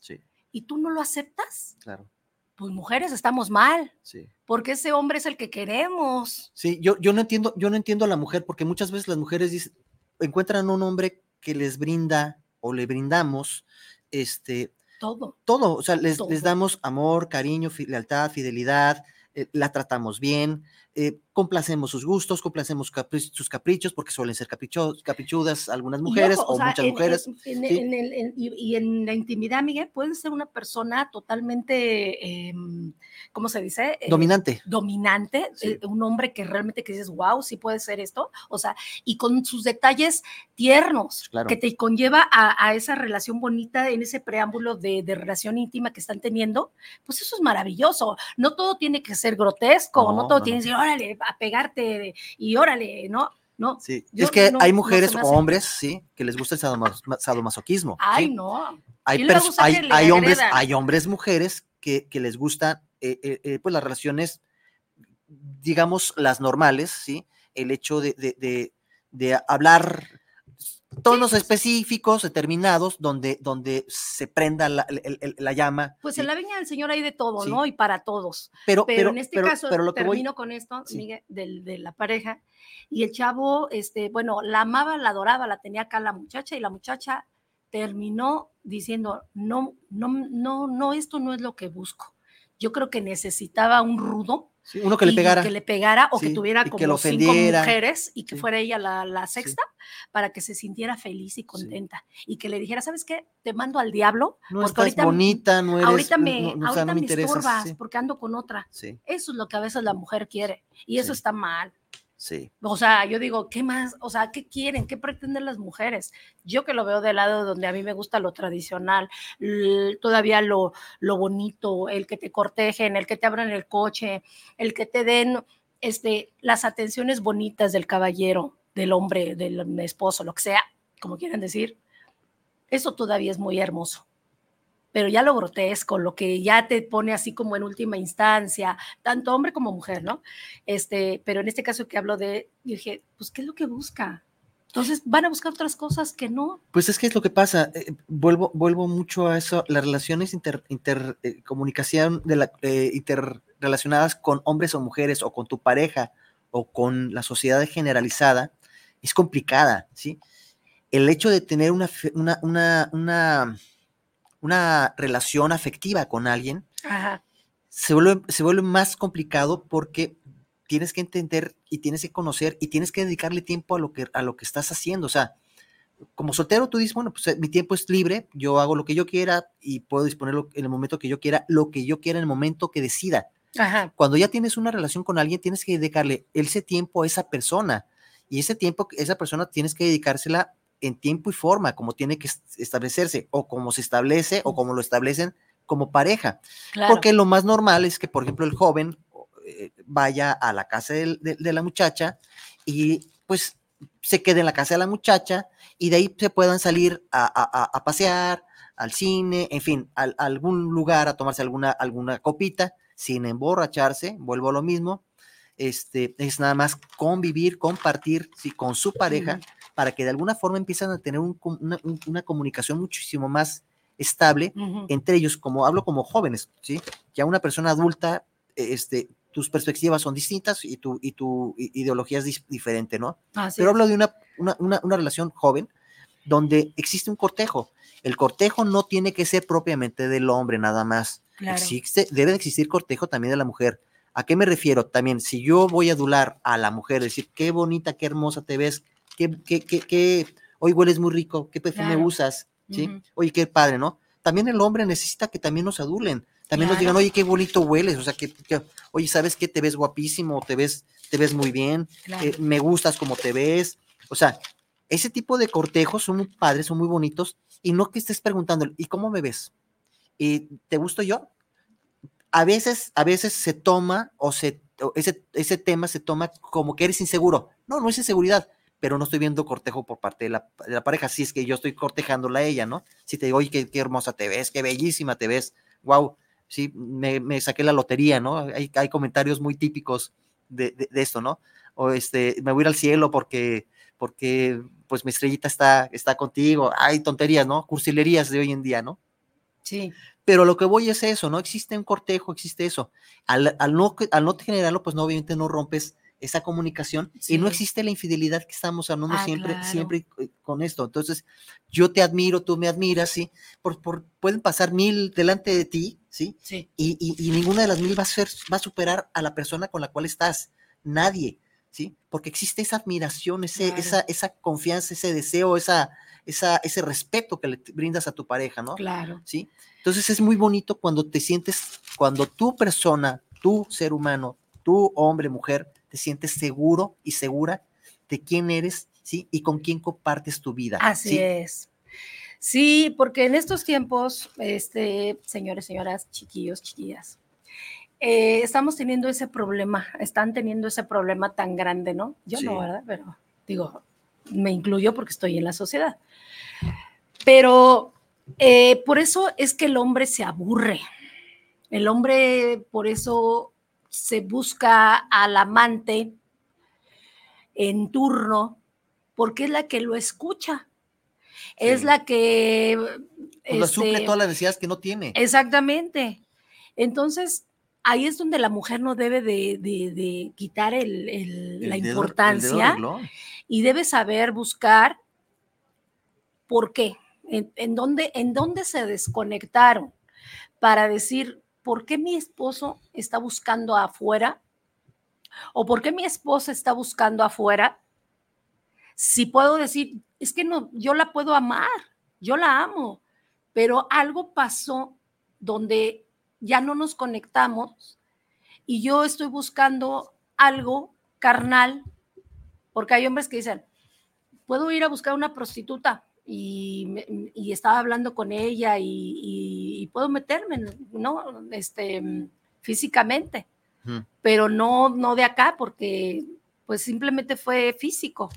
y tú no lo aceptas. Claro pues mujeres estamos mal. Sí. Porque ese hombre es el que queremos. Sí, yo, yo no entiendo, yo no entiendo a la mujer, porque muchas veces las mujeres dicen, encuentran un hombre que les brinda o le brindamos este todo. Todo, o sea, les, les damos amor, cariño, lealtad, fidelidad, eh, la tratamos bien, eh, complacemos sus gustos, complacemos sus caprichos, porque suelen ser caprichudas algunas mujeres o, muchas mujeres. y, en la intimidad, Miguel, puede ser una persona totalmente, em, ¿cómo se dice? Eh, dominante. dominante, un hombre que realmente que dices, wow, sí puede ser esto, o sea, y con sus detalles tiernos, que te conlleva a, esa relación bonita en ese preámbulo de, relación íntima que están teniendo, pues eso es maravilloso. No todo tiene que ser grotesco, no, todo tiene que ser, órale, a pegarte y órale, ¿no? No, sí, es que hay mujeres o hombres, sí, que les gusta el sadomasoquismo. Ay, no. Hay, hay, hombres, hay hombres, mujeres que, que les gustan eh, eh, eh, pues las relaciones, digamos, las normales, ¿sí? El hecho de, de, de, de hablar tonos específicos, determinados, donde, donde se prenda la, llama. Pues en la viña del Señor hay de todo, ¿no? Y para todos. Pero, pero, en este caso, pero lo termino con esto, Miguel, de, la pareja, y el chavo, este, bueno, la amaba, la adoraba, la tenía acá la muchacha, y la muchacha terminó diciendo, no, no, no, no, esto no es lo que busco. Yo creo que necesitaba un rudo uno que le pegara. Que le pegara o que tuviera como cinco mujeres y que fuera ella la, sexta para que se sintiera feliz y contenta. Y que le dijera, ¿sabes qué? Te mando al diablo. No porque ahorita, bonita, no eres. Ahorita me, ahorita me, estorbas porque ando con otra. Eso es lo que a veces la mujer quiere. Y eso está mal. Sí. O sea, yo digo, ¿qué más? O sea, ¿qué quieren? ¿Qué pretenden las mujeres? Yo que lo veo del lado donde a mí me gusta lo tradicional, todavía lo, lo bonito, el que te cortejen, el que te abran el coche, el que te den este, las atenciones bonitas del caballero, del hombre, del esposo, lo que sea, como quieran decir. Eso todavía es muy hermoso pero ya lo grotesco, lo que ya te pone así como en última instancia, tanto hombre como mujer, ¿no? Este, pero en este caso que hablo de, dije, pues, ¿qué es lo que busca? Entonces van a buscar otras cosas que no. Pues es que es lo que pasa. Eh, vuelvo, vuelvo mucho a eso. Las relaciones intercomunicación inter, eh, de la, eh, interrelacionadas con hombres o mujeres o con tu pareja o con la sociedad generalizada es complicada, ¿sí? El hecho de tener una, una, una una relación afectiva con alguien, Se, vuelve, se vuelve más complicado porque tienes que entender y tienes que conocer y tienes que dedicarle tiempo a lo que, a lo que estás haciendo. O sea, como soltero tú dices, bueno, pues eh, mi tiempo es libre, yo hago lo que yo quiera y puedo disponerlo en el momento que yo quiera, lo que yo quiera en el momento que decida. Cuando ya tienes una relación con alguien, tienes que dedicarle ese tiempo a esa persona y ese tiempo, esa persona tienes que dedicársela en tiempo y forma, como tiene que establecerse, o como se establece, o como lo establecen como pareja. Porque lo más normal es que, por ejemplo, el joven eh, vaya a la casa de, la muchacha y pues se quede en la casa de la muchacha y de ahí se puedan salir a, pasear, al cine, en fin, a, algún lugar a tomarse alguna, alguna copita sin emborracharse, vuelvo a lo mismo, este, es nada más convivir, compartir sí, con su pareja para que de alguna forma empiezan a tener una, comunicación muchísimo más estable entre ellos, como hablo como jóvenes, ¿sí? Ya una persona adulta, e, este, tus perspectivas son distintas y tu, y tu ideología es diferente, ¿no? Pero hablo de una, una, relación joven donde existe un cortejo. El cortejo no tiene que ser propiamente del hombre nada más. Existe, debe existir cortejo también de la mujer ¿A qué me refiero? También, si yo voy a adular a la mujer, decir, qué bonita, qué hermosa te ves, qué, qué, qué, qué hoy hueles muy rico, qué perfume usas, ¿sí? Oye, qué padre, ¿no? También el hombre necesita que también nos adulen, también nos digan, oye, qué bonito hueles, o sea, que, oye, ¿sabes qué? Te ves guapísimo, te ves, te ves muy bien, eh, me gustas como te ves, o sea, ese tipo de cortejos son muy padres, son muy bonitos, y no que estés preguntando, ¿y cómo me ves? ¿Y te gusto yo? A veces, a veces se toma o se, ese, ese tema se toma como que eres inseguro. No, no es inseguridad, pero no estoy viendo cortejo por parte de la, pareja. Si es que yo estoy cortejándola a ella, ¿no? Si te digo, oye, qué, hermosa te ves, qué bellísima te ves, wow, sí, me, saqué la lotería, ¿no? Hay, hay comentarios muy típicos de, de, esto, ¿no? O este, me voy a ir al cielo porque, porque pues mi estrellita está, está contigo. Hay tonterías, ¿no? Cursilerías de hoy en día, ¿no? Sí. Pero lo que voy es eso, ¿no? Existe un cortejo, existe eso. Al, al, no, al no generarlo, pues no, obviamente no rompes esa comunicación y no existe la infidelidad que estamos hablando ah, siempre, siempre con esto. Entonces, yo te admiro, tú me admiras, ¿sí? Por, por, pueden pasar mil delante de ti, ¿sí? sí. Y, y, ninguna de las mil va a, ser, va a superar a la persona con la cual estás. Nadie, ¿sí? Porque existe esa admiración, ese, esa, esa confianza, ese deseo, esa, esa, ese respeto que le brindas a tu pareja, ¿no? Claro. ¿Sí? Entonces es muy bonito cuando te sientes, cuando tu persona, tu ser humano, tu hombre, mujer, te sientes seguro y segura de quién eres, ¿sí? Y con quién compartes tu vida. Así es. Sí, porque en estos tiempos, este, señores, señoras, chiquillos, chiquillas, eh, estamos teniendo ese problema, están teniendo ese problema tan grande, ¿no? Yo no, ¿verdad? Pero digo, me incluyo porque estoy en la sociedad. Pero eh, por eso es que el hombre se aburre. El hombre por eso se busca al amante en turno porque es la que lo escucha. Es la que... Pues suple este, todas las necesidades que no tiene. Exactamente. Entonces, ahí es donde la mujer no debe de, quitar la importancia y debe saber buscar por qué, en, dónde, en dónde se desconectaron para decir, ¿por qué mi esposo está buscando afuera? ¿O por qué mi esposa está buscando afuera? Si puedo decir, es que no, yo la puedo amar, yo la amo, pero algo pasó donde ya no nos conectamos y yo estoy buscando algo carnal, porque hay hombres que dicen, puedo ir a buscar una prostituta, y, estaba hablando con ella y, puedo meterme, ¿no? Este, físicamente, pero no, no de acá porque pues simplemente fue físico.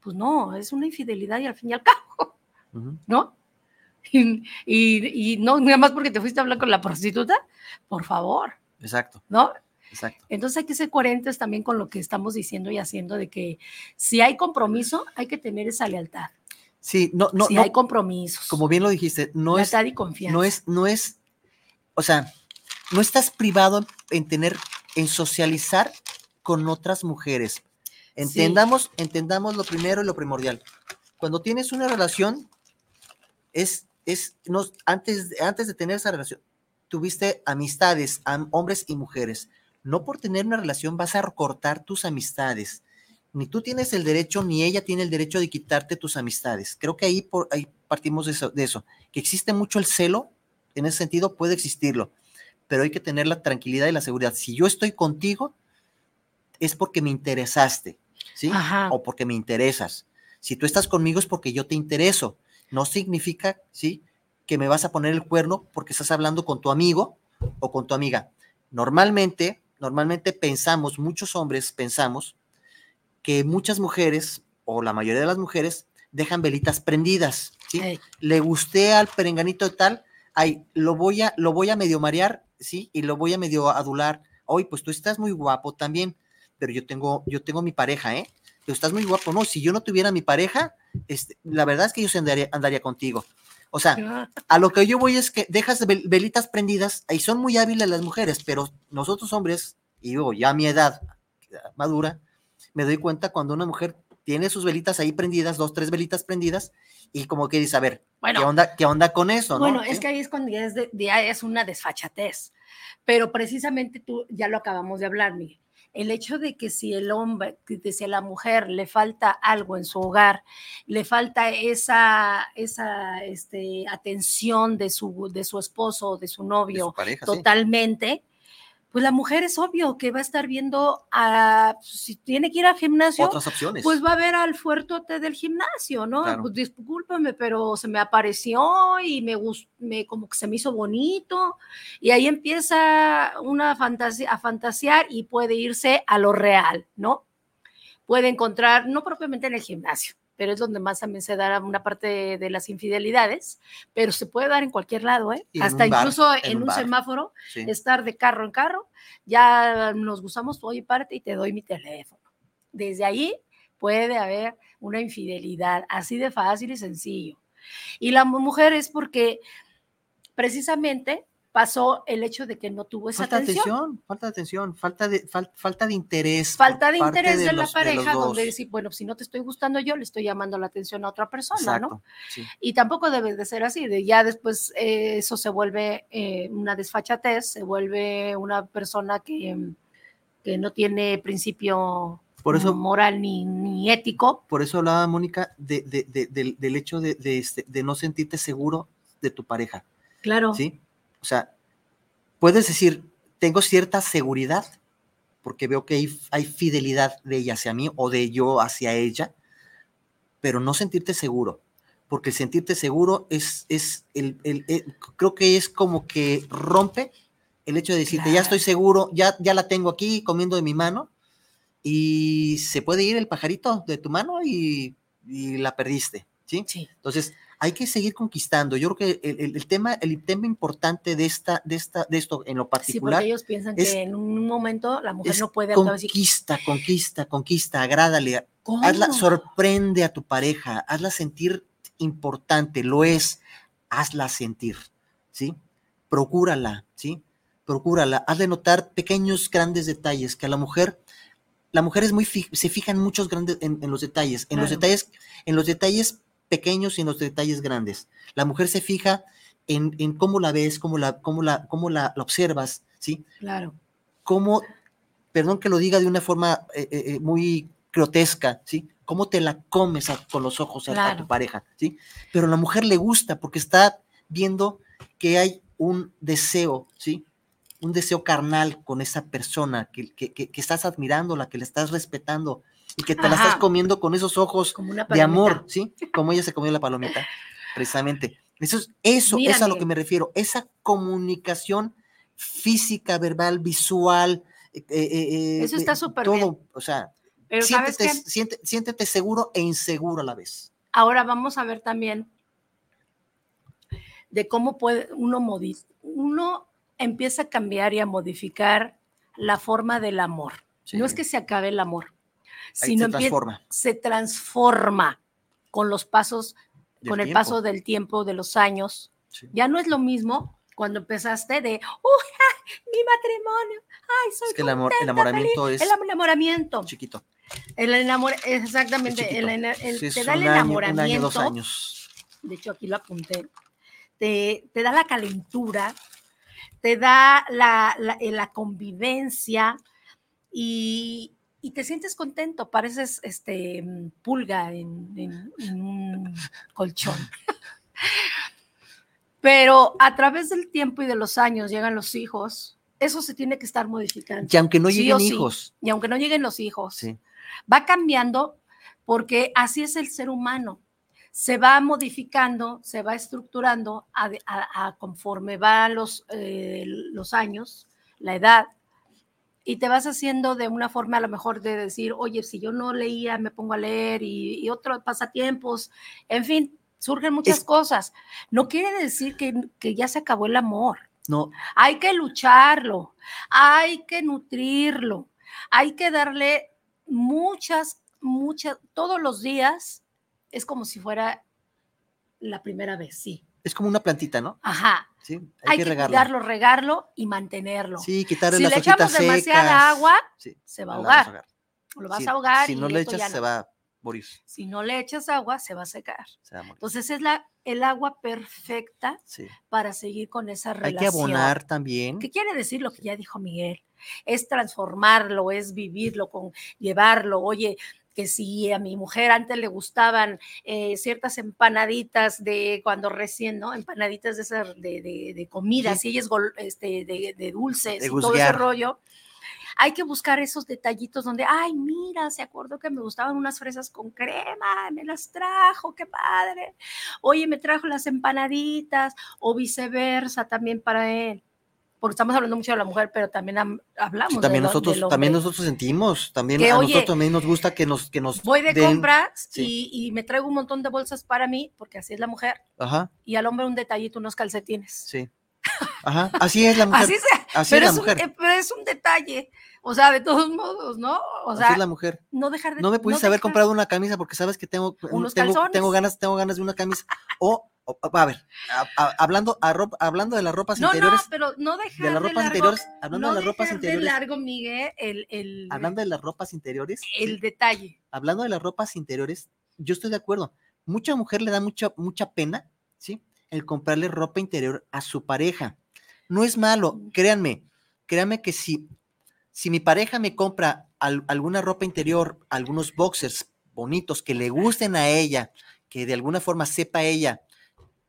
Pues no, es una infidelidad y al fin y al cabo, ¿no? Y, y, no, nada más porque te fuiste a hablar con la prostituta, por favor. Exacto. ¿No? Exacto. Entonces hay que ser coherentes también con lo que estamos diciendo y haciendo de que si hay compromiso, hay que tener esa lealtad. Sí, no, no. Si hay compromisos. Como bien lo dijiste, no es. Y confianza. No es, no es, o sea, no estás privado en tener, en socializar con otras mujeres. Entendamos, entendamos lo primero y lo primordial. Cuando tienes una relación, es, es, no, antes, antes de tener esa relación, tuviste amistades, hombres y mujeres. No por tener una relación vas a cortar tus amistades ni tú tienes el derecho, ni ella tiene el derecho de quitarte tus amistades. Creo que ahí, por, ahí partimos de eso, de eso, que existe mucho el celo, en ese sentido puede existirlo, pero hay que tener la tranquilidad y la seguridad. Si yo estoy contigo, es porque me interesaste, ¿sí? O porque me interesas. Si tú estás conmigo es porque yo te intereso. No significa, ¿sí? Que me vas a poner el cuerno porque estás hablando con tu amigo o con tu amiga. Normalmente, normalmente pensamos, muchos hombres pensamos que muchas mujeres, o la mayoría de las mujeres, dejan velitas prendidas, ¿sí? Le gusté al perenganito de tal, ay, lo voy a, lo voy a medio marear, ¿sí? Y lo voy a medio adular. Hoy, pues tú estás muy guapo también, pero yo tengo, yo tengo mi pareja, ¿eh? Tú estás muy guapo, no, si yo no tuviera mi pareja, este, la verdad es que yo andaría, andaría contigo. O sea, a lo que yo voy es que dejas velitas prendidas, y son muy hábiles las mujeres, pero nosotros hombres, y yo ya a mi edad madura, me doy cuenta cuando una mujer tiene sus velitas ahí prendidas, dos, tres velitas prendidas, y como que dices, a ver, Bueno, ¿qué, onda, ¿qué onda con eso? no? Bueno, es ¿Sí? que ahí es cuando ya es, de- ya es una desfachatez. Pero precisamente tú, ya lo acabamos de hablar, Miguel. El hecho de que si el hombre, que si a la mujer le falta algo en su hogar, le falta esa, esa este, atención de su, de su esposo o de su De novio su pareja, sí. Pues la mujer es obvio que va a estar viendo a, si tiene que ir al gimnasio, Otras opciones. pues va a ver al fuertote del gimnasio, ¿no? Claro. Pues discúlpame, pero se me apareció y me gustó, me, como que se me hizo bonito. Y ahí empieza una fantasía, a fantasear y puede irse a lo real, ¿no? Puede encontrar, no propiamente en el gimnasio, pero es donde más también se da una parte de, las infidelidades, pero se puede dar en cualquier lado, ¿eh? En Hasta bar, incluso en en, un bar. semáforo, Sí. estar de carro en carro, ya nos gustamos, oye, párate y te doy mi teléfono. Desde ahí puede haber una infidelidad, así de fácil y sencillo. Y la mu- mujer es porque precisamente pasó el hecho de que no tuvo esa Falta atención. atención, falta de atención, falta de, fal- falta de interés. Falta de interés de, la los- pareja, donde decir, bueno, si no te estoy gustando yo, le estoy llamando la atención a otra persona, ¿no? Sí. Y tampoco debe de ser así, de ya después eh, eso se vuelve eh, una desfachatez, se vuelve una persona que, mm, que no tiene principio Por eso, moral ni, ni ético. por eso hablaba Mónica de, de- de- del, del hecho de, este- de no sentirte seguro de tu pareja, Claro. ¿sí? O sea, puedes decir, tengo cierta seguridad porque veo que hay, hay fidelidad de ella hacia mí o de yo hacia ella, pero no sentirte seguro, porque el sentirte seguro es, es el, el- el- creo que es como que rompe el hecho de decirte, ya estoy Claro. seguro, ya, ya la tengo aquí comiendo de mi mano, y se puede ir el pajarito de tu mano y, y la perdiste, ¿sí? Sí. Entonces, hay que seguir conquistando. Yo creo que el, el- el tema, el tema importante de esta, de esta, de esto en lo Sí, particular porque ellos piensan es- que en un momento la mujer no puede actuar así. conquista, conquista, conquista, agrádale, ¿Cómo? hazla, sorprende a tu pareja, hazla sentir importante, lo es, hazla sentir, ¿sí? Procúrala, ¿sí? Procúrala, hazle notar pequeños, grandes detalles que a la mujer, la mujer es muy, se fija en muchos grandes, en, en los detalles, en los detalles, en los detalles pequeños y en los detalles grandes. La mujer se fija en, en cómo la ves, cómo la, cómo la, cómo la, la observas, ¿sí? Claro. cómo, perdón que lo diga de una forma eh, eh, eh, muy grotesca, ¿sí? Cómo te la comes a- con los ojos a- a, Claro. tu pareja, ¿sí? Pero a la mujer le gusta porque está viendo que hay un deseo, ¿sí? Un deseo carnal con esa persona que, que, que- que estás admirando, la que le estás respetando y que te la estás comiendo con esos ojos de amor. ¿sí? Como ella se comió la palomita, precisamente. Eso es, eso es a lo que me refiero, esa comunicación física, verbal, visual. eh, eh, eh, Eso está súper todo, bien. O sea, Pero siéntete, siente- siéntete seguro e inseguro a la vez. Ahora vamos a ver también de cómo puede uno uno empieza a cambiar y a modificar la forma del amor. No es que se acabe el amor, sino se empieza- transforma. se transforma con los pasos, del con el tiempo. paso del tiempo, de los años. Sí. Ya no es lo mismo cuando empezaste de, ¡Uy, mi matrimonio! ¡Ay, soy Es que el, amor, el contenta, enamoramiento feliz". es El enamoramiento. chiquito. El enamor, exactamente, el, el- Sí, te da el un año, enamoramiento. año, dos años. de hecho aquí lo apunté, te, te da la calentura, te da la, la- la convivencia y, y te sientes contento, pareces este, mm, pulga en, en- en un colchón. Pero a través del tiempo y de los años llegan los hijos, eso se tiene que estar modificando. Y aunque no lleguen sí. hijos. Y aunque no lleguen los hijos, Sí. va cambiando porque así es el ser humano. Se va modificando, se va estructurando a, de- a- a conforme van los, eh, los años, la edad, y te vas haciendo de una forma a lo mejor de decir, oye, si yo no leía, me pongo a leer y, y otros pasatiempos, en fin, surgen muchas Es- cosas. No quiere decir que, que ya se acabó el amor. No, Hay que lucharlo, hay que nutrirlo, hay que darle muchas, muchas, todos los días es como si fuera la primera vez, sí. es como una plantita, ¿no? Ajá. Sí, hay, Hay, que regarla. cuidarlo, regarlo y mantenerlo. Sí, quitarle si las le echamos demasiada agua, Sí, se va a ahogar. Lo vas Sí, a ahogar Si y no le echas, ya se va Boris. Si no le echas agua, se va a secar. se va a morir. Entonces es la, el agua perfecta para seguir con esa Hay relación. que abonar también. ¿Qué quiere decir lo que ya dijo Miguel? Es transformarlo, es vivirlo, con llevarlo. Oye, que si a mi mujer antes le gustaban eh, ciertas empanaditas de cuando recién, ¿no? Empanaditas de esas de, de, de comida, Sí. si ella es gol- este, de, de dulces y todo ese rollo. Hay que buscar esos detallitos donde, ay, mira, se acordó que me gustaban unas fresas con crema, me las trajo, qué padre. Oye, me trajo las empanaditas, o viceversa también para él. Porque estamos hablando mucho de la mujer, pero también hablamos Sí, también del- nosotros, del también nosotros sentimos, también Que, a oye, nosotros también nos gusta que nos, que nos Voy de den- compras sí. y, y me traigo un montón de bolsas para mí, porque así es la mujer, Ajá, y al hombre un detallito, unos calcetines. sí. Ajá, así es la mujer. Así, sea, así pero, es la un, mujer. eh, pero es un detalle, o sea, de todos modos, ¿no? O así sea, es la mujer. no dejar de No me pudiste haber dejar- comprado una camisa porque sabes que tengo, Unos tengo, calzones. tengo ganas, tengo ganas de una camisa. O- a ver, a- a- hablando, a ropa- hablando de las ropas No, no, interiores, pero no dejar de las ropas largo, interiores, hablando no de las ropas interiores, de largo, Miguel, el, el, hablando de las ropas interiores, el detalle. hablando de las ropas interiores, yo estoy de acuerdo. Mucha mujer le da mucha, mucha pena, ¿sí? El comprarle ropa interior a su pareja. No es malo, créanme, créanme que si, si mi pareja me compra al- alguna ropa interior, algunos boxers bonitos que le gusten a ella, que de alguna forma sepa ella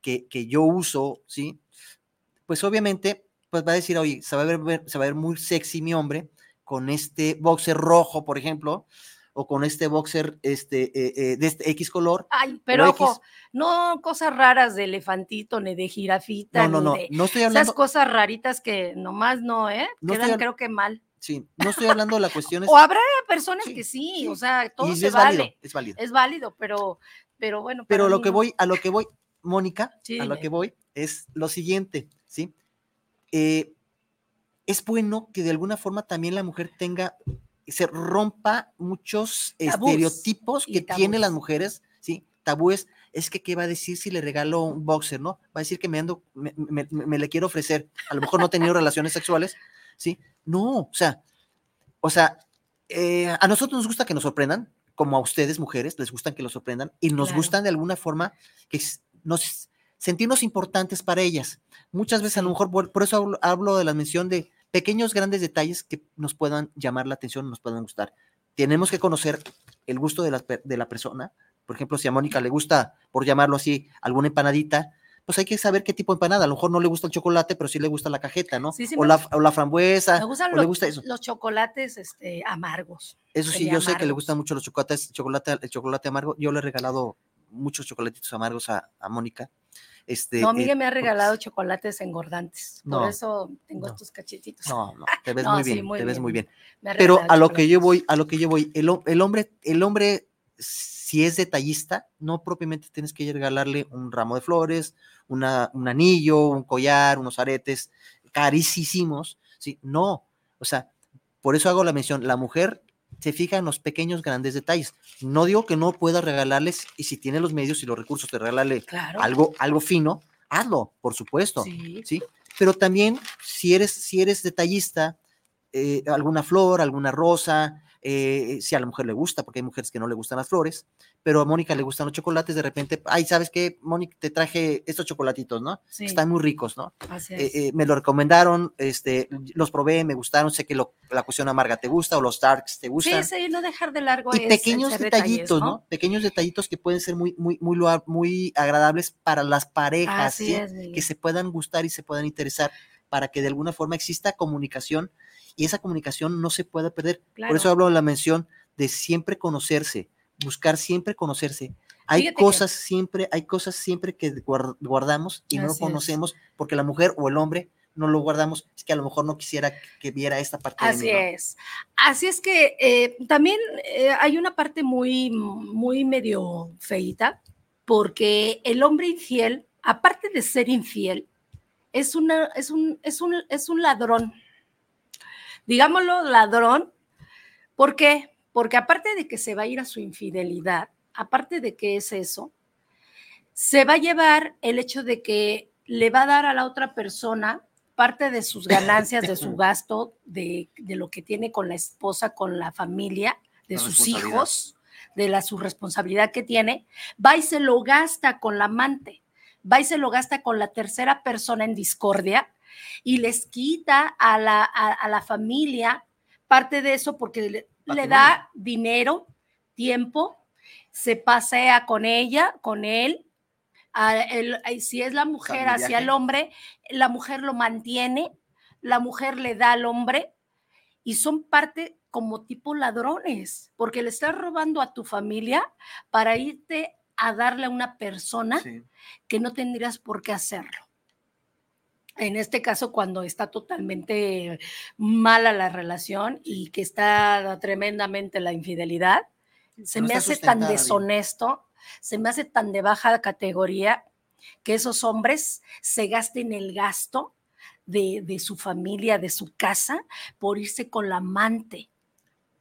que, que yo uso, ¿sí? Pues obviamente, pues va a decir, oye, se va a ver, se va a ver muy sexy mi hombre con este boxer rojo, por ejemplo, o con este boxer este, eh, eh, de este X color. Ay, pero X. ojo, no cosas raras de elefantito, ni de jirafita, No, no, no, de no estoy esas hablando, cosas raritas que nomás no, ¿eh? No Quedan estoy creo que mal. sí, no estoy hablando de la cuestión es- O habrá personas Sí, que sí, sí, o sea, todo y se es válido, vale, es válido. es válido, pero, pero bueno. Pero lo que voy, a lo que voy, Mónica, Sí, a lo que voy es lo siguiente, ¿sí? Eh, es bueno que de alguna forma también la mujer tenga, se rompa muchos Tabús estereotipos que tienen las mujeres, ¿sí? Tabúes, es que qué va a decir si le regalo un boxer, ¿no? Va a decir que me ando, me, me- me- me le quiero ofrecer, a lo mejor no he tenido relaciones sexuales, ¿sí? No, o sea, o sea, eh, a nosotros nos gusta que nos sorprendan, como a ustedes, mujeres, les gustan que los sorprendan y nos Claro. gustan de alguna forma que nos sentirnos importantes para ellas. Muchas veces a lo mejor, por, por eso hablo, hablo de la mención de pequeños, grandes detalles que nos puedan llamar la atención, nos puedan gustar. Tenemos que conocer el gusto de la, de la persona. Por ejemplo, si a Mónica le gusta, por llamarlo así, alguna empanadita, pues hay que saber qué tipo de empanada. A lo mejor no le gusta el chocolate, pero sí le gusta la cajeta, ¿no? Sí, sí o, la, o la frambuesa. Me gustan o los, le gusta eso. los chocolates este, amargos. Eso sí, yo sé que le gustan mucho los chocolates, chocolate, el chocolate amargo. Yo le he regalado muchos chocolatitos amargos a, a Mónica. Este, No, eh, Miguel me ha regalado chocolates engordantes. Por No, eso tengo no. estos cachetitos. No, no, te ves No, muy sí, bien, muy te ves muy bien. Pero a lo que yo voy, a lo que yo voy, el, el hombre, el hombre, si es detallista, no propiamente tienes que regalarle un ramo de flores, una, un anillo, un collar, unos aretes carísimos, sí, no, o sea, por eso hago la mención, la mujer se fija en los pequeños, grandes detalles. No digo que no pueda regalarles, y si tiene los medios y los recursos de regalarle Claro. algo, algo fino, hazlo, por supuesto. Sí. ¿sí? Pero también, si eres, si eres detallista, eh, alguna flor, alguna rosa, eh, si a la mujer le gusta, porque hay mujeres que no le gustan las flores, pero a Mónica le gustan los chocolates, de repente, ay, ¿sabes qué? Mónica, te traje estos chocolatitos, ¿no? sí, Están muy ricos, ¿no? así Eh, es. eh, me lo recomendaron, este, los probé, me gustaron, sé que lo- la cuestión amarga te gusta o los darks te gustan. sí, sí, no dejar de largo Y es pequeños detallitos, ¿no? Pequeños detallitos que pueden ser muy, muy, muy, muy agradables para las parejas, Así ¿sí? es, que se puedan gustar y se puedan interesar para que de alguna forma exista comunicación y esa comunicación no se pueda perder. Claro. Por eso hablo de la mención de siempre conocerse, buscar siempre conocerse. Hay Fíjate que- cosas siempre, hay cosas siempre que guar- guardamos y no es. conocemos porque la mujer o el hombre no lo guardamos, es que a lo mejor no quisiera que viera esta parte de Así mí, ¿no? es. Así es que eh, también eh, hay una parte muy, muy medio feita, porque el hombre infiel, aparte de ser infiel, es, una, es, un, es, un, es un ladrón. Digámoslo, ladrón. ¿Por qué? Porque aparte de que se va a ir a su infidelidad, aparte de que es eso, se va a llevar el hecho de que le va a dar a la otra persona parte de sus ganancias, de su gasto, de, de lo que tiene con la esposa, con la familia, de La sus hijos, de la su responsabilidad que tiene, va y se lo gasta con la amante, va y se lo gasta con la tercera persona en discordia y les quita a la, a, la familia parte de eso porque le, da dinero, tiempo, se pasea con ella, con él. si es la mujer hacia el hombre, la mujer lo mantiene, la mujer le da al hombre y son parte como tipo ladrones, porque le estás robando a tu familia para irte a darle a una persona que no tendrías por qué hacerlo. En este caso, cuando está totalmente mala la relación y que está tremendamente la infidelidad, se me hace tan deshonesto, se me hace tan de baja categoría que esos hombres se gasten el gasto de, de, su familia, de su casa, por irse con la amante.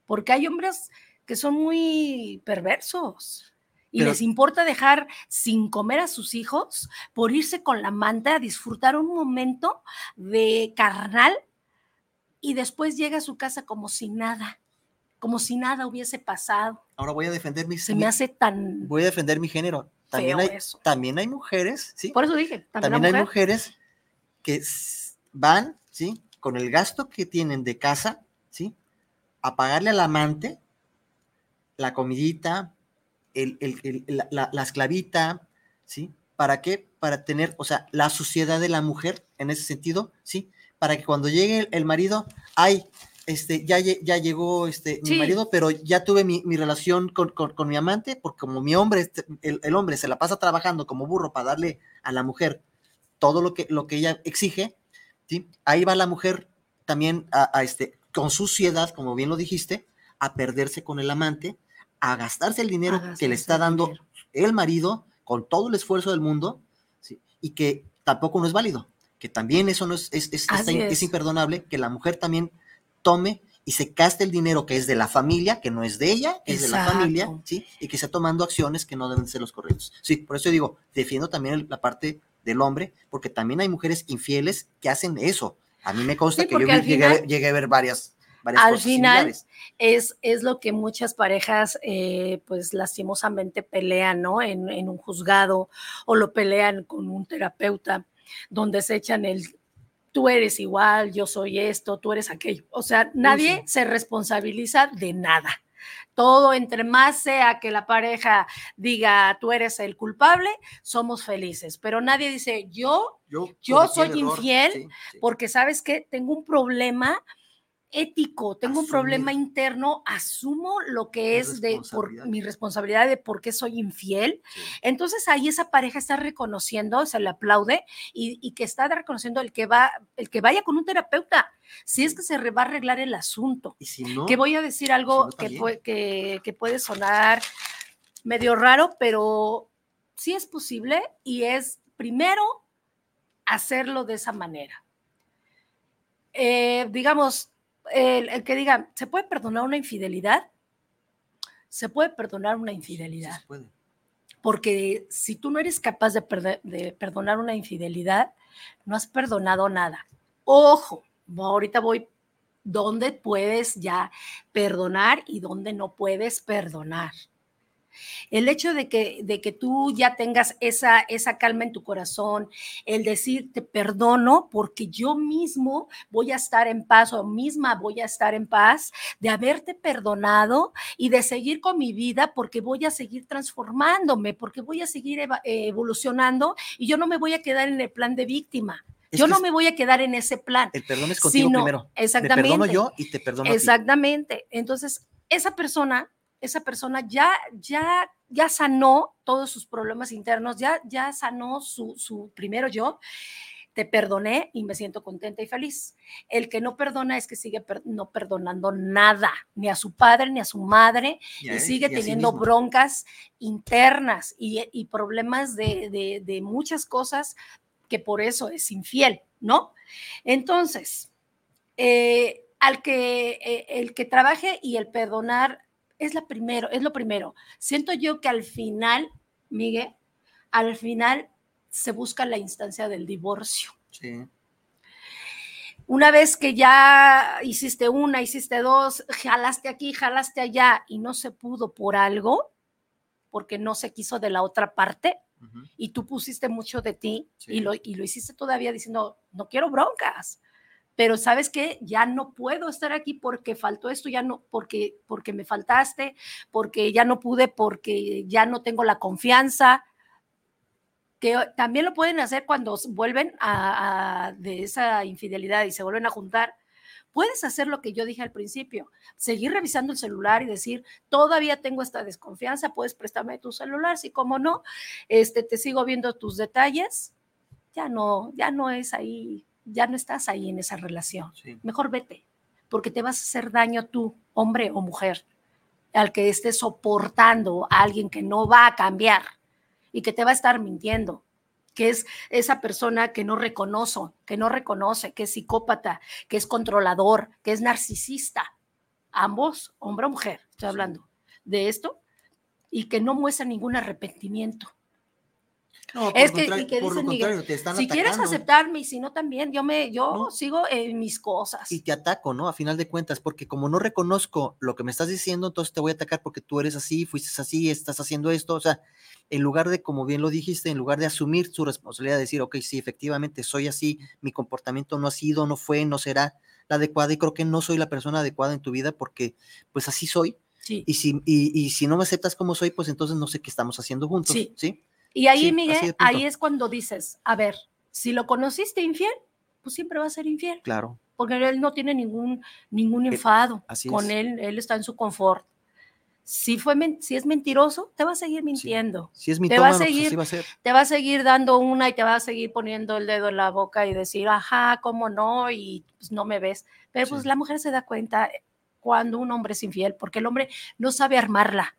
Porque hay hombres que son muy perversos y les importa dejar sin comer a sus hijos por irse con la amante a disfrutar un momento de carnal y después llega a su casa como si nada, como si nada hubiese pasado. Ahora voy a defender mi Se me hace tan voy a defender mi género. También hay, también hay mujeres, ¿sí? Por eso dije, también, hay mujeres que van, ¿sí? Con el gasto que tienen de casa, ¿sí? A pagarle al amante la comidita, la, esclavita, ¿sí? ¿Para qué? Para tener, o sea, la suciedad de la mujer en ese sentido, ¿sí? Para que cuando llegue el, marido, ay, este, ya, ya llegó este, mi marido, pero ya tuve mi, relación con, mi amante, porque como mi hombre, este, el, hombre se la pasa trabajando como burro para darle a la mujer todo lo que, lo que ella exige, ¿sí? Ahí va la mujer también a, este, con suciedad, como bien lo dijiste, a perderse con el amante, a gastarse el dinero que le está dando el marido con todo el esfuerzo del mundo y que tampoco no es válido, que también eso no es, es, es, imperdonable, que la mujer también tome y se gaste el dinero que es de la familia, que no es de ella, es de la familia, ¿sí? Y que está tomando acciones que no deben ser los correctos. Sí, por eso digo, defiendo también la parte del hombre, porque también hay mujeres infieles que hacen eso. A mí me consta que yo llegué, a ver varias al final es, es lo que muchas parejas eh, pues lastimosamente pelean, ¿no? En, en, un juzgado o lo pelean con un terapeuta donde se echan el tú eres igual, yo soy esto, tú eres aquello. O sea, nadie se responsabiliza de nada. Todo, entre más sea que la pareja diga tú eres el culpable, somos felices. Pero nadie dice yo, yo, soy infiel porque sabes que tengo un problema ético, tengo un problema interno, asumo lo que es, de por, mi responsabilidad de por qué soy infiel. Entonces ahí esa pareja está reconociendo, se le aplaude y, que está reconociendo el que va, el que vaya con un terapeuta, si es que se va a arreglar el asunto. que voy a decir algo que, que, que puede sonar medio raro, pero sí es posible y es primero hacerlo de esa manera. Eh, digamos, el, que diga, ¿se puede perdonar una infidelidad? Se puede perdonar una infidelidad. Porque si tú no eres capaz de, de perdonar una infidelidad, no has perdonado nada. Ojo, ahorita voy dónde puedes ya perdonar y dónde no puedes perdonar. El hecho de que, de que tú ya tengas esa, esa calma en tu corazón, el decir te perdono porque yo mismo voy a estar en paz o misma voy a estar en paz, de haberte perdonado y de seguir con mi vida porque voy a seguir transformándome, porque voy a seguir evolucionando y yo no me voy a quedar en el plan de víctima. yo no me voy a quedar en ese plan. El perdón es contigo primero. Exactamente. Me perdono yo y te perdono Exactamente. Entonces, esa persona esa persona ya, ya, ya sanó todos sus problemas internos, ya, ya sanó su, su primero yo, te perdoné y me siento contenta y feliz. El que no perdona es que sigue no perdonando nada, ni a su padre ni a su madre, y, sigue teniendo broncas internas y, problemas de, de, muchas cosas que por eso es infiel, ¿no? Entonces, eh, al que eh, el que trabaje y el perdonar es, la primero, es lo primero. Siento yo que al final, Miguel, al final se busca la instancia del divorcio. Sí. Una vez que ya hiciste una, hiciste dos, jalaste aquí, jalaste allá y no se pudo por algo, porque no se quiso de la otra parte, y tú pusiste mucho de ti y, lo, y lo hiciste todavía diciendo, no quiero broncas, pero sabes que ya no puedo estar aquí porque faltó esto, ya no, porque, porque me faltaste, porque ya no pude, porque ya no tengo la confianza, que también lo pueden hacer cuando vuelven a, de esa infidelidad y se vuelven a juntar. Puedes hacer lo que yo dije al principio, seguir revisando el celular y decir, todavía tengo esta desconfianza, puedes prestarme tu celular, si como no, este, te sigo viendo tus detalles, ya no, ya no es ahí ya no estás ahí en esa relación. Mejor vete, porque te vas a hacer daño tú, hombre o mujer, al que estés soportando a alguien que no va a cambiar y que te va a estar mintiendo, que es esa persona que no reconoce, que no reconoce, que es psicópata, que es controlador, que es narcisista. Ambos, hombre o mujer, estoy hablando de esto, y que no muestra ningún arrepentimiento es que, si quieres aceptarme y si no también, yo me, yo sigo en mis cosas. Y te ataco, ¿no? A final de cuentas, porque como no reconozco lo que me estás diciendo, entonces te voy a atacar porque tú eres así, fuiste así, estás haciendo esto, o sea, en lugar de, como bien lo dijiste, en lugar de asumir su responsabilidad, de decir, ok, sí, efectivamente soy así, mi comportamiento no ha sido, no fue, no será la adecuada y creo que no soy la persona adecuada en tu vida porque pues así soy. Sí. Y, si, y, si no me aceptas como soy, pues entonces no sé qué estamos haciendo juntos. Sí. ¿sí? Y ahí, Miguel, ahí es cuando dices, a ver, si lo conociste infiel, pues siempre va a ser infiel. Claro. Porque él no tiene ningún, ningún eh, enfado con él, él está en su confort. Si, fue, si es mentiroso, te va a seguir mintiendo. Si es te va a pues, seguir, Te va a seguir dando una y te va a seguir poniendo el dedo en la boca y decir, ajá, cómo no, y pues no me ves. Pero pues la mujer se da cuenta cuando un hombre es infiel, porque el hombre no sabe armarla.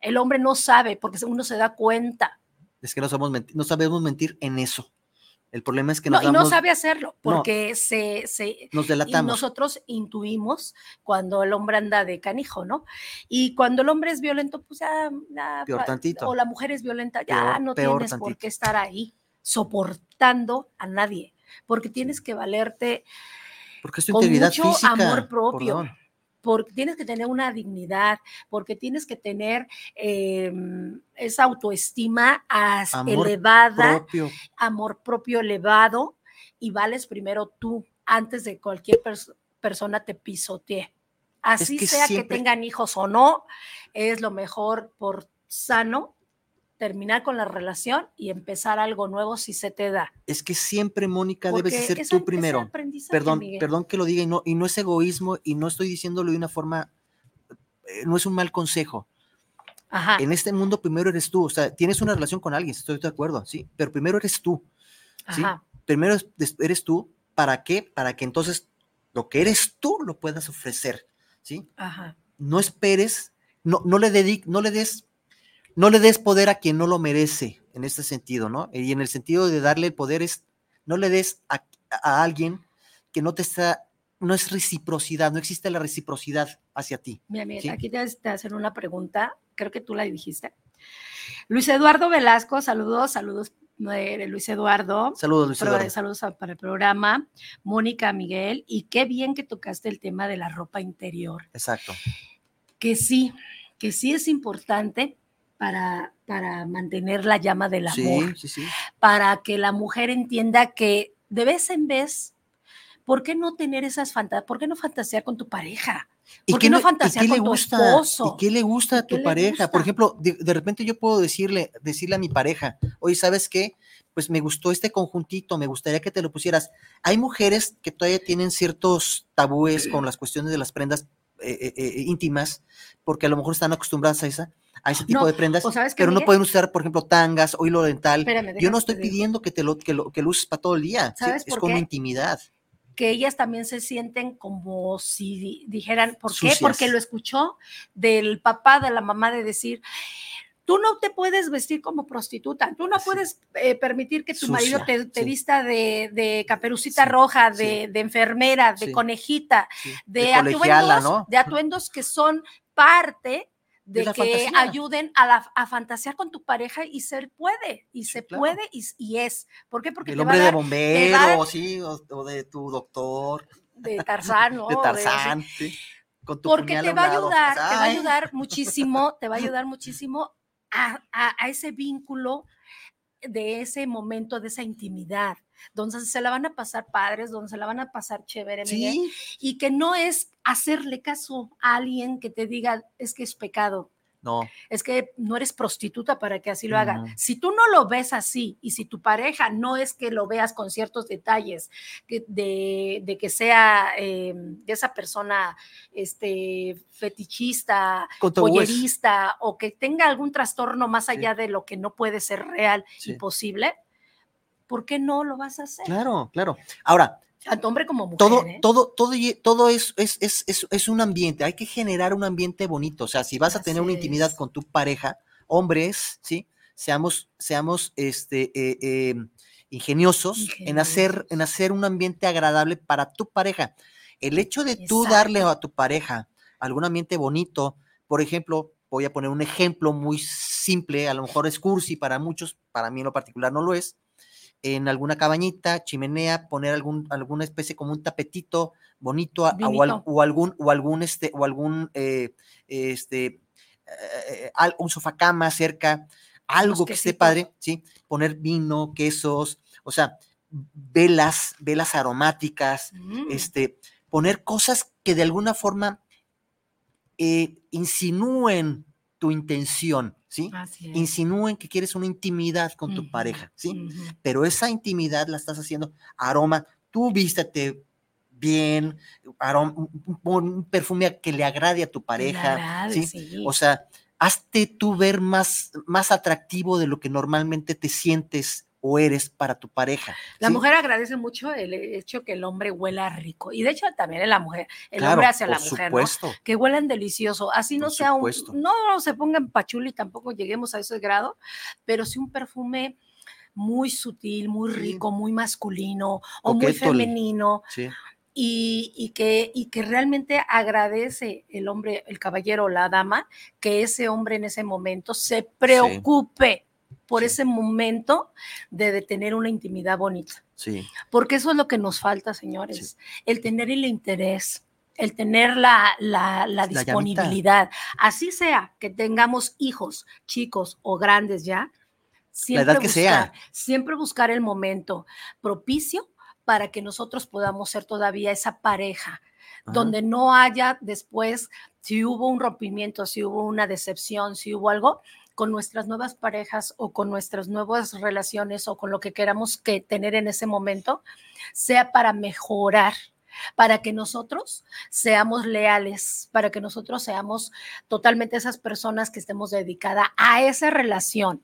El hombre no sabe, porque uno se da cuenta es que no, sabemos mentir, no sabemos mentir en eso. El problema es que no, y no sabe hacerlo porque se, se, nos delatamos. Y nosotros intuimos cuando el hombre anda de canijo, ¿no? Y cuando el hombre es violento, pues ya, peor tantito. o la mujer es violenta, ya no tienes por qué estar ahí soportando a nadie, porque tienes que valerte porque es tu con mucho amor propio porque tienes que tener una dignidad, porque tienes que tener em, esa autoestima elevada, amor propio elevado, y vales primero tú antes de cualquier persona te pisotee. Así sea que tengan hijos o no, es lo mejor por sano terminar con la relación y empezar algo nuevo si se te da. Es que siempre, Mónica, debes ser tú primero. Perdón, perdón que lo diga y no, y no es egoísmo y no estoy diciéndolo de una forma, eh, no es un mal consejo. Ajá. En este mundo primero eres tú, o sea, tienes una relación con alguien, estoy de acuerdo, sí, pero primero eres tú. ¿sí? Primero eres tú, ¿para qué? Para que entonces lo que eres tú lo puedas ofrecer, ¿sí? Ajá. No esperes, no, no le dediques, no le des no le des poder a quien no lo merece, en este sentido, ¿no? Y en el sentido de darle el poder es, no le des a, alguien que no te está, no es reciprocidad, no existe la reciprocidad hacia ti. Mira, mira, aquí te, te hacen una pregunta, creo que tú la dijiste. Luis Eduardo Velasco, saludos, saludos eh, Luis Eduardo. Saludos, Luis Eduardo. Saludos para el programa. Mónica, Miguel, y qué bien que tocaste el tema de la ropa interior. Exacto. Que sí, que sí es importante para, para mantener la llama del amor, para que la mujer entienda que de vez en vez, ¿por qué no tener esas fantasías? ¿Por qué no fantasear con tu pareja? ¿Por qué no fantasear con tu esposo? ¿Y qué le gusta a tu pareja? Por ejemplo, de, repente yo puedo decirle, decirle a mi pareja, oye, ¿sabes qué? Pues me gustó este conjuntito, me gustaría que te lo pusieras. Hay mujeres que todavía tienen ciertos tabúes con las cuestiones de las prendas eh, eh, eh, íntimas, porque a lo mejor están acostumbradas a esa, a ese tipo de prendas, pero no pueden usar, por ejemplo, tangas o hilo dental. Yo no estoy pidiendo que te lo, que lo, que uses para todo el día, es como intimidad. Que ellas también se sienten como si dijeran, ¿por qué? Porque lo escuchó del papá, de la mamá de decir, tú no te puedes vestir como prostituta, tú no puedes eh, permitir que tu marido te, vista de, caperucita roja, de, enfermera, de conejita, de, atuendos, de atuendos que son parte de que ayuden a, la, a, fantasear con tu pareja y se puede, y se puede, y, es. ¿Por qué? Porque el hombre de bombero, sí, o, de tu doctor. De Tarzán, ¿no? De Tarzán, sí. Con tu Porque te va a ayudar, te va a ayudar muchísimo, te va a ayudar muchísimo a, a ese vínculo de ese momento, de esa intimidad, donde se la van a pasar padres, donde se la van a pasar chévere, y que no es hacerle caso a alguien que te diga es que es pecado. No. Es que no eres prostituta para que así lo haga. Si tú no lo ves así y si tu pareja no es que lo veas con ciertos detalles de, que sea eh, de esa persona este, fetichista, pollerista o que tenga algún trastorno más allá de lo que no puede ser real y posible, ¿por qué no lo vas a hacer? Claro, claro. Ahora, tanto hombre como mujer. Todo, ¿eh? todo, todo, todo es, es, es, es, un ambiente, hay que generar un ambiente bonito. O sea, si vas a tener una intimidad con tu pareja, hombres, ¿sí? Seamos, seamos este, eh, em, ingeniosos, En, hacer, en hacer un ambiente agradable para tu pareja. El hecho de tú darle a tu pareja algún ambiente bonito, por ejemplo, voy a poner un ejemplo muy simple, a lo mejor es cursi para muchos, para mí en lo particular no lo es, en alguna cabañita, chimenea, poner algún, alguna especie como un tapetito bonito o, algún, o algún, este, o algún, eh, este, eh, un sofá cama cerca, algo que esté padre, ¿sí? Poner vino, quesos, o sea, velas, velas aromáticas, mm. este, poner cosas que de alguna forma eh, insinúen tu intención, ¿sí? Insinúen que quieres una intimidad con tu pareja, ¿sí? Pero esa intimidad la estás haciendo aroma, tú vístete bien, un, perfume que le agrade a tu pareja, ¿sí? O sea, hazte tú ver más, más atractivo de lo que normalmente te sientes o eres para tu pareja. La mujer agradece mucho el hecho que el hombre huela rico. Y de hecho también es la mujer, el hombre hacia la mujer, ¿no? Que huelan delicioso. Así no sea un, no se pongan pachuli, tampoco lleguemos a ese grado, pero sí un perfume muy sutil, muy rico, muy masculino o muy femenino. Y, que, y que realmente agradece el hombre, el caballero o la dama, que ese hombre en ese momento se preocupe por ese momento de, tener una intimidad bonita. Sí. Porque eso es lo que nos falta, señores, el tener el interés, el tener la, la, disponibilidad. Así sea que tengamos hijos, chicos o grandes ya, siempre, buscar, sea. siempre buscar el momento propicio para que nosotros podamos ser todavía esa pareja, donde no haya después, si hubo un rompimiento, si hubo una decepción, si hubo algo, con nuestras nuevas parejas o con nuestras nuevas relaciones o con lo que queramos que tener en ese momento, sea para mejorar para que nosotros seamos leales, para que nosotros seamos totalmente esas personas que estemos dedicadas a esa relación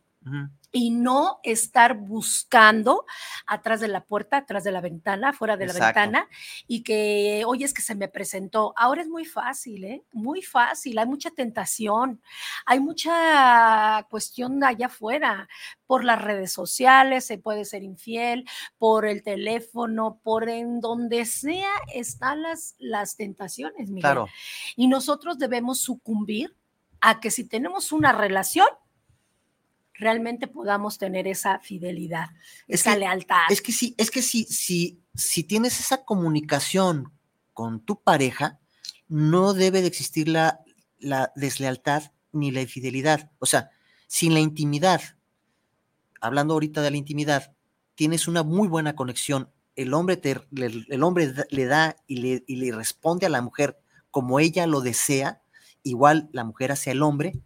y no estar buscando atrás de la puerta, atrás de la ventana, fuera de la ventana, y que, oye, es que se me presentó. Ahora es muy fácil, ¿eh? Muy fácil, hay mucha tentación, hay mucha cuestión allá afuera, por las redes sociales, se puede ser infiel, por el teléfono, por en donde sea están las, las tentaciones, Miguel. Claro. Y nosotros debemos sucumbir a que si tenemos una relación, realmente podamos tener esa fidelidad, esa lealtad. Es que sí, es que sí, si, si tienes esa comunicación con tu pareja, no debe de existir la, la deslealtad ni la infidelidad. O sea, sin la intimidad, hablando ahorita de la intimidad, tienes una muy buena conexión. El hombre, te, el hombre le da y le, y le responde a la mujer como ella lo desea, igual la mujer hacia el hombre.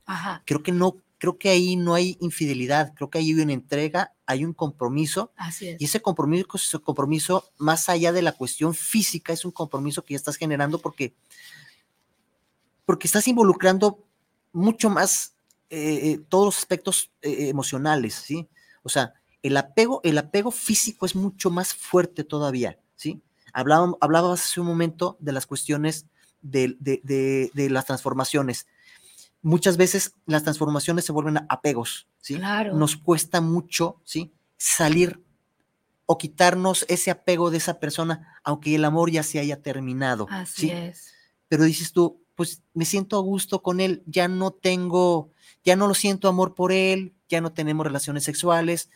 Creo que no creo que ahí no hay infidelidad, creo que ahí hay una entrega, hay un compromiso. Así es. Y ese compromiso, ese compromiso, más allá de la cuestión física, es un compromiso que ya estás generando porque, porque estás involucrando mucho más eh, eh, todos los aspectos eh, emocionales, ¿sí? O sea, el apego, el apego físico es mucho más fuerte todavía, ¿sí? Hablábamos, hablabas hace un momento de las cuestiones de, de las transformaciones muchas veces las transformaciones se vuelven apegos, ¿sí? Claro. Nos cuesta mucho, ¿sí? Salir o quitarnos ese apego de esa persona, aunque el amor ya se haya terminado. Así es. Pero dices tú, pues me siento a gusto con él, ya no tengo, ya no lo siento amor por él, ya no tenemos relaciones sexuales,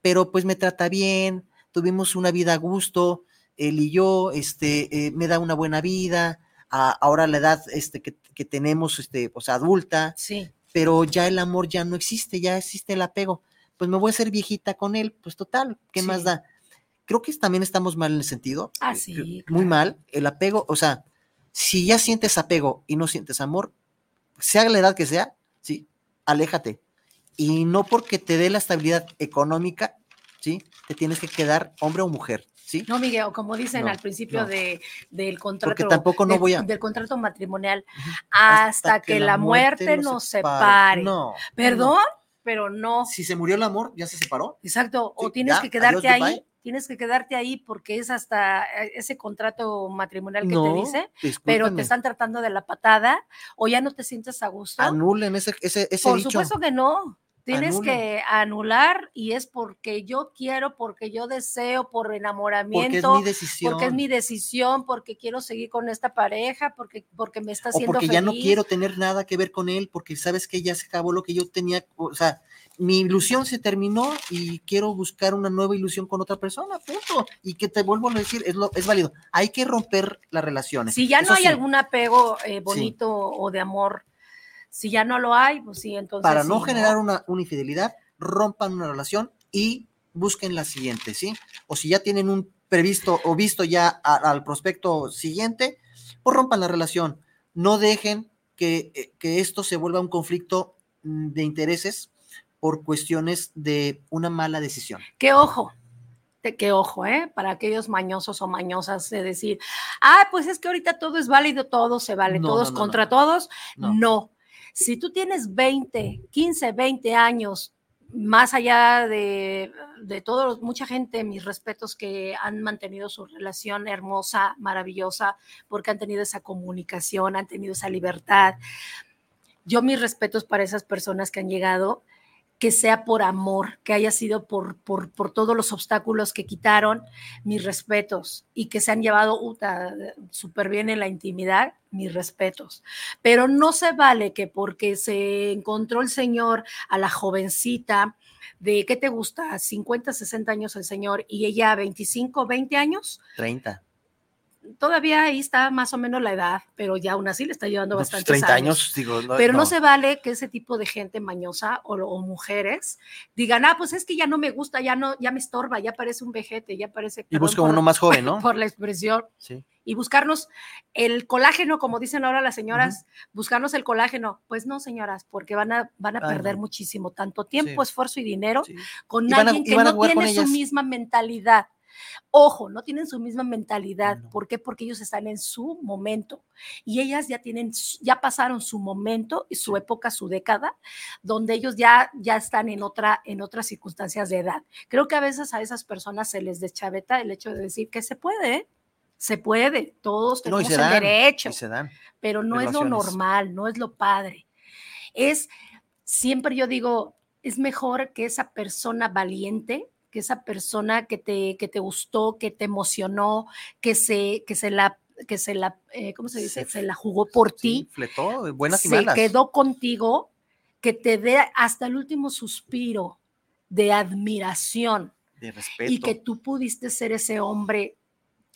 pero pues me trata bien, tuvimos una vida a gusto, él y yo, este, eh, me da una buena vida, ahora la edad este, que, tenemos, este, pues adulta, sí. pero ya el amor ya no existe, ya existe el apego, pues me voy a hacer viejita con él, pues total, ¿qué más da? Creo que también estamos mal en el sentido. Ah, sí. Muy mal. El apego, o sea, si ya sientes apego y no sientes amor, sea la edad que sea, sí, aléjate. Y no porque te dé la estabilidad económica, ¿sí? Te tienes que quedar hombre o mujer. ¿Sí? No, Miguel, como dicen al principio de, del contrato. Porque tampoco no voy a... Del contrato matrimonial, hasta, que, la muerte, nos separe. No. ¿Perdón? Pero no. Si se murió el amor, ¿ya se separó? Exacto. o tienes que quedarte ahí tienes que quedarte ahí porque es hasta eh, ese contrato matrimonial que te dice, pero te están tratando de la patada o ya no te sientes a gusto. Anulen ese, ese, ese Por supuesto que no. Tienes que anular y es porque yo quiero, porque yo deseo, por enamoramiento. Porque es mi decisión. Porque es mi decisión, porque quiero seguir con esta pareja, porque, porque me está haciendo o porque ya no quiero tener nada que ver con él, porque sabes que ya se acabó lo que yo tenía, o sea, mi ilusión se terminó y quiero buscar una nueva ilusión con otra persona, punto. Y que te vuelvo a decir, es, lo, es válido. Hay que romper las relaciones. Si ya no hay algún apego eh, bonito o de amor, si ya no lo hay, pues sí, entonces. Para no generar Una, infidelidad, rompan una relación y busquen la siguiente, ¿sí? O si ya tienen un previsto o visto ya al prospecto siguiente, pues rompan la relación. No dejen que, eh, que esto se vuelva un conflicto mm, de intereses por cuestiones de una mala decisión. ¡Qué ojo, qué ojo, ¿eh? Para aquellos mañosos o mañosas de decir, ah, pues es que ahorita todo es válido, todo se vale, todos contra todos. No. Si tú tienes 20, 15, 20 años, más allá de, de todo, mucha gente, mis respetos, que han mantenido su relación hermosa, maravillosa, porque han tenido esa comunicación, han tenido esa libertad. Yo mis respetos para esas personas que han llegado que sea por amor, que haya sido por, por, por todos los obstáculos que quitaron, mis respetos, y que se han llevado súper bien en la intimidad, mis respetos. Pero no se vale que porque se encontró el Señor a la jovencita, de, ¿qué te gusta? 50, 60 años el Señor, y ella 25, 20 años. 30 todavía ahí está más o menos la edad, pero ya aún así le está llevando pues, bastante 30 años, digo, pero no. se vale que ese tipo de gente mañosa o, mujeres digan, ah, pues es que ya no me gusta, ya no, ya me estorba, ya parece un vejete, ya parece. Y busca uno más joven, ¿no? Por la expresión. Sí. Y buscarnos el colágeno, como dicen ahora las señoras, buscarnos el colágeno. Pues no, señoras, porque van a, van a perder muchísimo, tanto tiempo, esfuerzo y dinero con alguien que no tiene su misma mentalidad. Ojo, no tienen su misma mentalidad. ¿Por qué? Porque ellos están en su momento y ellas ya tienen, ya pasaron su momento y su época, su década, donde ellos ya, ya están en, otra, en otras circunstancias de edad. Creo que a veces a esas personas se les deschaveta el hecho de decir que se puede, ¿eh? se puede, todos tenemos el derecho, pero no es lo normal, no es lo padre. Es, siempre yo digo, es mejor que esa persona valiente que esa persona que te, que te gustó, que te emocionó, que se, que se la que se la, eh, ¿cómo se dice? Se, la jugó por ti. Fletó, buenas y se quedó contigo, que te dé hasta el último suspiro de admiración. De respeto. Y que tú pudiste ser ese hombre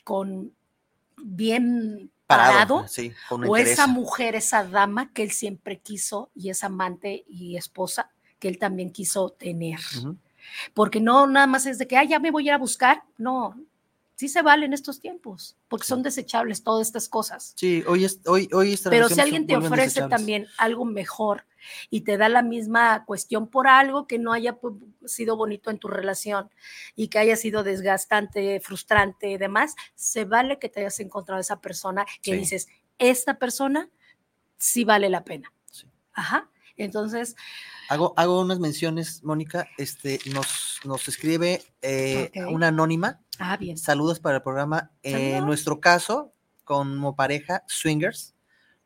con bien parado, o esa mujer, esa dama que él siempre quiso y es amante y esposa que él también quiso tener porque no nada más es de que, ah, ya me voy a ir a buscar, no, sí se vale en estos tiempos, porque son desechables todas estas cosas. Sí, hoy es, hoy, hoy Pero si alguien te ofrece también algo mejor y te da la misma cuestión por algo que no haya sido bonito en tu relación y que haya sido desgastante, frustrante y demás, se vale que te hayas encontrado esa persona que dices, esta persona sí vale la pena. Ajá. Entonces, Hago, hago unas menciones, Mónica. Este, nos, nos escribe eh, una anónima. Ah, bien. Saludos para el programa. en nuestro caso, como pareja, swingers,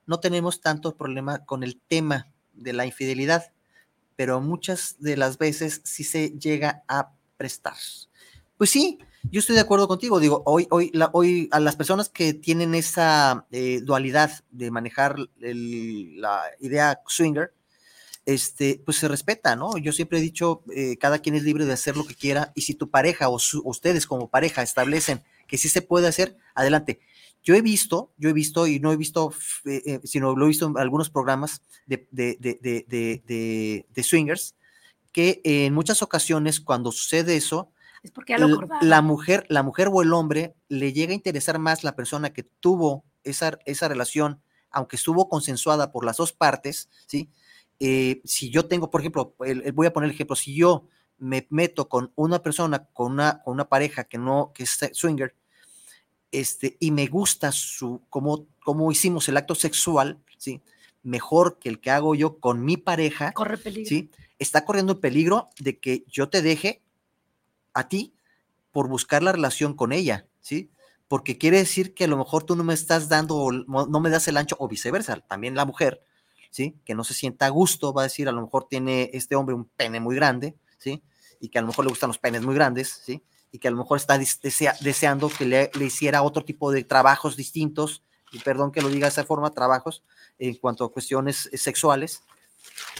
no tenemos tanto problema con el tema de la infidelidad, pero muchas de las veces sí se llega a prestar. Pues sí, Yo estoy de acuerdo contigo. Digo, hoy, hoy, la, hoy a las personas que tienen esa eh, dualidad de manejar el, la idea swinger, este, pues se respeta, ¿no? Yo siempre he dicho, eh, cada quien es libre de hacer lo que quiera y si tu pareja o ustedes como pareja establecen que sí se puede hacer, adelante. Yo he visto, yo he visto y no he visto, eh, sino lo he visto en algunos programas de, de, de, de swingers, que en muchas ocasiones cuando sucede eso, es porque ya lo la mujer, la mujer o el hombre le llega a interesar más la persona que tuvo esa, esa relación, aunque estuvo consensuada por las dos partes, ¿sí? Eh, si yo tengo, por ejemplo, voy a poner el ejemplo, si yo me meto con una persona, con una, con una pareja que no, que es swinger, este, y me gusta su, cómo, cómo hicimos el acto sexual, ¿sí? Mejor que el que hago yo con mi pareja. Corre peligro. ¿sí? Está corriendo peligro de que yo te deje a ti por buscar la relación con ella, ¿sí? Porque quiere decir que a lo mejor tú no me estás dando, no me das el ancho, o viceversa, también la mujer, ¿sí? Que no se sienta a gusto, va a decir, a lo mejor tiene este hombre un pene muy grande, ¿sí? Y que a lo mejor le gustan los penes muy grandes, ¿sí? Y que a lo mejor está deseando que le, hiciera otro tipo de trabajos distintos, y perdón que lo diga de esa forma, trabajos en cuanto a cuestiones sexuales,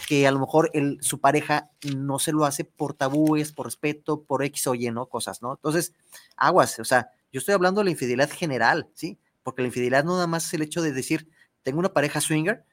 que a lo mejor su pareja no se lo hace por tabúes, por respeto, por X o Y, ¿no? Cosas, ¿no? Entonces, aguas, o sea, yo estoy hablando de la infidelidad general, ¿sí? Porque la infidelidad no nada más es el hecho de decir, tengo una pareja swinger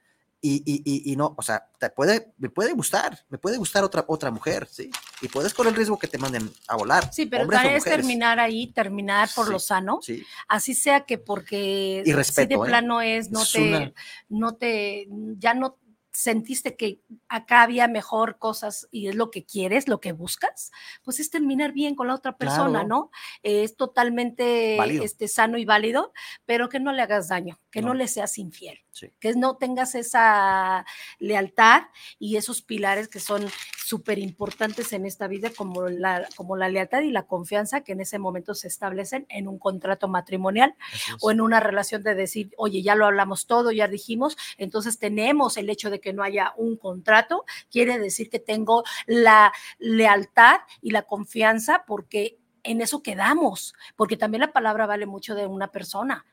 y, y, y, no, o sea, te puede, me puede gustar, me puede gustar otra, otra mujer, ¿sí? Y puedes correr el riesgo que te manden a volar. Sí, pero también es terminar ahí, terminar por lo sano. Sí. Así sea que porque y respeto, si de ¿eh? plano es, no te, no te, ya no sentiste que acá había mejor cosas y es lo que quieres, lo que buscas, pues es terminar bien con la otra persona, ¿no? Es totalmente este, sano y válido, pero que no le hagas daño, que no, le seas infiel, que no tengas esa lealtad y esos pilares que son súper importantes en esta vida, como la, como la lealtad y la confianza que en ese momento se establecen en un contrato matrimonial o en una relación de decir, oye, ya lo hablamos todo, ya dijimos, entonces tenemos el hecho de que que no haya un contrato, quiere decir que tengo la lealtad y la confianza porque en eso quedamos, porque también la palabra vale mucho de una persona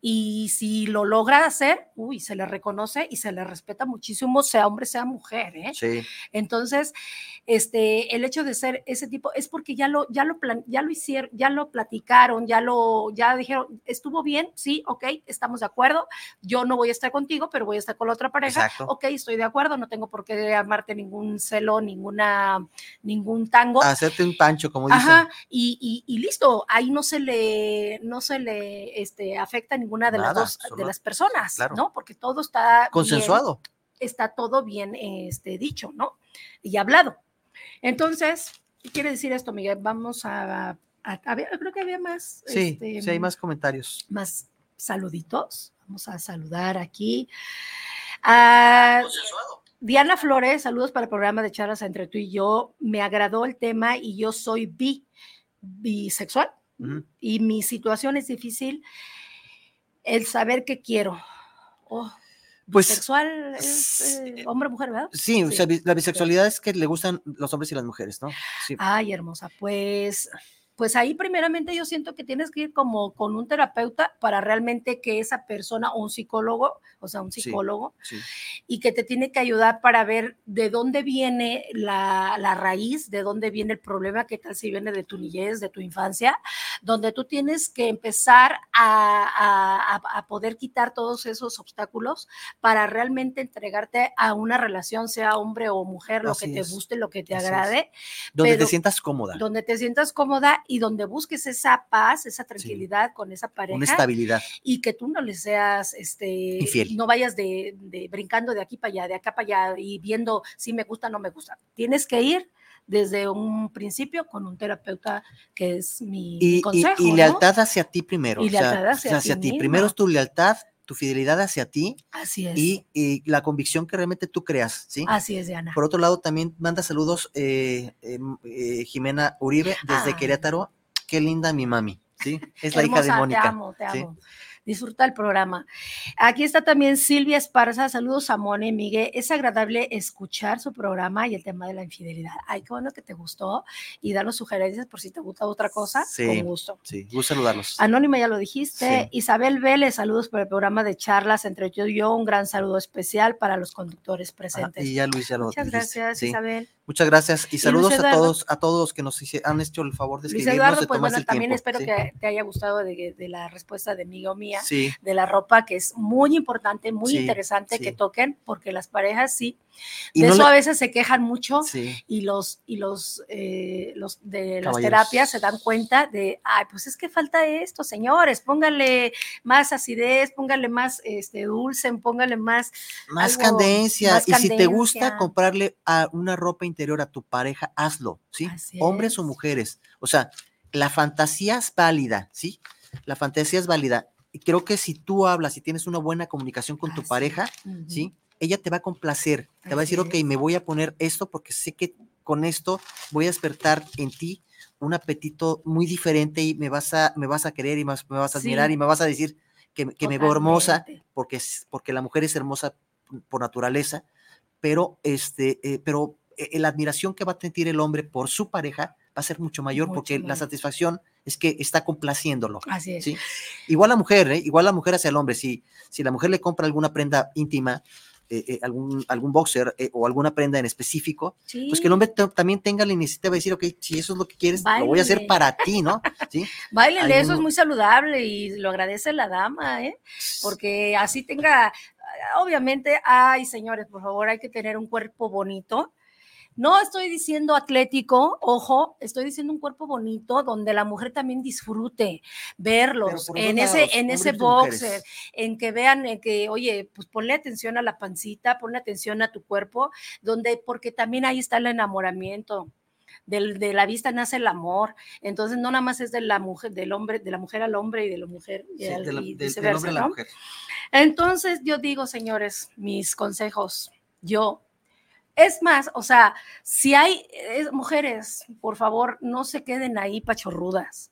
y si lo logra hacer, uy, se le reconoce y se le respeta muchísimo, sea hombre, sea mujer, ¿eh? Sí. Entonces, este, el hecho de ser ese tipo es porque ya lo, ya lo, ya lo hicieron, ya lo platicaron, ya lo, ya dijeron, estuvo bien, sí, ok, estamos de acuerdo, yo no voy a estar contigo, pero voy a estar con la otra pareja, Exacto. ok, estoy de acuerdo, no tengo por qué armarte ningún celo, ninguna, ningún tango. Hacerte un pancho, como dicen. Ajá, y, y, y listo, ahí no se le, no se le, este, afecta ninguna de las dos de las personas, ¿no? Porque todo está consensuado. está todo bien este, dicho, ¿no? Y hablado. Entonces, ¿qué quiere decir esto, Miguel? Vamos a, a, ver, creo que había más. Sí, este, sí, hay más comentarios. Más saluditos. Vamos a saludar aquí. A, Diana Flores, saludos para el programa de charlas entre tú y yo. Me agradó el tema y yo soy bi, bisexual. Y mi situación es difícil el saber qué quiero. Oh, pues, bisexual es eh, hombre hombre, mujer, ¿verdad? Sí, o sea, la bisexualidad es que le gustan los hombres y las mujeres, ¿no? Sí. Ay, hermosa, pues pues ahí primeramente yo siento que tienes que ir como con un terapeuta para realmente que esa persona o un psicólogo, o sea, un psicólogo, y que te tiene que ayudar para ver de dónde viene la, raíz, de dónde viene el problema, qué tal si viene de tu niñez, de tu infancia, donde tú tienes que empezar a, a, poder quitar todos esos obstáculos para realmente entregarte a una relación, sea hombre o mujer, lo que te guste, lo que te agrade. Donde te sientas cómoda. Donde te sientas cómoda y donde busques esa paz, esa tranquilidad con esa pareja. Una estabilidad. Y que tú no le seas, este, Infiel. no vayas de, de, brincando de aquí para allá, de acá para allá y viendo si me gusta o no me gusta. Tienes que ir desde un principio con un terapeuta que es mi, y, consejo. Y, lealtad hacia ti primero. Y lealtad hacia, hacia, ti. Primero es tu lealtad, tu fidelidad hacia ti. Así es. Y, la convicción que realmente tú creas, ¿sí? Así es, Diana. Por otro lado, también manda saludos eh, em, eh, Jimena Uribe desde Querétaro. Qué linda mi mami, ¿sí? Es la hija de Mónica. Te amo, te amo. Disfruta el programa. Aquí está también Silvia Esparza, saludos a Mone, Miguel, es agradable escuchar su programa y el tema de la infidelidad. Ay, qué bueno que te gustó y danos sugerencias por si te gusta otra cosa, Sí, con gusto. Sí, gusto saludarlos. Anónima ya lo dijiste. Sí. Isabel Vélez, saludos por el programa de charlas entre yo y yo. Un gran saludo especial para los conductores presentes. y ya Luis ya lo Muchas dijiste, gracias, sí. Isabel. Muchas gracias y saludos a Eduardo. todos, a todos los que nos han hecho el favor de Luis escribirnos, Eduardo, de pues bueno, el también tiempo, espero sí. que te haya gustado de, de la respuesta de mi o mía, Sí, de la ropa, que es muy importante, muy Sí, interesante que toquen, porque las parejas sí, y de no eso le- a veces se quejan mucho. Y los, y los, eh, los de las terapias se dan cuenta de, ay, pues es que falta esto, señores, póngale más acidez, póngale más este, dulce, póngale más más algo- candencia. más y si te gusta candencia. comprarle a una ropa interior a tu pareja, hazlo, ¿sí? Así Hombres o es. mujeres. O sea, la fantasía es válida, ¿sí? La fantasía es válida. Y creo que si tú hablas y tienes una buena comunicación con tu Así pareja, Ujú. ¿sí? Ella te va a complacer, te va a decir, Así ok, me voy a poner esto porque sé que con esto voy a despertar en ti un apetito muy diferente y me vas a, me vas a querer y más, me vas a admirar Sí. y me vas a decir que, que me veo hermosa porque, porque la mujer es hermosa por naturaleza, pero, este, eh, pero la admiración que va a sentir el hombre por su pareja va a ser mucho mayor Mucho porque la mayor. satisfacción es que está complaciéndolo. Así es. ¿sí? Igual la mujer, ¿eh? igual la mujer hacia el hombre. Si, si la mujer le compra alguna prenda íntima, eh, eh, algún, algún boxer eh, o alguna prenda en específico, pues que el Sí. hombre ta- también tenga la iniciativa de decir, ok, si eso es lo que quieres, lo voy a hacer Báilele. para ti, ¿no? ¿Sí? Báilele, eso es algún- muy saludable y lo agradece la dama, ¿eh? Porque así tenga, obviamente, ay, señores, por favor, hay que tener un cuerpo bonito. No estoy diciendo atlético, ojo, estoy diciendo un cuerpo bonito donde la mujer también disfrute verlos en ese, en ese boxer, en que vean eh, que, oye, pues ponle atención a la pancita, ponle atención a tu cuerpo, donde, porque también ahí está el enamoramiento. De la vista nace el amor. Entonces, no nada más es de la mujer, del hombre, de la mujer al hombre y de la mujer Sí, al- de la- y del- del viceversa, hombre a la mujer. Entonces, yo digo, señores, mis consejos, yo. Es más, o sea, si hay eh, mujeres, por favor, no se queden ahí pachorrudas.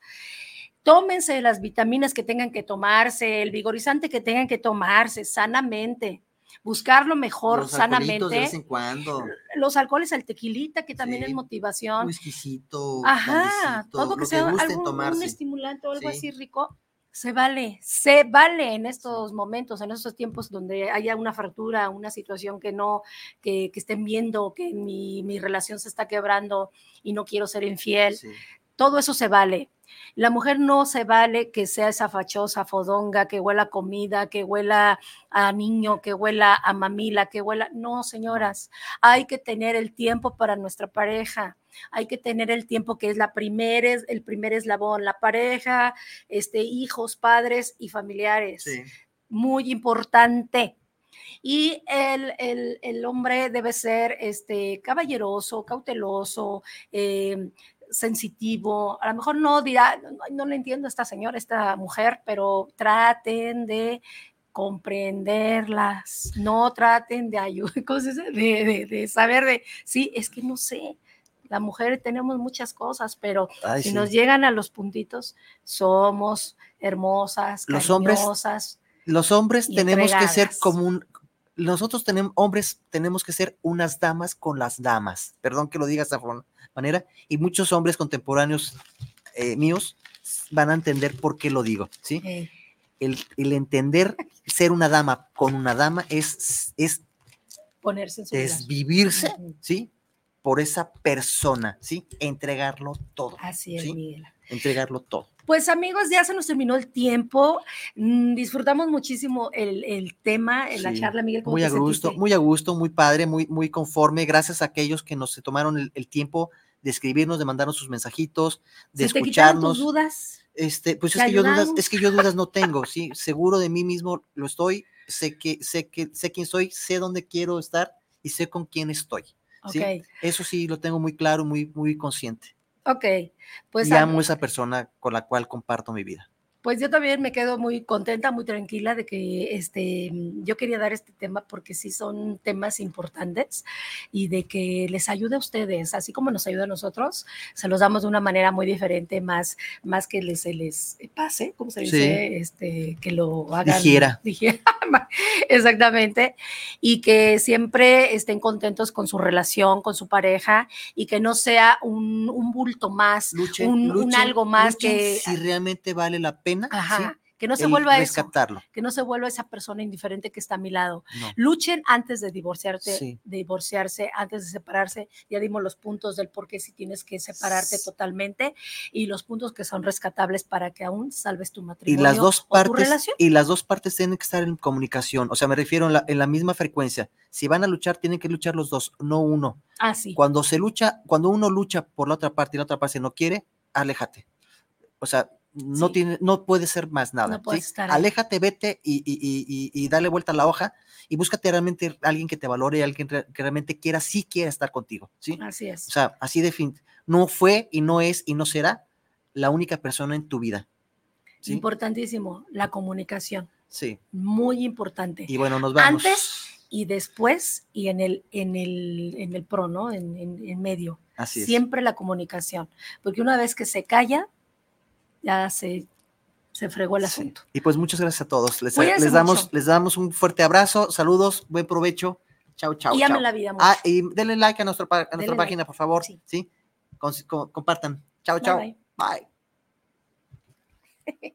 Tómense las vitaminas que tengan que tomarse, el vigorizante que tengan que tomarse sanamente, buscar lo mejor Los alcoholitos de vez sanamente. en cuando, Los alcoholes, el tequilita, que también Sí, es motivación. whiskycito, Ajá, brandycito, todo que lo sea gusten algún un estimulante o algo Sí. así rico, se vale, se vale en estos momentos, en estos tiempos donde haya una fractura, una situación que no, que, que estén viendo que mi, mi relación se está quebrando y no quiero ser infiel, Sí. todo eso se vale. La mujer no se vale que sea esa fachosa, fodonga, que huela a comida, que huela a niño, que huela a mamila, que huela. No, señoras, hay que tener el tiempo para nuestra pareja. Hay que tener el tiempo que es la primer, el primer eslabón, la pareja, este, hijos, padres y familiares Sí. muy importante. Y el, el- el hombre debe ser este, caballeroso, cauteloso, eh, sensitivo. A lo mejor no dirá, no, no le entiendo a esta señora, esta mujer, pero traten de comprenderlas, no traten de ayudar, de, de, de saber de, sí, es que no sé, la mujer tenemos muchas cosas, pero Ay, si sí. nos llegan a los puntitos, somos hermosas, Los hombres Los hombres tenemos que ser como un. Nosotros tenemos, hombres, tenemos que ser unas damas con las damas. Perdón que lo diga de esta manera. Y muchos hombres contemporáneos eh, míos van a entender por qué lo digo, ¿sí? El, el entender ser una dama con una dama es, es ponerse en su lugar. desvivirse, Ujú. ¿sí? Por esa persona, ¿sí? Entregarlo todo, Así es, ¿sí? Miguel. entregarlo todo. Pues amigos, ya se nos terminó el tiempo. Mm, disfrutamos muchísimo el, el tema, en la Sí, charla, Miguel. ¿cómo Muy te a gusto, sentiste? muy a gusto, muy padre, muy, muy conforme. Gracias a aquellos que nos se tomaron el, el tiempo de escribirnos, de mandarnos sus mensajitos, de ¿Se te escucharnos. tus dudas? Este, pues es ¿Te que yo dudas, es que yo dudas no tengo, sí, seguro de mí mismo lo estoy, sé que, sé que, sé quién soy, sé dónde quiero estar y sé con quién estoy. ¿Sí? Ok, Eso sí lo tengo muy claro, muy, muy consciente. ok. Pues y am- amo esa persona con la cual comparto mi vida. Pues yo también me quedo muy contenta, muy tranquila de que este, yo quería dar este tema porque sí son temas importantes y de que les ayude a ustedes, así como nos ayuda a nosotros, se los damos de una manera muy diferente, más, más que les, se les pase, ¿cómo se dice? Este, que lo hagan. Digiera. Exactamente. Y que siempre estén contentos con su relación, con su pareja y que no sea un, un bulto más, un, algo más que... Si realmente vale la pena que no se vuelva eso, que no se vuelva esa persona indiferente que está a mi lado. Luchen antes de divorciarte, de divorciarse, antes de separarse. Ya dimos los puntos del por qué si tienes que separarte totalmente y los puntos que son rescatables para que aún salves tu matrimonio y las dos partes, tu relación. Y las dos partes tienen que estar en comunicación. O sea, me refiero en la, misma frecuencia. Si van a luchar, tienen que luchar los dos, no uno. Ah, sí. Cuando se lucha, cuando uno lucha por la otra parte y la otra parte no quiere, aléjate. O sea, no, tiene, no puede ser más nada. Aléjate, vete y, dale vuelta a la hoja y búscate realmente alguien que te valore, alguien que realmente quiera, sí quiera estar contigo. ¿sí? Así es. O sea, así de fin. No fue y no es y no será la única persona en tu vida. Importantísimo, la comunicación. Sí. Muy importante. Y bueno, nos vamos. Antes y después y en el, en el, en el pro, ¿no? En, en, medio. Así es. Siempre la comunicación. Porque una vez que se calla, ya se, se fregó el asunto. Y pues muchas gracias a todos. Les, les damos, les damos un fuerte abrazo, saludos, buen provecho. Chao, chao. Y amen la vida Ah, y denle like a, nuestro, a nuestra página, por favor. Sí. compartan. Chao, chao. bye.